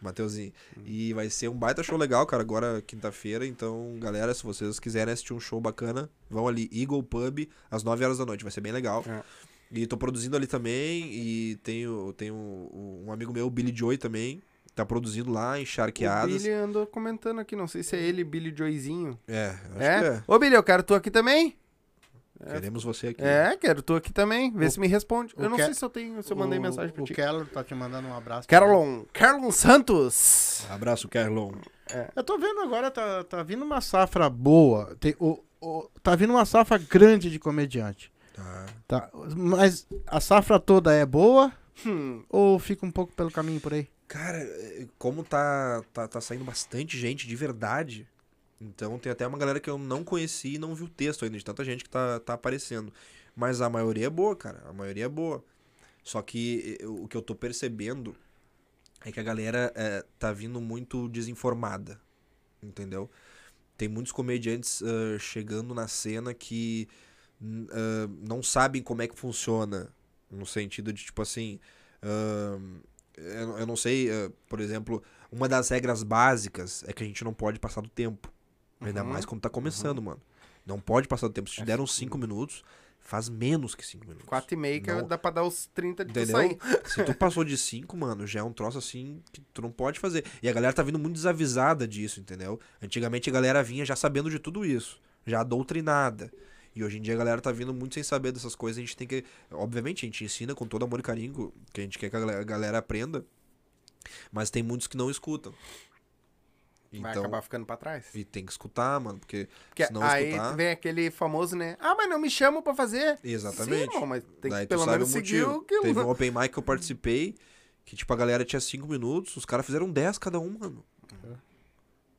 Mateuzinho. E vai ser um baita show legal, cara, agora quinta-feira. Então, galera, se vocês quiserem assistir um show bacana, vão ali, Eagle Pub, às 9 horas da noite. Vai ser bem legal. É. E tô produzindo ali também. E tenho, tenho um amigo meu, Billy Joy também. Tá produzindo lá, O encharqueadas. Billy andou comentando aqui, não sei se é ele, Billy Joyzinho. É, acho É? que é. Ô, Billy, eu quero tu aqui também? Queremos você aqui. É, quero tu aqui também. Vê O- se me responde. o Eu não Ke- sei se eu tenho, se eu mandei O- mensagem pra o ti. Keller tá te mandando um abraço. Carlon. Carlon Santos. Abraço, Carlon. Eu tô vendo agora, tá, tá vindo uma safra boa. Tem, o, o- tá vindo uma safra grande de comediante. Tá. Tá, mas a safra toda é boa Hum, ou fica um pouco pelo caminho por aí? Cara, é, como tá, tá, tá saindo bastante gente de verdade, então tem até uma galera que eu não conheci e não vi o texto ainda, de tanta gente que tá, tá aparecendo. Mas a maioria é boa, cara. A maioria é boa. Só que eh, o que eu tô percebendo é que a galera eh, tá vindo muito desinformada, entendeu? Tem muitos comediantes ah, chegando na cena que ah, não sabem como é que funciona, no sentido de, tipo assim, eu, eu não sei, ah, por exemplo, uma das regras básicas é que a gente não pode passar do tempo. Ainda Uhum. mais quando tá começando, mano. Não pode passar do tempo. Se te É deram. 5 minutos, faz menos que 5 minutos. 4 e meio que Não. dá pra dar os 30 de Entendeu? sair. <laughs> Se tu passou de 5, mano, já é um troço assim que tu não pode fazer. E a galera tá vindo muito desavisada disso, entendeu? Antigamente a galera vinha já sabendo de tudo isso, já doutrinada. E hoje em dia a galera tá vindo muito sem saber dessas coisas. A gente tem que. Obviamente, a gente ensina com todo amor e carinho, que a gente quer que a galera- aprenda. Mas tem muitos que não escutam. Vai Então. acabar ficando pra trás. E tem que escutar, mano, porque. Porque se não aí escutar. vem aquele famoso, né? Ah, mas não me chamam pra fazer. Exatamente. Sim, mas tem Daí que pelo menos seguir o que... Teve um <laughs> open mic que eu participei, que tipo, a galera tinha 5 minutos, os caras fizeram 10 cada um, mano. Uhum.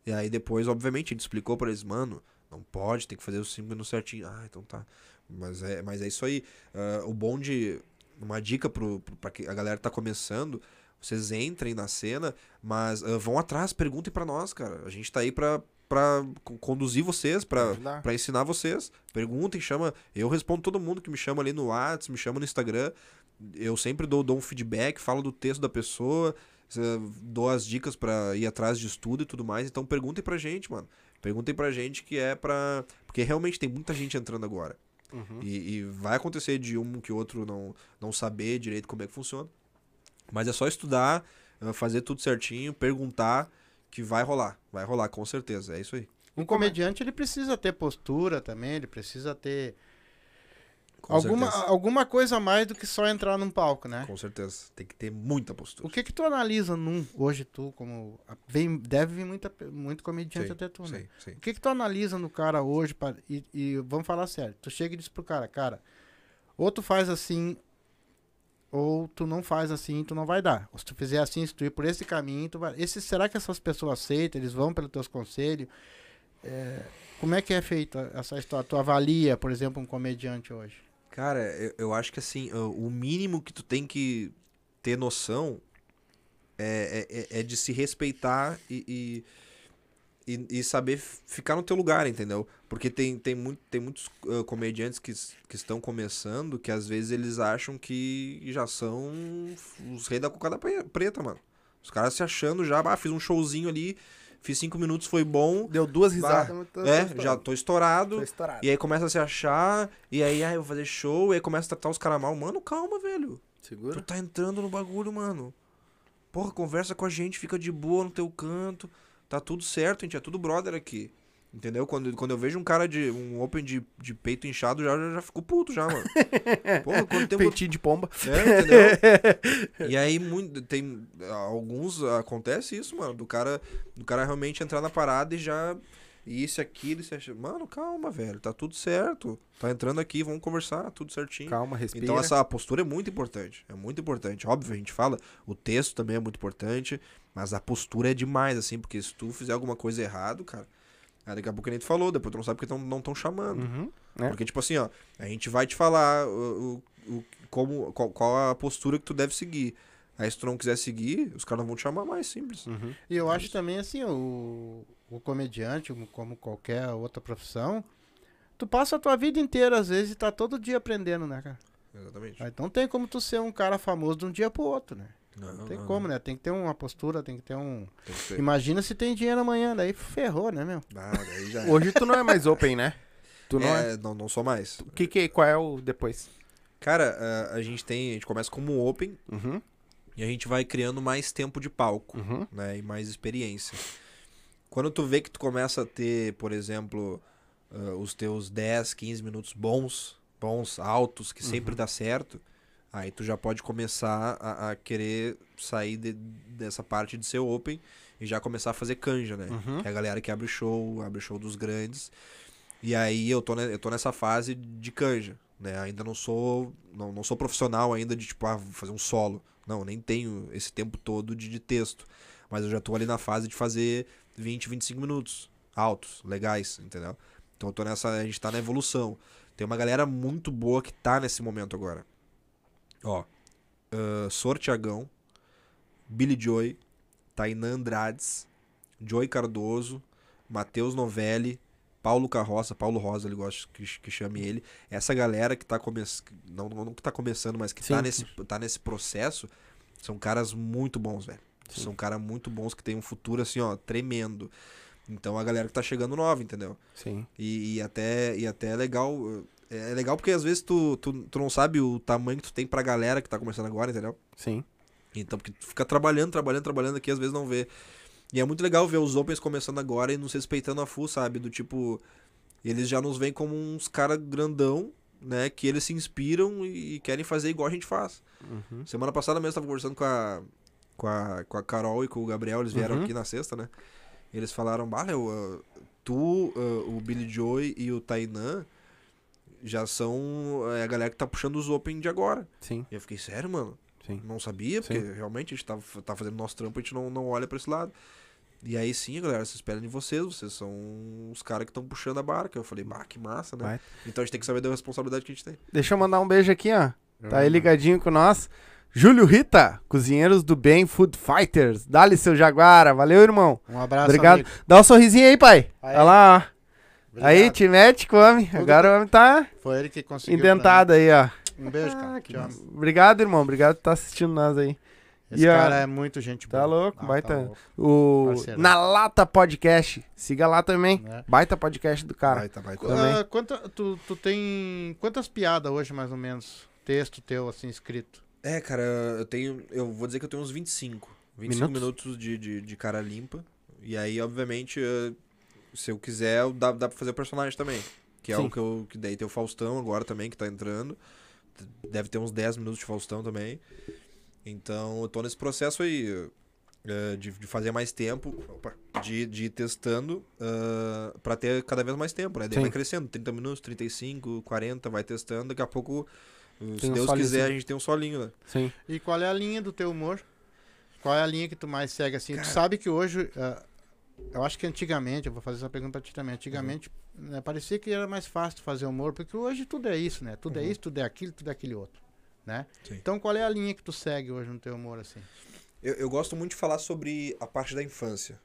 E aí depois, obviamente, a gente explicou pra eles, mano, não pode, tem que fazer os 5 minutos certinho. Ah, então tá. Mas é, mas é isso aí. Ah, o bom de. Uma dica pro, pro, pra que a galera tá começando. Vocês entrem na cena, mas ah, vão atrás, perguntem pra nós, cara. A gente tá aí pra, co- conduzir vocês. Pra ensinar vocês. Perguntem, chama. Eu respondo todo mundo que me chama ali no WhatsApp, me chama no Instagram. Eu sempre dou, dou um feedback, falo do texto da pessoa, eh, dou as dicas pra ir atrás de estudo e tudo mais. Então perguntem pra gente, mano. Perguntem pra gente que é pra. Porque realmente tem muita gente entrando agora. Uhum. E, e vai acontecer de um que outro não, não saber direito como é que funciona. Mas é só estudar, eh, fazer tudo certinho, perguntar, que vai rolar. Vai rolar, com certeza. É isso aí. Um comediante, ele precisa ter postura também, ele precisa ter Com alguma, certeza. alguma coisa a mais do que só entrar num palco, né? Com certeza. Tem que ter muita postura. O que que tu analisa num, hoje tu, como, vem, deve vir muita, muito comediante Sim, até tu, né? Sim, sim. O que que tu analisa no cara hoje, pra, e, e vamos falar sério, tu chega e diz pro cara, cara, ou tu faz assim, ou tu não faz assim, tu não vai dar. Ou se tu fizer assim, se tu ir por esse caminho, tu vai... Esse, será que essas pessoas aceitam, eles vão pelos teus conselhos? É, como é que é feita essa história? Tu avalia, por exemplo, um comediante hoje? Cara, eu, eu acho que assim, o mínimo que tu tem que ter noção é, é, é- é de se respeitar e, e, e- e saber ficar no teu lugar, entendeu? Porque tem, tem, muito, tem muitos ah, comediantes que, que estão começando que às vezes eles acham que já são os reis da cocada pre- preta, mano. Os caras se achando já, ah, fiz um showzinho ali, fiz cinco minutos, foi bom. Deu duas Bah, risadas. mas tô- É, tô já tô estourado. Tô estourado. E aí começa a se achar, e aí, ah, eu vou fazer show, e aí começa a tratar os caras mal. Mano, calma, velho. Tu Segura. tá entrando no bagulho, mano. Porra, conversa com a gente, fica de boa no teu canto. Tá tudo certo, gente. É tudo brother aqui. Entendeu? Quando, quando eu vejo um cara de. um open de, de peito inchado, já, já, já fico puto já, mano. <laughs> Porra, quanto tempo. Peitinho de pomba. É, entendeu? <laughs> e aí, muito, tem. Alguns. Acontece isso, mano. Do cara, do cara realmente entrar na parada e já. Isso, aquilo, isso, aquilo. Mano, calma, velho. Tá tudo certo. Tá entrando aqui, vamos conversar, tudo certinho. Calma, respira. Então essa postura é muito importante. É muito importante. Óbvio, a gente fala, o texto também é muito importante, mas a postura é demais, assim, porque se tu fizer alguma coisa errado, cara, aí daqui a pouco a gente falou, depois tu não sabe porque tão, não estão chamando. Uhum. É. Porque, tipo assim, ó, a gente vai te falar o, o, o- como, qual, qual a postura que tu deve seguir. Aí se tu não quiser seguir, os caras não vão te chamar mais, simples. Uhum. E eu acho também assim, o, o comediante, como- como qualquer outra profissão, tu passa a tua vida inteira, às vezes, e tá todo dia aprendendo, né, cara? Exatamente. Aí Não tem como tu ser um cara famoso de um dia pro outro, né? Não, Não tem não, como, não. né? Tem que ter uma postura, tem que ter um. Imagina se tem dinheiro amanhã, daí ferrou, né, meu? Ah, daí já <laughs> é. Hoje tu não é mais open, né? Tu não é. é, não, não sou mais. O que que, qual é o depois? Cara, a, a gente tem, a gente começa como open Uhum. e a gente vai criando mais tempo de palco. Uhum. né, e mais experiência. Quando tu vê que tu começa a ter, por exemplo, ah, os teus 10, 15 minutos bons, bons, altos, que sempre dá certo, aí tu já pode começar a, a querer sair de- dessa parte de ser open e já começar a fazer canja, né? Uhum. Que é a galera que abre show, abre show dos grandes. E aí eu tô, ne- eu tô nessa fase de canja, né? Ainda não sou, não, não sou profissional ainda de, tipo, ah, fazer um solo. Não, nem tenho esse tempo todo de, de texto. Mas eu já tô ali na fase de fazer 20, 25 minutos. Altos, legais, entendeu? Então eu tô nessa. A gente tá na evolução. Tem uma galera muito boa que tá nesse momento agora. Ó. uh, Sortiagão, Billy Joy, Tainan Andrades, Joy Cardoso, Matheus Novelli, Paulo Carroça, Paulo Rosa, ele gosta que, que chame ele. Essa galera que tá começando, não, não que tá começando, mas que Sim. tá nesse, tá nesse processo, são caras muito bons, velho. Sim. São caras muito bons que tem um futuro assim, ó, tremendo. Então a galera que tá chegando nova, entendeu? Sim. E, e até, e até é legal. É legal porque às vezes tu, tu, tu não sabe o tamanho que tu tem pra galera que tá começando agora, entendeu? Sim. Então, porque tu fica trabalhando, trabalhando, trabalhando aqui, às vezes não vê. E é muito legal ver os Opens começando agora e nos respeitando a full, sabe? Do tipo, eles já nos veem como uns caras grandão, né? Que eles se inspiram e, e querem fazer igual a gente faz. Uhum. Semana passada mesmo eu tava conversando com a, com a, com a Carol e com o Gabriel, eles vieram Uhum. aqui na sexta, né? Eles falaram, bah, Léo, ah, tu, ah, o Billy Joy e o Tainan já são é, a galera que tá puxando os Open de agora. Sim. E eu fiquei, sério, mano? Sim. Não sabia, porque Sim. realmente a gente tá, tá fazendo nosso trampo, a gente não, não olha pra esse lado. E aí sim, galera, se espera de vocês, vocês são os caras que estão puxando a barca. Eu falei, bah, que massa, né? Vai. Então a gente tem que saber da responsabilidade que a gente tem. Deixa eu mandar um beijo aqui, ó. Tá aí ligadinho com nós. Júlio Rita, cozinheiros do bem Food Fighters. Dá-lhe seu Jaguara. Valeu, irmão. Um abraço, Obrigado. amigo. Dá um sorrisinho aí, pai. Aí. Olha lá, ó. Obrigado. Aí, te mete com o homem. Tudo Agora o homem tá Foi ele que conseguiu. indentado aí, ó. Um beijo, Ah, cara. massa. Obrigado, irmão. Obrigado por estar assistindo nós aí. Esse E cara é muito gente Tá boa. louco, Ah, baita- louco, O Parceiro. Na Lata Podcast. Siga lá também. né? Baita podcast do cara. Vai, tá, vai, tá. Também. Ah, quanta, tu, tu tem quantas piadas hoje, mais ou menos? Texto teu, assim, escrito. É, cara, eu tenho. Eu vou dizer que eu tenho uns 25. 25 Minutos? minutos, de, de, de cara limpa. E aí, obviamente, eh, se eu quiser, eu dá, dá pra fazer o personagem também. Que é Sim. o que eu. Que daí tem o Faustão agora também, que tá entrando. Deve ter uns 10 minutos de Faustão também. Então, eu tô nesse processo aí. eh, de, de fazer mais tempo, opa, de, de ir testando uh, para ter cada vez mais tempo, né? Daí Sim. vai crescendo, 30 minutos, 35, 40, vai testando, daqui a pouco, uh, se um Deus solinho. quiser, a gente tem um solinho, né? Sim. E qual é a linha do teu humor? Qual é a linha que tu mais segue, assim? Tu sabe que hoje... ah, eu acho que antigamente, eu vou fazer essa pergunta pra ti também. Antigamente, né, parecia que era mais fácil fazer humor, porque hoje tudo é isso, né? Tudo é Uhum. isso, tudo é aquilo, tudo é aquele outro, né? Sim. Então, qual é a linha que tu segue hoje no teu humor, assim? Eu, eu gosto muito de falar sobre a parte da infância.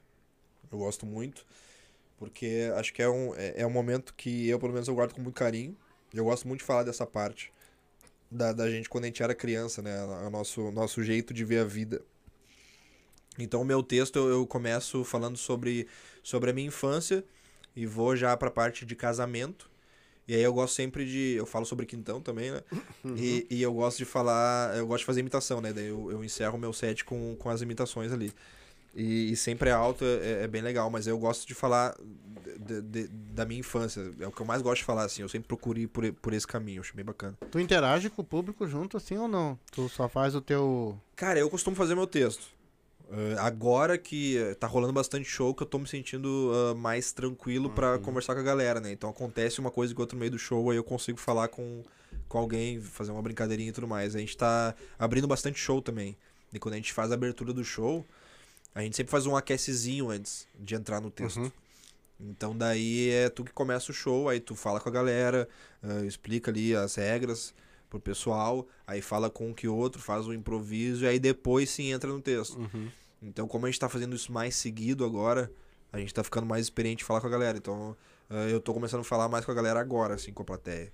Eu gosto muito, porque acho que é um, é, é um momento que eu, pelo menos, eu guardo com muito carinho. Eu gosto muito de falar dessa parte da, da gente quando a gente era criança, né? O nosso, nosso jeito de ver a vida. Então, o meu texto eu, começo falando sobre, sobre a minha infância e vou já pra parte de casamento. E aí eu gosto sempre de. Eu falo sobre quintão também, né? E, e eu gosto de falar. Eu gosto de fazer imitação, né? Daí eu, eu encerro o meu set com, com as imitações ali. E, e sempre é alto, é, é bem legal, mas eu gosto de falar de- de- da minha infância. É o que eu mais gosto de falar, assim. Eu sempre procuro ir por, por esse caminho, acho bem bacana. Tu interage com o público junto, assim, ou não? Tu só faz o teu... Cara, eu costumo fazer meu texto. Eh, agora que eh, tá rolando bastante show, que eu tô me sentindo ah, mais tranquilo pra Uhum. conversar com a galera, né? Então acontece uma coisa que outra no meio do show, aí eu consigo falar com, com alguém, fazer uma brincadeirinha e tudo mais. A gente tá abrindo bastante show também. E quando a gente faz a abertura do show, a gente sempre faz um aquecezinho antes de entrar no texto. Uhum. Então daí é tu que começa o show, aí tu fala com a galera, ah, explica ali as regras pro pessoal, aí fala com um que outro, faz um improviso e aí depois sim entra no texto. Uhum. Então como a gente tá fazendo isso mais seguido agora, a gente tá ficando mais experiente em falar com a galera. Então ah, eu tô começando a falar mais com a galera agora, assim, com a plateia.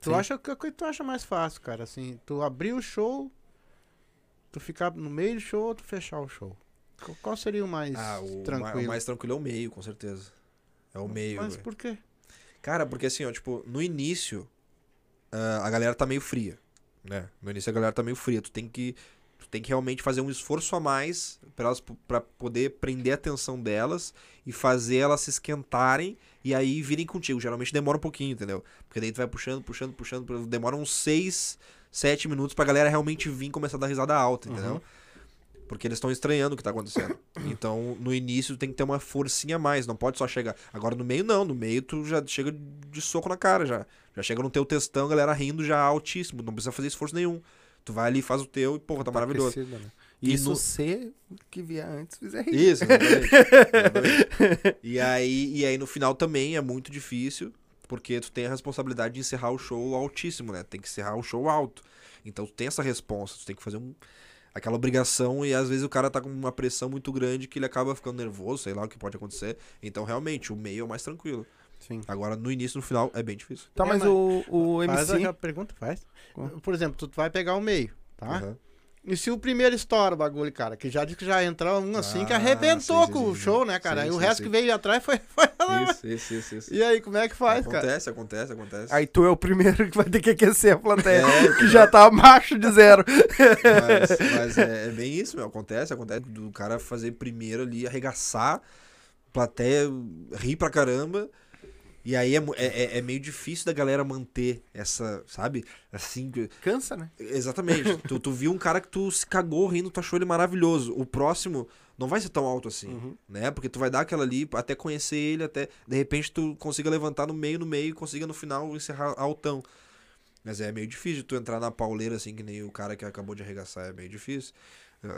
Tu Sim. acha que que tu acha mais fácil, cara? Assim, tu abrir o show, tu ficar no meio do show ou tu fechar o show? Qual- seria o mais Ah, o, ma- tranquilo? o mais tranquilo é o meio, com certeza. É o meio. Mas velho. por quê? Cara, porque assim, ó, tipo, no início, ah, a galera tá meio fria, né? No início a galera tá meio fria. Tu tem que, tu tem que realmente fazer um esforço a mais pra elas para poder prender a atenção delas e fazer elas se esquentarem e aí virem contigo. Geralmente demora um pouquinho, entendeu? Porque daí tu vai puxando, puxando, puxando, demora uns 6, 7 minutos pra galera realmente vir começar a dar risada alta, entendeu? Uhum. Porque eles estão estranhando o que tá acontecendo. <coughs> Então, no início tem que ter uma forcinha a mais, não pode só chegar. Agora no meio não, no meio tu já chega de soco na cara já. Já chega no teu textão, a galera rindo já altíssimo, não precisa fazer esforço nenhum. Tu vai ali, faz o teu e, porra, tá maravilhoso. aquecido, né? E Isso no- se que vier antes fizer rir. Isso, exatamente. Exatamente. <laughs> e, aí, e aí no final também é muito difícil, porque tu tem a responsabilidade de encerrar o show altíssimo, né? Tem que encerrar o show alto. Então tu tem essa resposta, tu tem que fazer um, aquela obrigação e às vezes o cara tá com uma pressão muito grande que ele acaba ficando nervoso, sei lá o que pode acontecer. Então realmente o meio é o mais tranquilo. Sim. Agora no início e no final é bem difícil. Tá, É, mas mas- o, o Faz MC. a pergunta, faz. Por exemplo, tu vai pegar o meio, tá? Aham. E se o primeiro estoura o bagulho, cara? Que já disse que já entrou um assim que Ah, arrebentou sim, sim, com o sim. show, né, cara? Sim, e o resto sim. que veio atrás foi. <laughs> foi... Isso, isso, isso, isso. E aí, como é que faz, cara? acontece, acontece, acontece. Aí tu é o primeiro <laughs> que vai ter que aquecer a plateia. É, que já tá macho de zero. Mas, <laughs> mas é, é bem isso, meu. Acontece, acontece do cara fazer primeiro ali, arregaçar, plateia rir pra caramba. E aí é, é, é- é meio difícil da galera manter essa, sabe? Assim, Cansa, né? exatamente. <laughs> tu, tu viu um cara que tu se cagou rindo, tu achou ele maravilhoso. O próximo não vai ser tão alto assim, Uhum. né? Porque tu vai dar aquela ali até conhecer ele, até de repente tu consiga levantar no meio, no meio e consiga no final encerrar altão. Mas é meio difícil tu entrar na pauleira assim, que nem o cara que acabou de arregaçar, é meio difícil.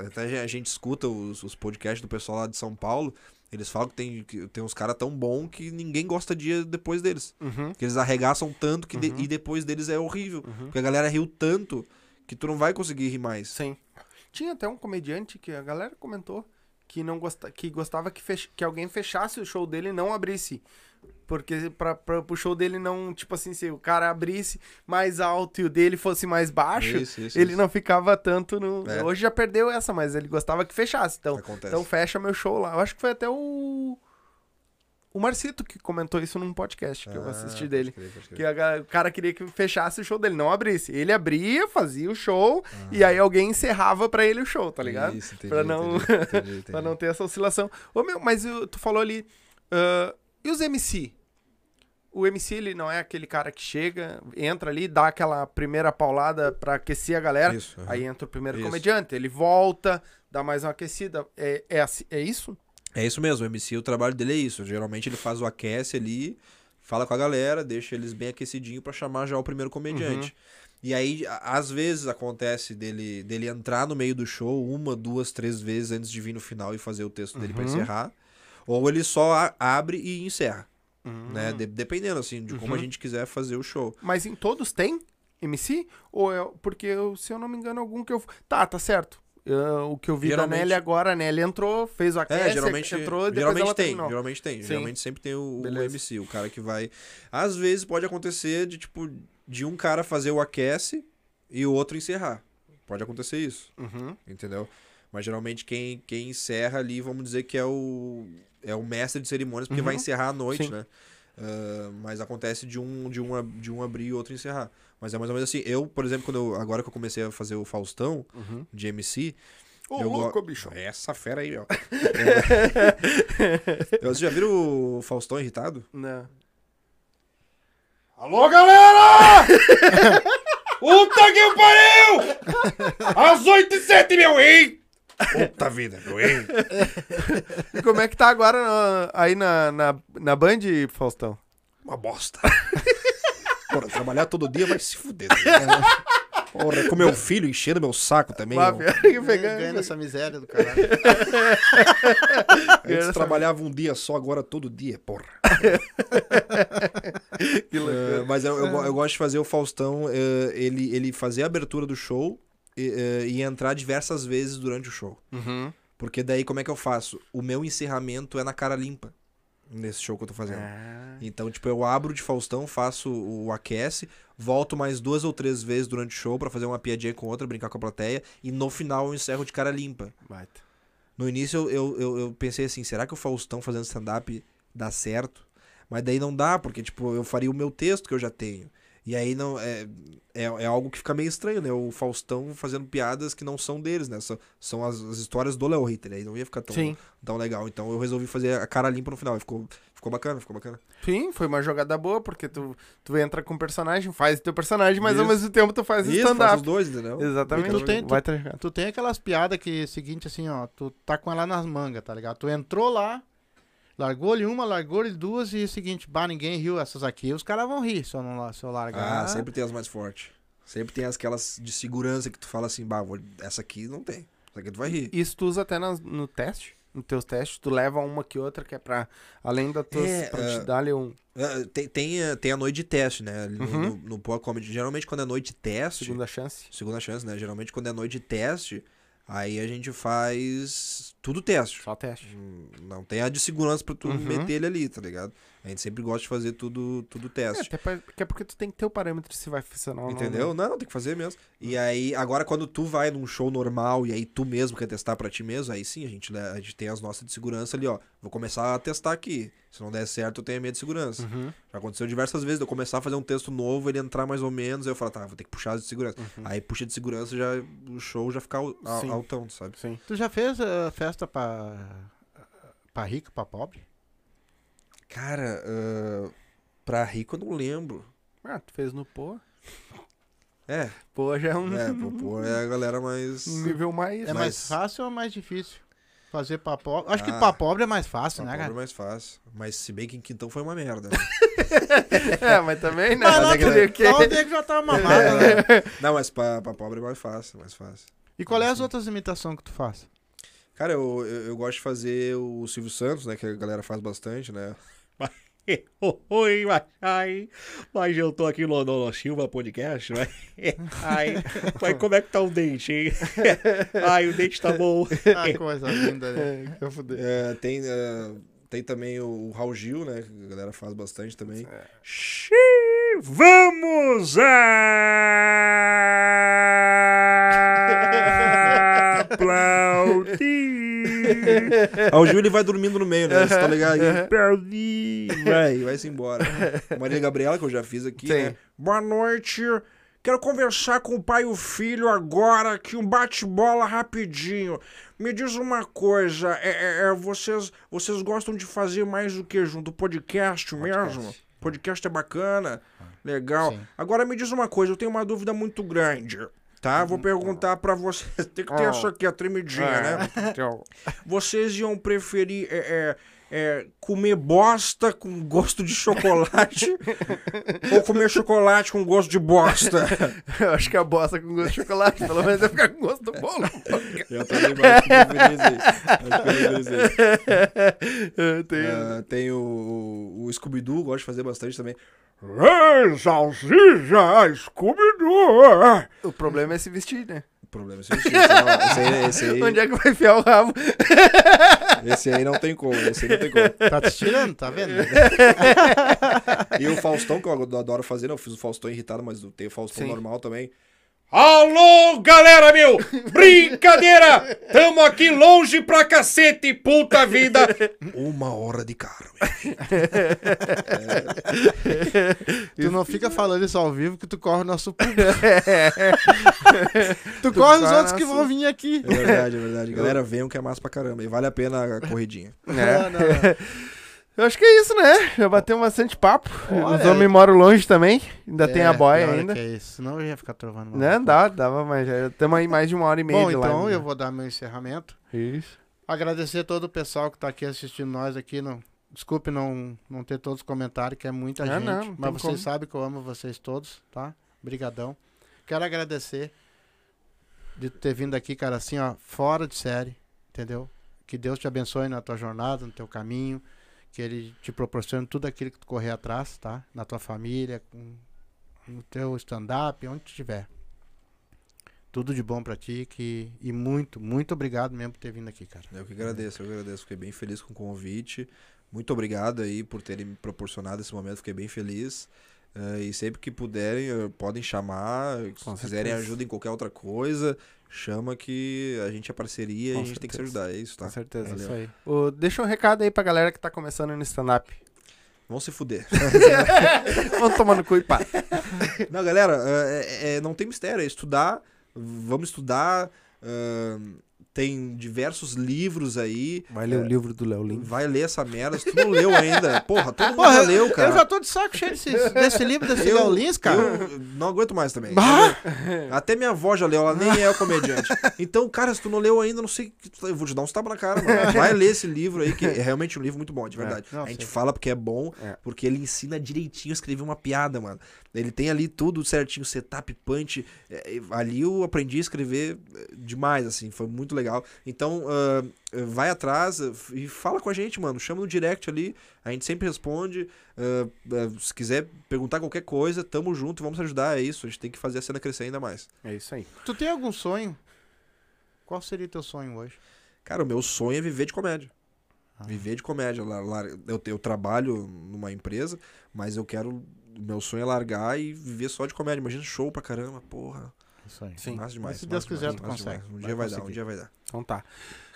Até a gente escuta os, os podcasts do pessoal lá de São Paulo, eles falam que tem, que tem uns caras tão bons que ninguém gosta de ir depois deles. Uhum. Que eles arregaçam tanto que de- Uhum. e depois deles é horrível. Uhum. Porque a galera riu tanto que tu não vai conseguir rir mais. Sim. Tinha até um comediante que a galera comentou que não gosta, que gostava que, fech, que alguém fechasse o show dele e não abrisse. Porque pra, pra, pro show dele não, tipo assim, se o cara abrisse mais alto e o dele fosse mais baixo, Isso, isso, ele isso. não ficava tanto no. É. Hoje já perdeu essa, mas ele gostava que fechasse. Então, Acontece. então fecha meu show lá. Eu acho que foi até o. O Marcito que comentou isso num podcast que eu Ah, assisti pode dele. crer, pode crer. Que a o cara queria que fechasse o show dele, não abrisse. Ele abria, fazia o show e aí alguém encerrava pra ele o show, tá ligado? Isso, entendi, <laughs> Pra não- entendi, entendi. Pra não ter essa oscilação. Ô meu, mas eu- tu falou ali. ah, e os MC? O MC, ele não é aquele cara que chega, entra ali, dá aquela primeira paulada pra aquecer a galera. Isso, aham. Aí entra o primeiro Isso. comediante, ele volta, dá mais uma aquecida. É, é, é isso? É isso mesmo, o MC, o trabalho dele é isso. Geralmente ele faz o aquece ali, fala com a galera, deixa eles bem aquecidinho pra chamar já o primeiro comediante. Uhum. E aí, às vezes acontece dele, dele entrar no meio do show uma, duas, três vezes antes de vir no final e fazer o texto dele pra Uhum. encerrar. Ou ele só abre e encerra, Uhum. né? De- dependendo, assim, de como Uhum. a gente quiser fazer o show. Mas em todos tem MC? Ou é, porque, eu- se eu não me engano, algum que eu. Tá, tá certo. Eu- o que eu vi Geralmente- da Nelly agora, a Nelly entrou, fez o aquece, É, geralmente, entrou e depois geralmente ela tem, terminou. geralmente tem. Sim. Geralmente sempre tem o, o. MC, o cara que vai. Às vezes pode acontecer de, tipo, de um cara fazer o aquece e o outro encerrar. Pode acontecer isso, Uhum. entendeu? Mas geralmente quem, quem encerra ali, vamos dizer que é o, é o mestre de cerimônias, porque Uhum. vai encerrar a noite, Sim. né? Ah, mas acontece de um, de, um, de um abrir e outro encerrar. Mas é mais ou menos assim. Eu, por exemplo, quando eu- agora que eu comecei a fazer o Faustão Uhum. de MC, Ô, Eu go- louco, bicho. essa fera aí, ó. <laughs> É. Vocês já viram o Faustão irritado? Não. Alô, galera! <laughs> Puta que pariu! Às 8 e 7, meu hein? Puta vida, meu hein? E como é que tá agora na- aí na, na, na Band, Faustão? Uma bosta. Porra, trabalhar todo dia vai se fuder. né? Porra, com meu filho enchendo meu saco também. Lá, que Ganhando pegando. essa miséria do caralho. Antes trabalhava um dia só, agora todo dia, porra. Que loucura. É, mas eu, eu, go- eu gosto de fazer o Faustão, é, ele, ele fazer a abertura do show e, é, e entrar diversas vezes durante o show. Uhum. Porque daí como é que eu faço? O meu encerramento é na cara limpa. Nesse show que eu tô fazendo. Ah. Então, tipo, eu abro de Faustão, faço o aquece, volto mais duas ou três vezes durante o show pra fazer uma piadinha com outra, brincar com a plateia, e no final eu encerro de cara limpa. Baita. No início eu, eu, eu, eu pensei assim, será que o Faustão fazendo stand-up dá certo? Mas daí não dá, porque, tipo, eu faria o meu texto que eu já tenho. E aí não é, é, é algo que fica meio estranho, né? O Faustão fazendo piadas que não são deles, né? São, são as, as histórias do Léo Ritter, aí não ia ficar tão, Sim. tão legal. Então eu resolvi fazer a cara limpa no final. Ficou, ficou bacana, ficou bacana. Sim, foi uma jogada boa, porque tu, tu entra com o personagem, faz o teu personagem, mas ao Isso. mesmo tempo tu faz o Isso, faço os stand-up. dois, entendeu? Exatamente. Tu tem- tu-. Tu tem aquelas piadas que é o seguinte, assim, ó, tu tá com ela nas mangas, tá ligado? Tu entrou lá, largou-lhe uma, largou-lhe duas e é o seguinte, bah, ninguém riu essas aqui, os caras vão rir se eu, não, se eu largar. Ah, sempre tem as mais fortes. Sempre tem aquelas de segurança que tu fala assim, bah, vou- essa aqui não tem. Essa aqui tu vai rir. Isso tu usa até nas- no teste? nos teus testes? Tu leva uma que outra que é pra, além da tua, É, pra é. te dar ali um Ah, Tem, tem, a- tem a noite de teste, né? No, Uhum. no, no Poa Comedy. Geralmente quando é noite de teste. segunda chance? Segunda chance, né? Geralmente quando é noite de teste, aí a gente faz tudo teste. Só teste. Hum, Não tem a de segurança pra tu Uhum. meter ele ali, tá ligado? A gente sempre gosta de fazer tudo, tudo É, teste. até pra- porque é porque tu tem que ter o parâmetro se vai funcionar ou não. Entendeu? né? Não, tem que fazer mesmo. E aí, agora quando tu vai num show normal e aí tu mesmo quer testar pra ti mesmo, aí sim, a gente, a gente tem as nossas de segurança ali, ó. Vou começar a testar aqui. Se não der certo, eu tenho a minha de segurança. Uhum. Já aconteceu diversas vezes de eu começar a fazer um texto novo, ele entrar mais ou menos, aí eu falo, tá, vou ter que puxar as de segurança. Aí puxa de segurança, já o show já fica al- al- Sim. altão, sabe? Sim. Tu já fez ah, festa pra, pra rico, pra pobre? Cara, ah, pra rico eu não lembro. Ah, tu fez no Pô. É, Pô já é um, é, pô, pô, é a galera mais. <laughs> um nível mais. É Mas- mais fácil ou mais difícil? Fazer pra pobre. Acho que Ah. pra pobre é mais fácil, Pra né, pobre é cara? mais fácil. Mas se bem que em Quintão foi uma merda. né? <laughs> é, mas também, né? Mas lá tu- quê? lá o nego já tá mamado, né? não, mas pra, pra pobre é mais fácil, mais fácil. E qual é as outras imitações que tu faz? Cara, eu, eu, eu gosto de fazer o Silvio Santos, né? Que a galera faz bastante, né? <laughs> <laughs> Oi, mas, ai, mas eu tô aqui no, no, no Silva Podcast, né? <laughs> Ai, mas como é que tá o dente, hein? Ai, o dente tá bom. Ah, coisa linda, né? Eu fudei. É, tem, é, tem também o Raul Gil, né? Que a galera faz bastante também. Xiii, Vamos aplaudir. Raul Gil ele vai dormindo no meio, né? Você tá ligado? Aí, Aplaudir. vai, vai-se embora. Maria Gabriela, que eu já fiz aqui, Sim. né? Boa noite. Quero conversar com o pai e o filho agora, aqui um bate-bola rapidinho. Me diz uma coisa, é, é- é, vocês, vocês gostam de fazer mais do que junto? Podcast mesmo? Podcast é bacana, legal. Sim. Agora me diz uma coisa, eu tenho uma dúvida muito grande, tá? Vou perguntar pra vocês. <laughs> Tem que ter Oh. essa aqui, a tremidinha, né? <laughs> Vocês iam preferir é, é, é, comer bosta com gosto de chocolate <laughs> ou comer chocolate com gosto de bosta? Eu acho que a bosta com gosto de chocolate, pelo menos vai ficar com gosto do bolo. <laughs> Eu também acho que Ah, tem o, o, o Scooby-Doo, gosto de fazer bastante também. Ei, salsicha, Scooby-Doo. O problema é se vestir, né? Problema é esse, aí, esse, aí, Onde é que vai enfiar o rabo? <laughs> esse aí não tem como, esse aí não tem como. Tá te tirando, tá vendo? E o Faustão, que eu adoro fazer, né? Eu fiz o Faustão irritado, mas tem o Faustão Sim. normal também. Alô, galera, meu! Brincadeira! Tamo aqui longe pra cacete, puta vida! Uma hora de cara, meu. <laughs> Tu não fica falando isso ao vivo que tu corre o nosso público. <laughs> tu corre os outros que nosso- vão vir aqui. É verdade, é verdade. <laughs> Galera, venham que é massa pra caramba. E vale a pena a corridinha. Não, não, não. Eu acho que é isso, né? Já bateu bastante papo. Olha, Os homens moram longe também. Ainda tem É, a boia pior é ainda. Que é isso. Senão eu ia ficar trovando. mal. Né? Dá, dava, mas já estamos aí mais de uma hora e meia Bom, de então live, eu né? vou dar meu encerramento. Isso. Agradecer todo o pessoal que tá aqui assistindo nós aqui. Não, desculpe não, não ter todos os comentários, que é muita Não, gente. não, não mas tem vocês como. sabem que eu amo vocês todos, tá? Brigadão. Quero agradecer de ter vindo aqui, cara, assim, ó, fora de série, entendeu? Que Deus te abençoe na tua jornada, no teu caminho, que Ele te proporcione tudo aquilo que tu correr atrás, tá? Na tua família, com, no teu stand-up, onde tu estiver. Tudo de bom pra ti que, e muito, muito obrigado mesmo por ter vindo aqui, cara. Eu que agradeço, eu que agradeço. Fiquei bem feliz com o convite. Muito obrigado aí por terem me proporcionado esse momento. Fiquei bem feliz. Eh, e sempre que puderem, eh, podem chamar. Se Com quiserem certeza. ajuda em qualquer outra coisa, chama que a gente é parceria e Com a gente tem que se certeza. ajudar. É isso, tá? Com certeza. Valeu. Isso aí. Ô, deixa um recado aí pra galera que tá começando no stand-up. Vão se fuder. <laughs> Vamos tomar no cu e pá. <laughs> não, galera, é, é- não tem mistério. É estudar. Vamos estudar. ahn, tem diversos livros aí. Vai ler o livro do Léo Lins. Vai ler essa merda. Se tu não leu ainda, <laughs> porra, todo mundo Porra, já leu, cara. Eu já tô de saco cheio desse, <laughs> desse livro, desse Eu- Léo Lins, cara. Eu não aguento mais também. Bah! Até minha avó já leu, ela nem é comediante. Então, cara, se tu não leu ainda, não sei. o tu- Eu vou te dar uns tapas na cara, mano. Vai ler esse livro aí, que é realmente um livro muito bom, de verdade. não, a gente sim. fala porque é bom, É. porque ele ensina direitinho a escrever uma piada, mano. Ele tem ali tudo certinho, setup, punch. É, é, ali eu aprendi a escrever é, demais, assim. Foi muito muito legal. Então, ah, vai atrás e fala com a gente, mano. Chama no direct ali, a gente sempre responde. Ah, ah, se quiser perguntar qualquer coisa, tamo junto, vamos ajudar. É isso, a gente tem que fazer a cena crescer ainda mais. É isso aí. Tu tem algum sonho? Qual seria teu sonho hoje? Cara, o meu sonho é viver de comédia. Ah. Viver de comédia. Eu, eu trabalho numa empresa, mas eu quero. Meu sonho é largar e viver só de comédia. Imagina show pra caramba, porra. Isso aí. Sim. Massa demais. Mas se Deus quiser, demais, tu consegue. demais. Um Vai dia vai dar, um dia vai dar. Então tá.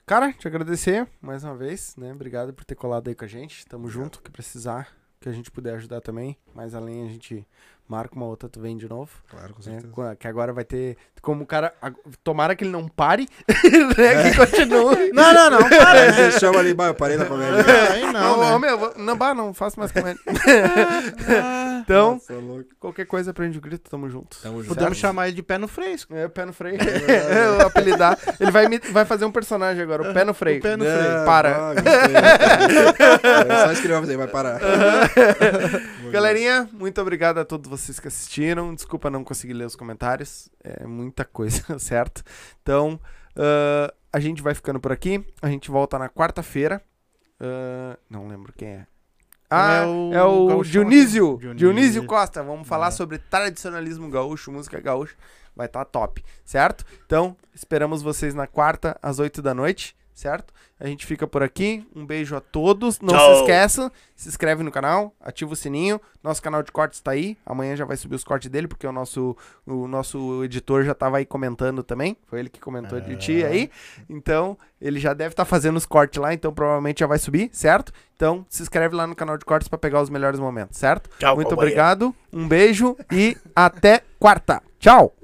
Cara, te agradecer mais uma vez, né? Obrigado por ter colado aí com a gente. Tamo junto, que precisar, que a gente puder ajudar também. Mais além, a gente marca uma outra, tu vem de novo. Claro, com né? certeza. A- Que agora vai ter. Como o cara. Tomara que ele não pare, <laughs> né? Que continue. <laughs> Não, não, não. Para. Aí você chama ali, bah, eu parei na <laughs> comédia. Não, aí Não, não, né? meu, vou- não, bah, não faço mais comédia. Então, Nossa, louco. qualquer coisa prende o grito, tamo junto. Tamo junto. Podemos chamar ele de pé no freio. É, pé no freio. <laughs> Eu apelidar. Ele vai, imi- vai fazer um personagem agora, o pé no freio. O pé no Não, freio. Para. É só escrever, você vai parar. Galerinha, muito obrigado a todos vocês que assistiram. Desculpa não conseguir ler os comentários. É muita coisa, <laughs> certo? Então, ah, a gente vai ficando por aqui. A gente volta na quarta-feira. Ah, não lembro quem é. Ah, É é o o, Gauchão Dionísio. Dionísio. Dionísio. Costa. Vamos falar É. sobre tradicionalismo gaúcho, música gaúcha. Vai estar top, certo? Então, esperamos vocês na quarta, às 8 da noite, certo? A gente fica por aqui. Um beijo a todos. Não se Tchau. esqueça, se inscreve no canal, ativa o sininho. Nosso canal de cortes tá aí. Amanhã já vai subir os cortes dele, porque o nosso, o nosso editor já tava aí comentando também. Foi ele que comentou de ti aí. Então, ele já deve estar fazendo os cortes lá, então provavelmente já vai subir, certo? Então, se inscreve lá no canal de cortes para pegar os melhores momentos, certo? Tchau, Muito obrigado, um beijo e até quarta. Tchau!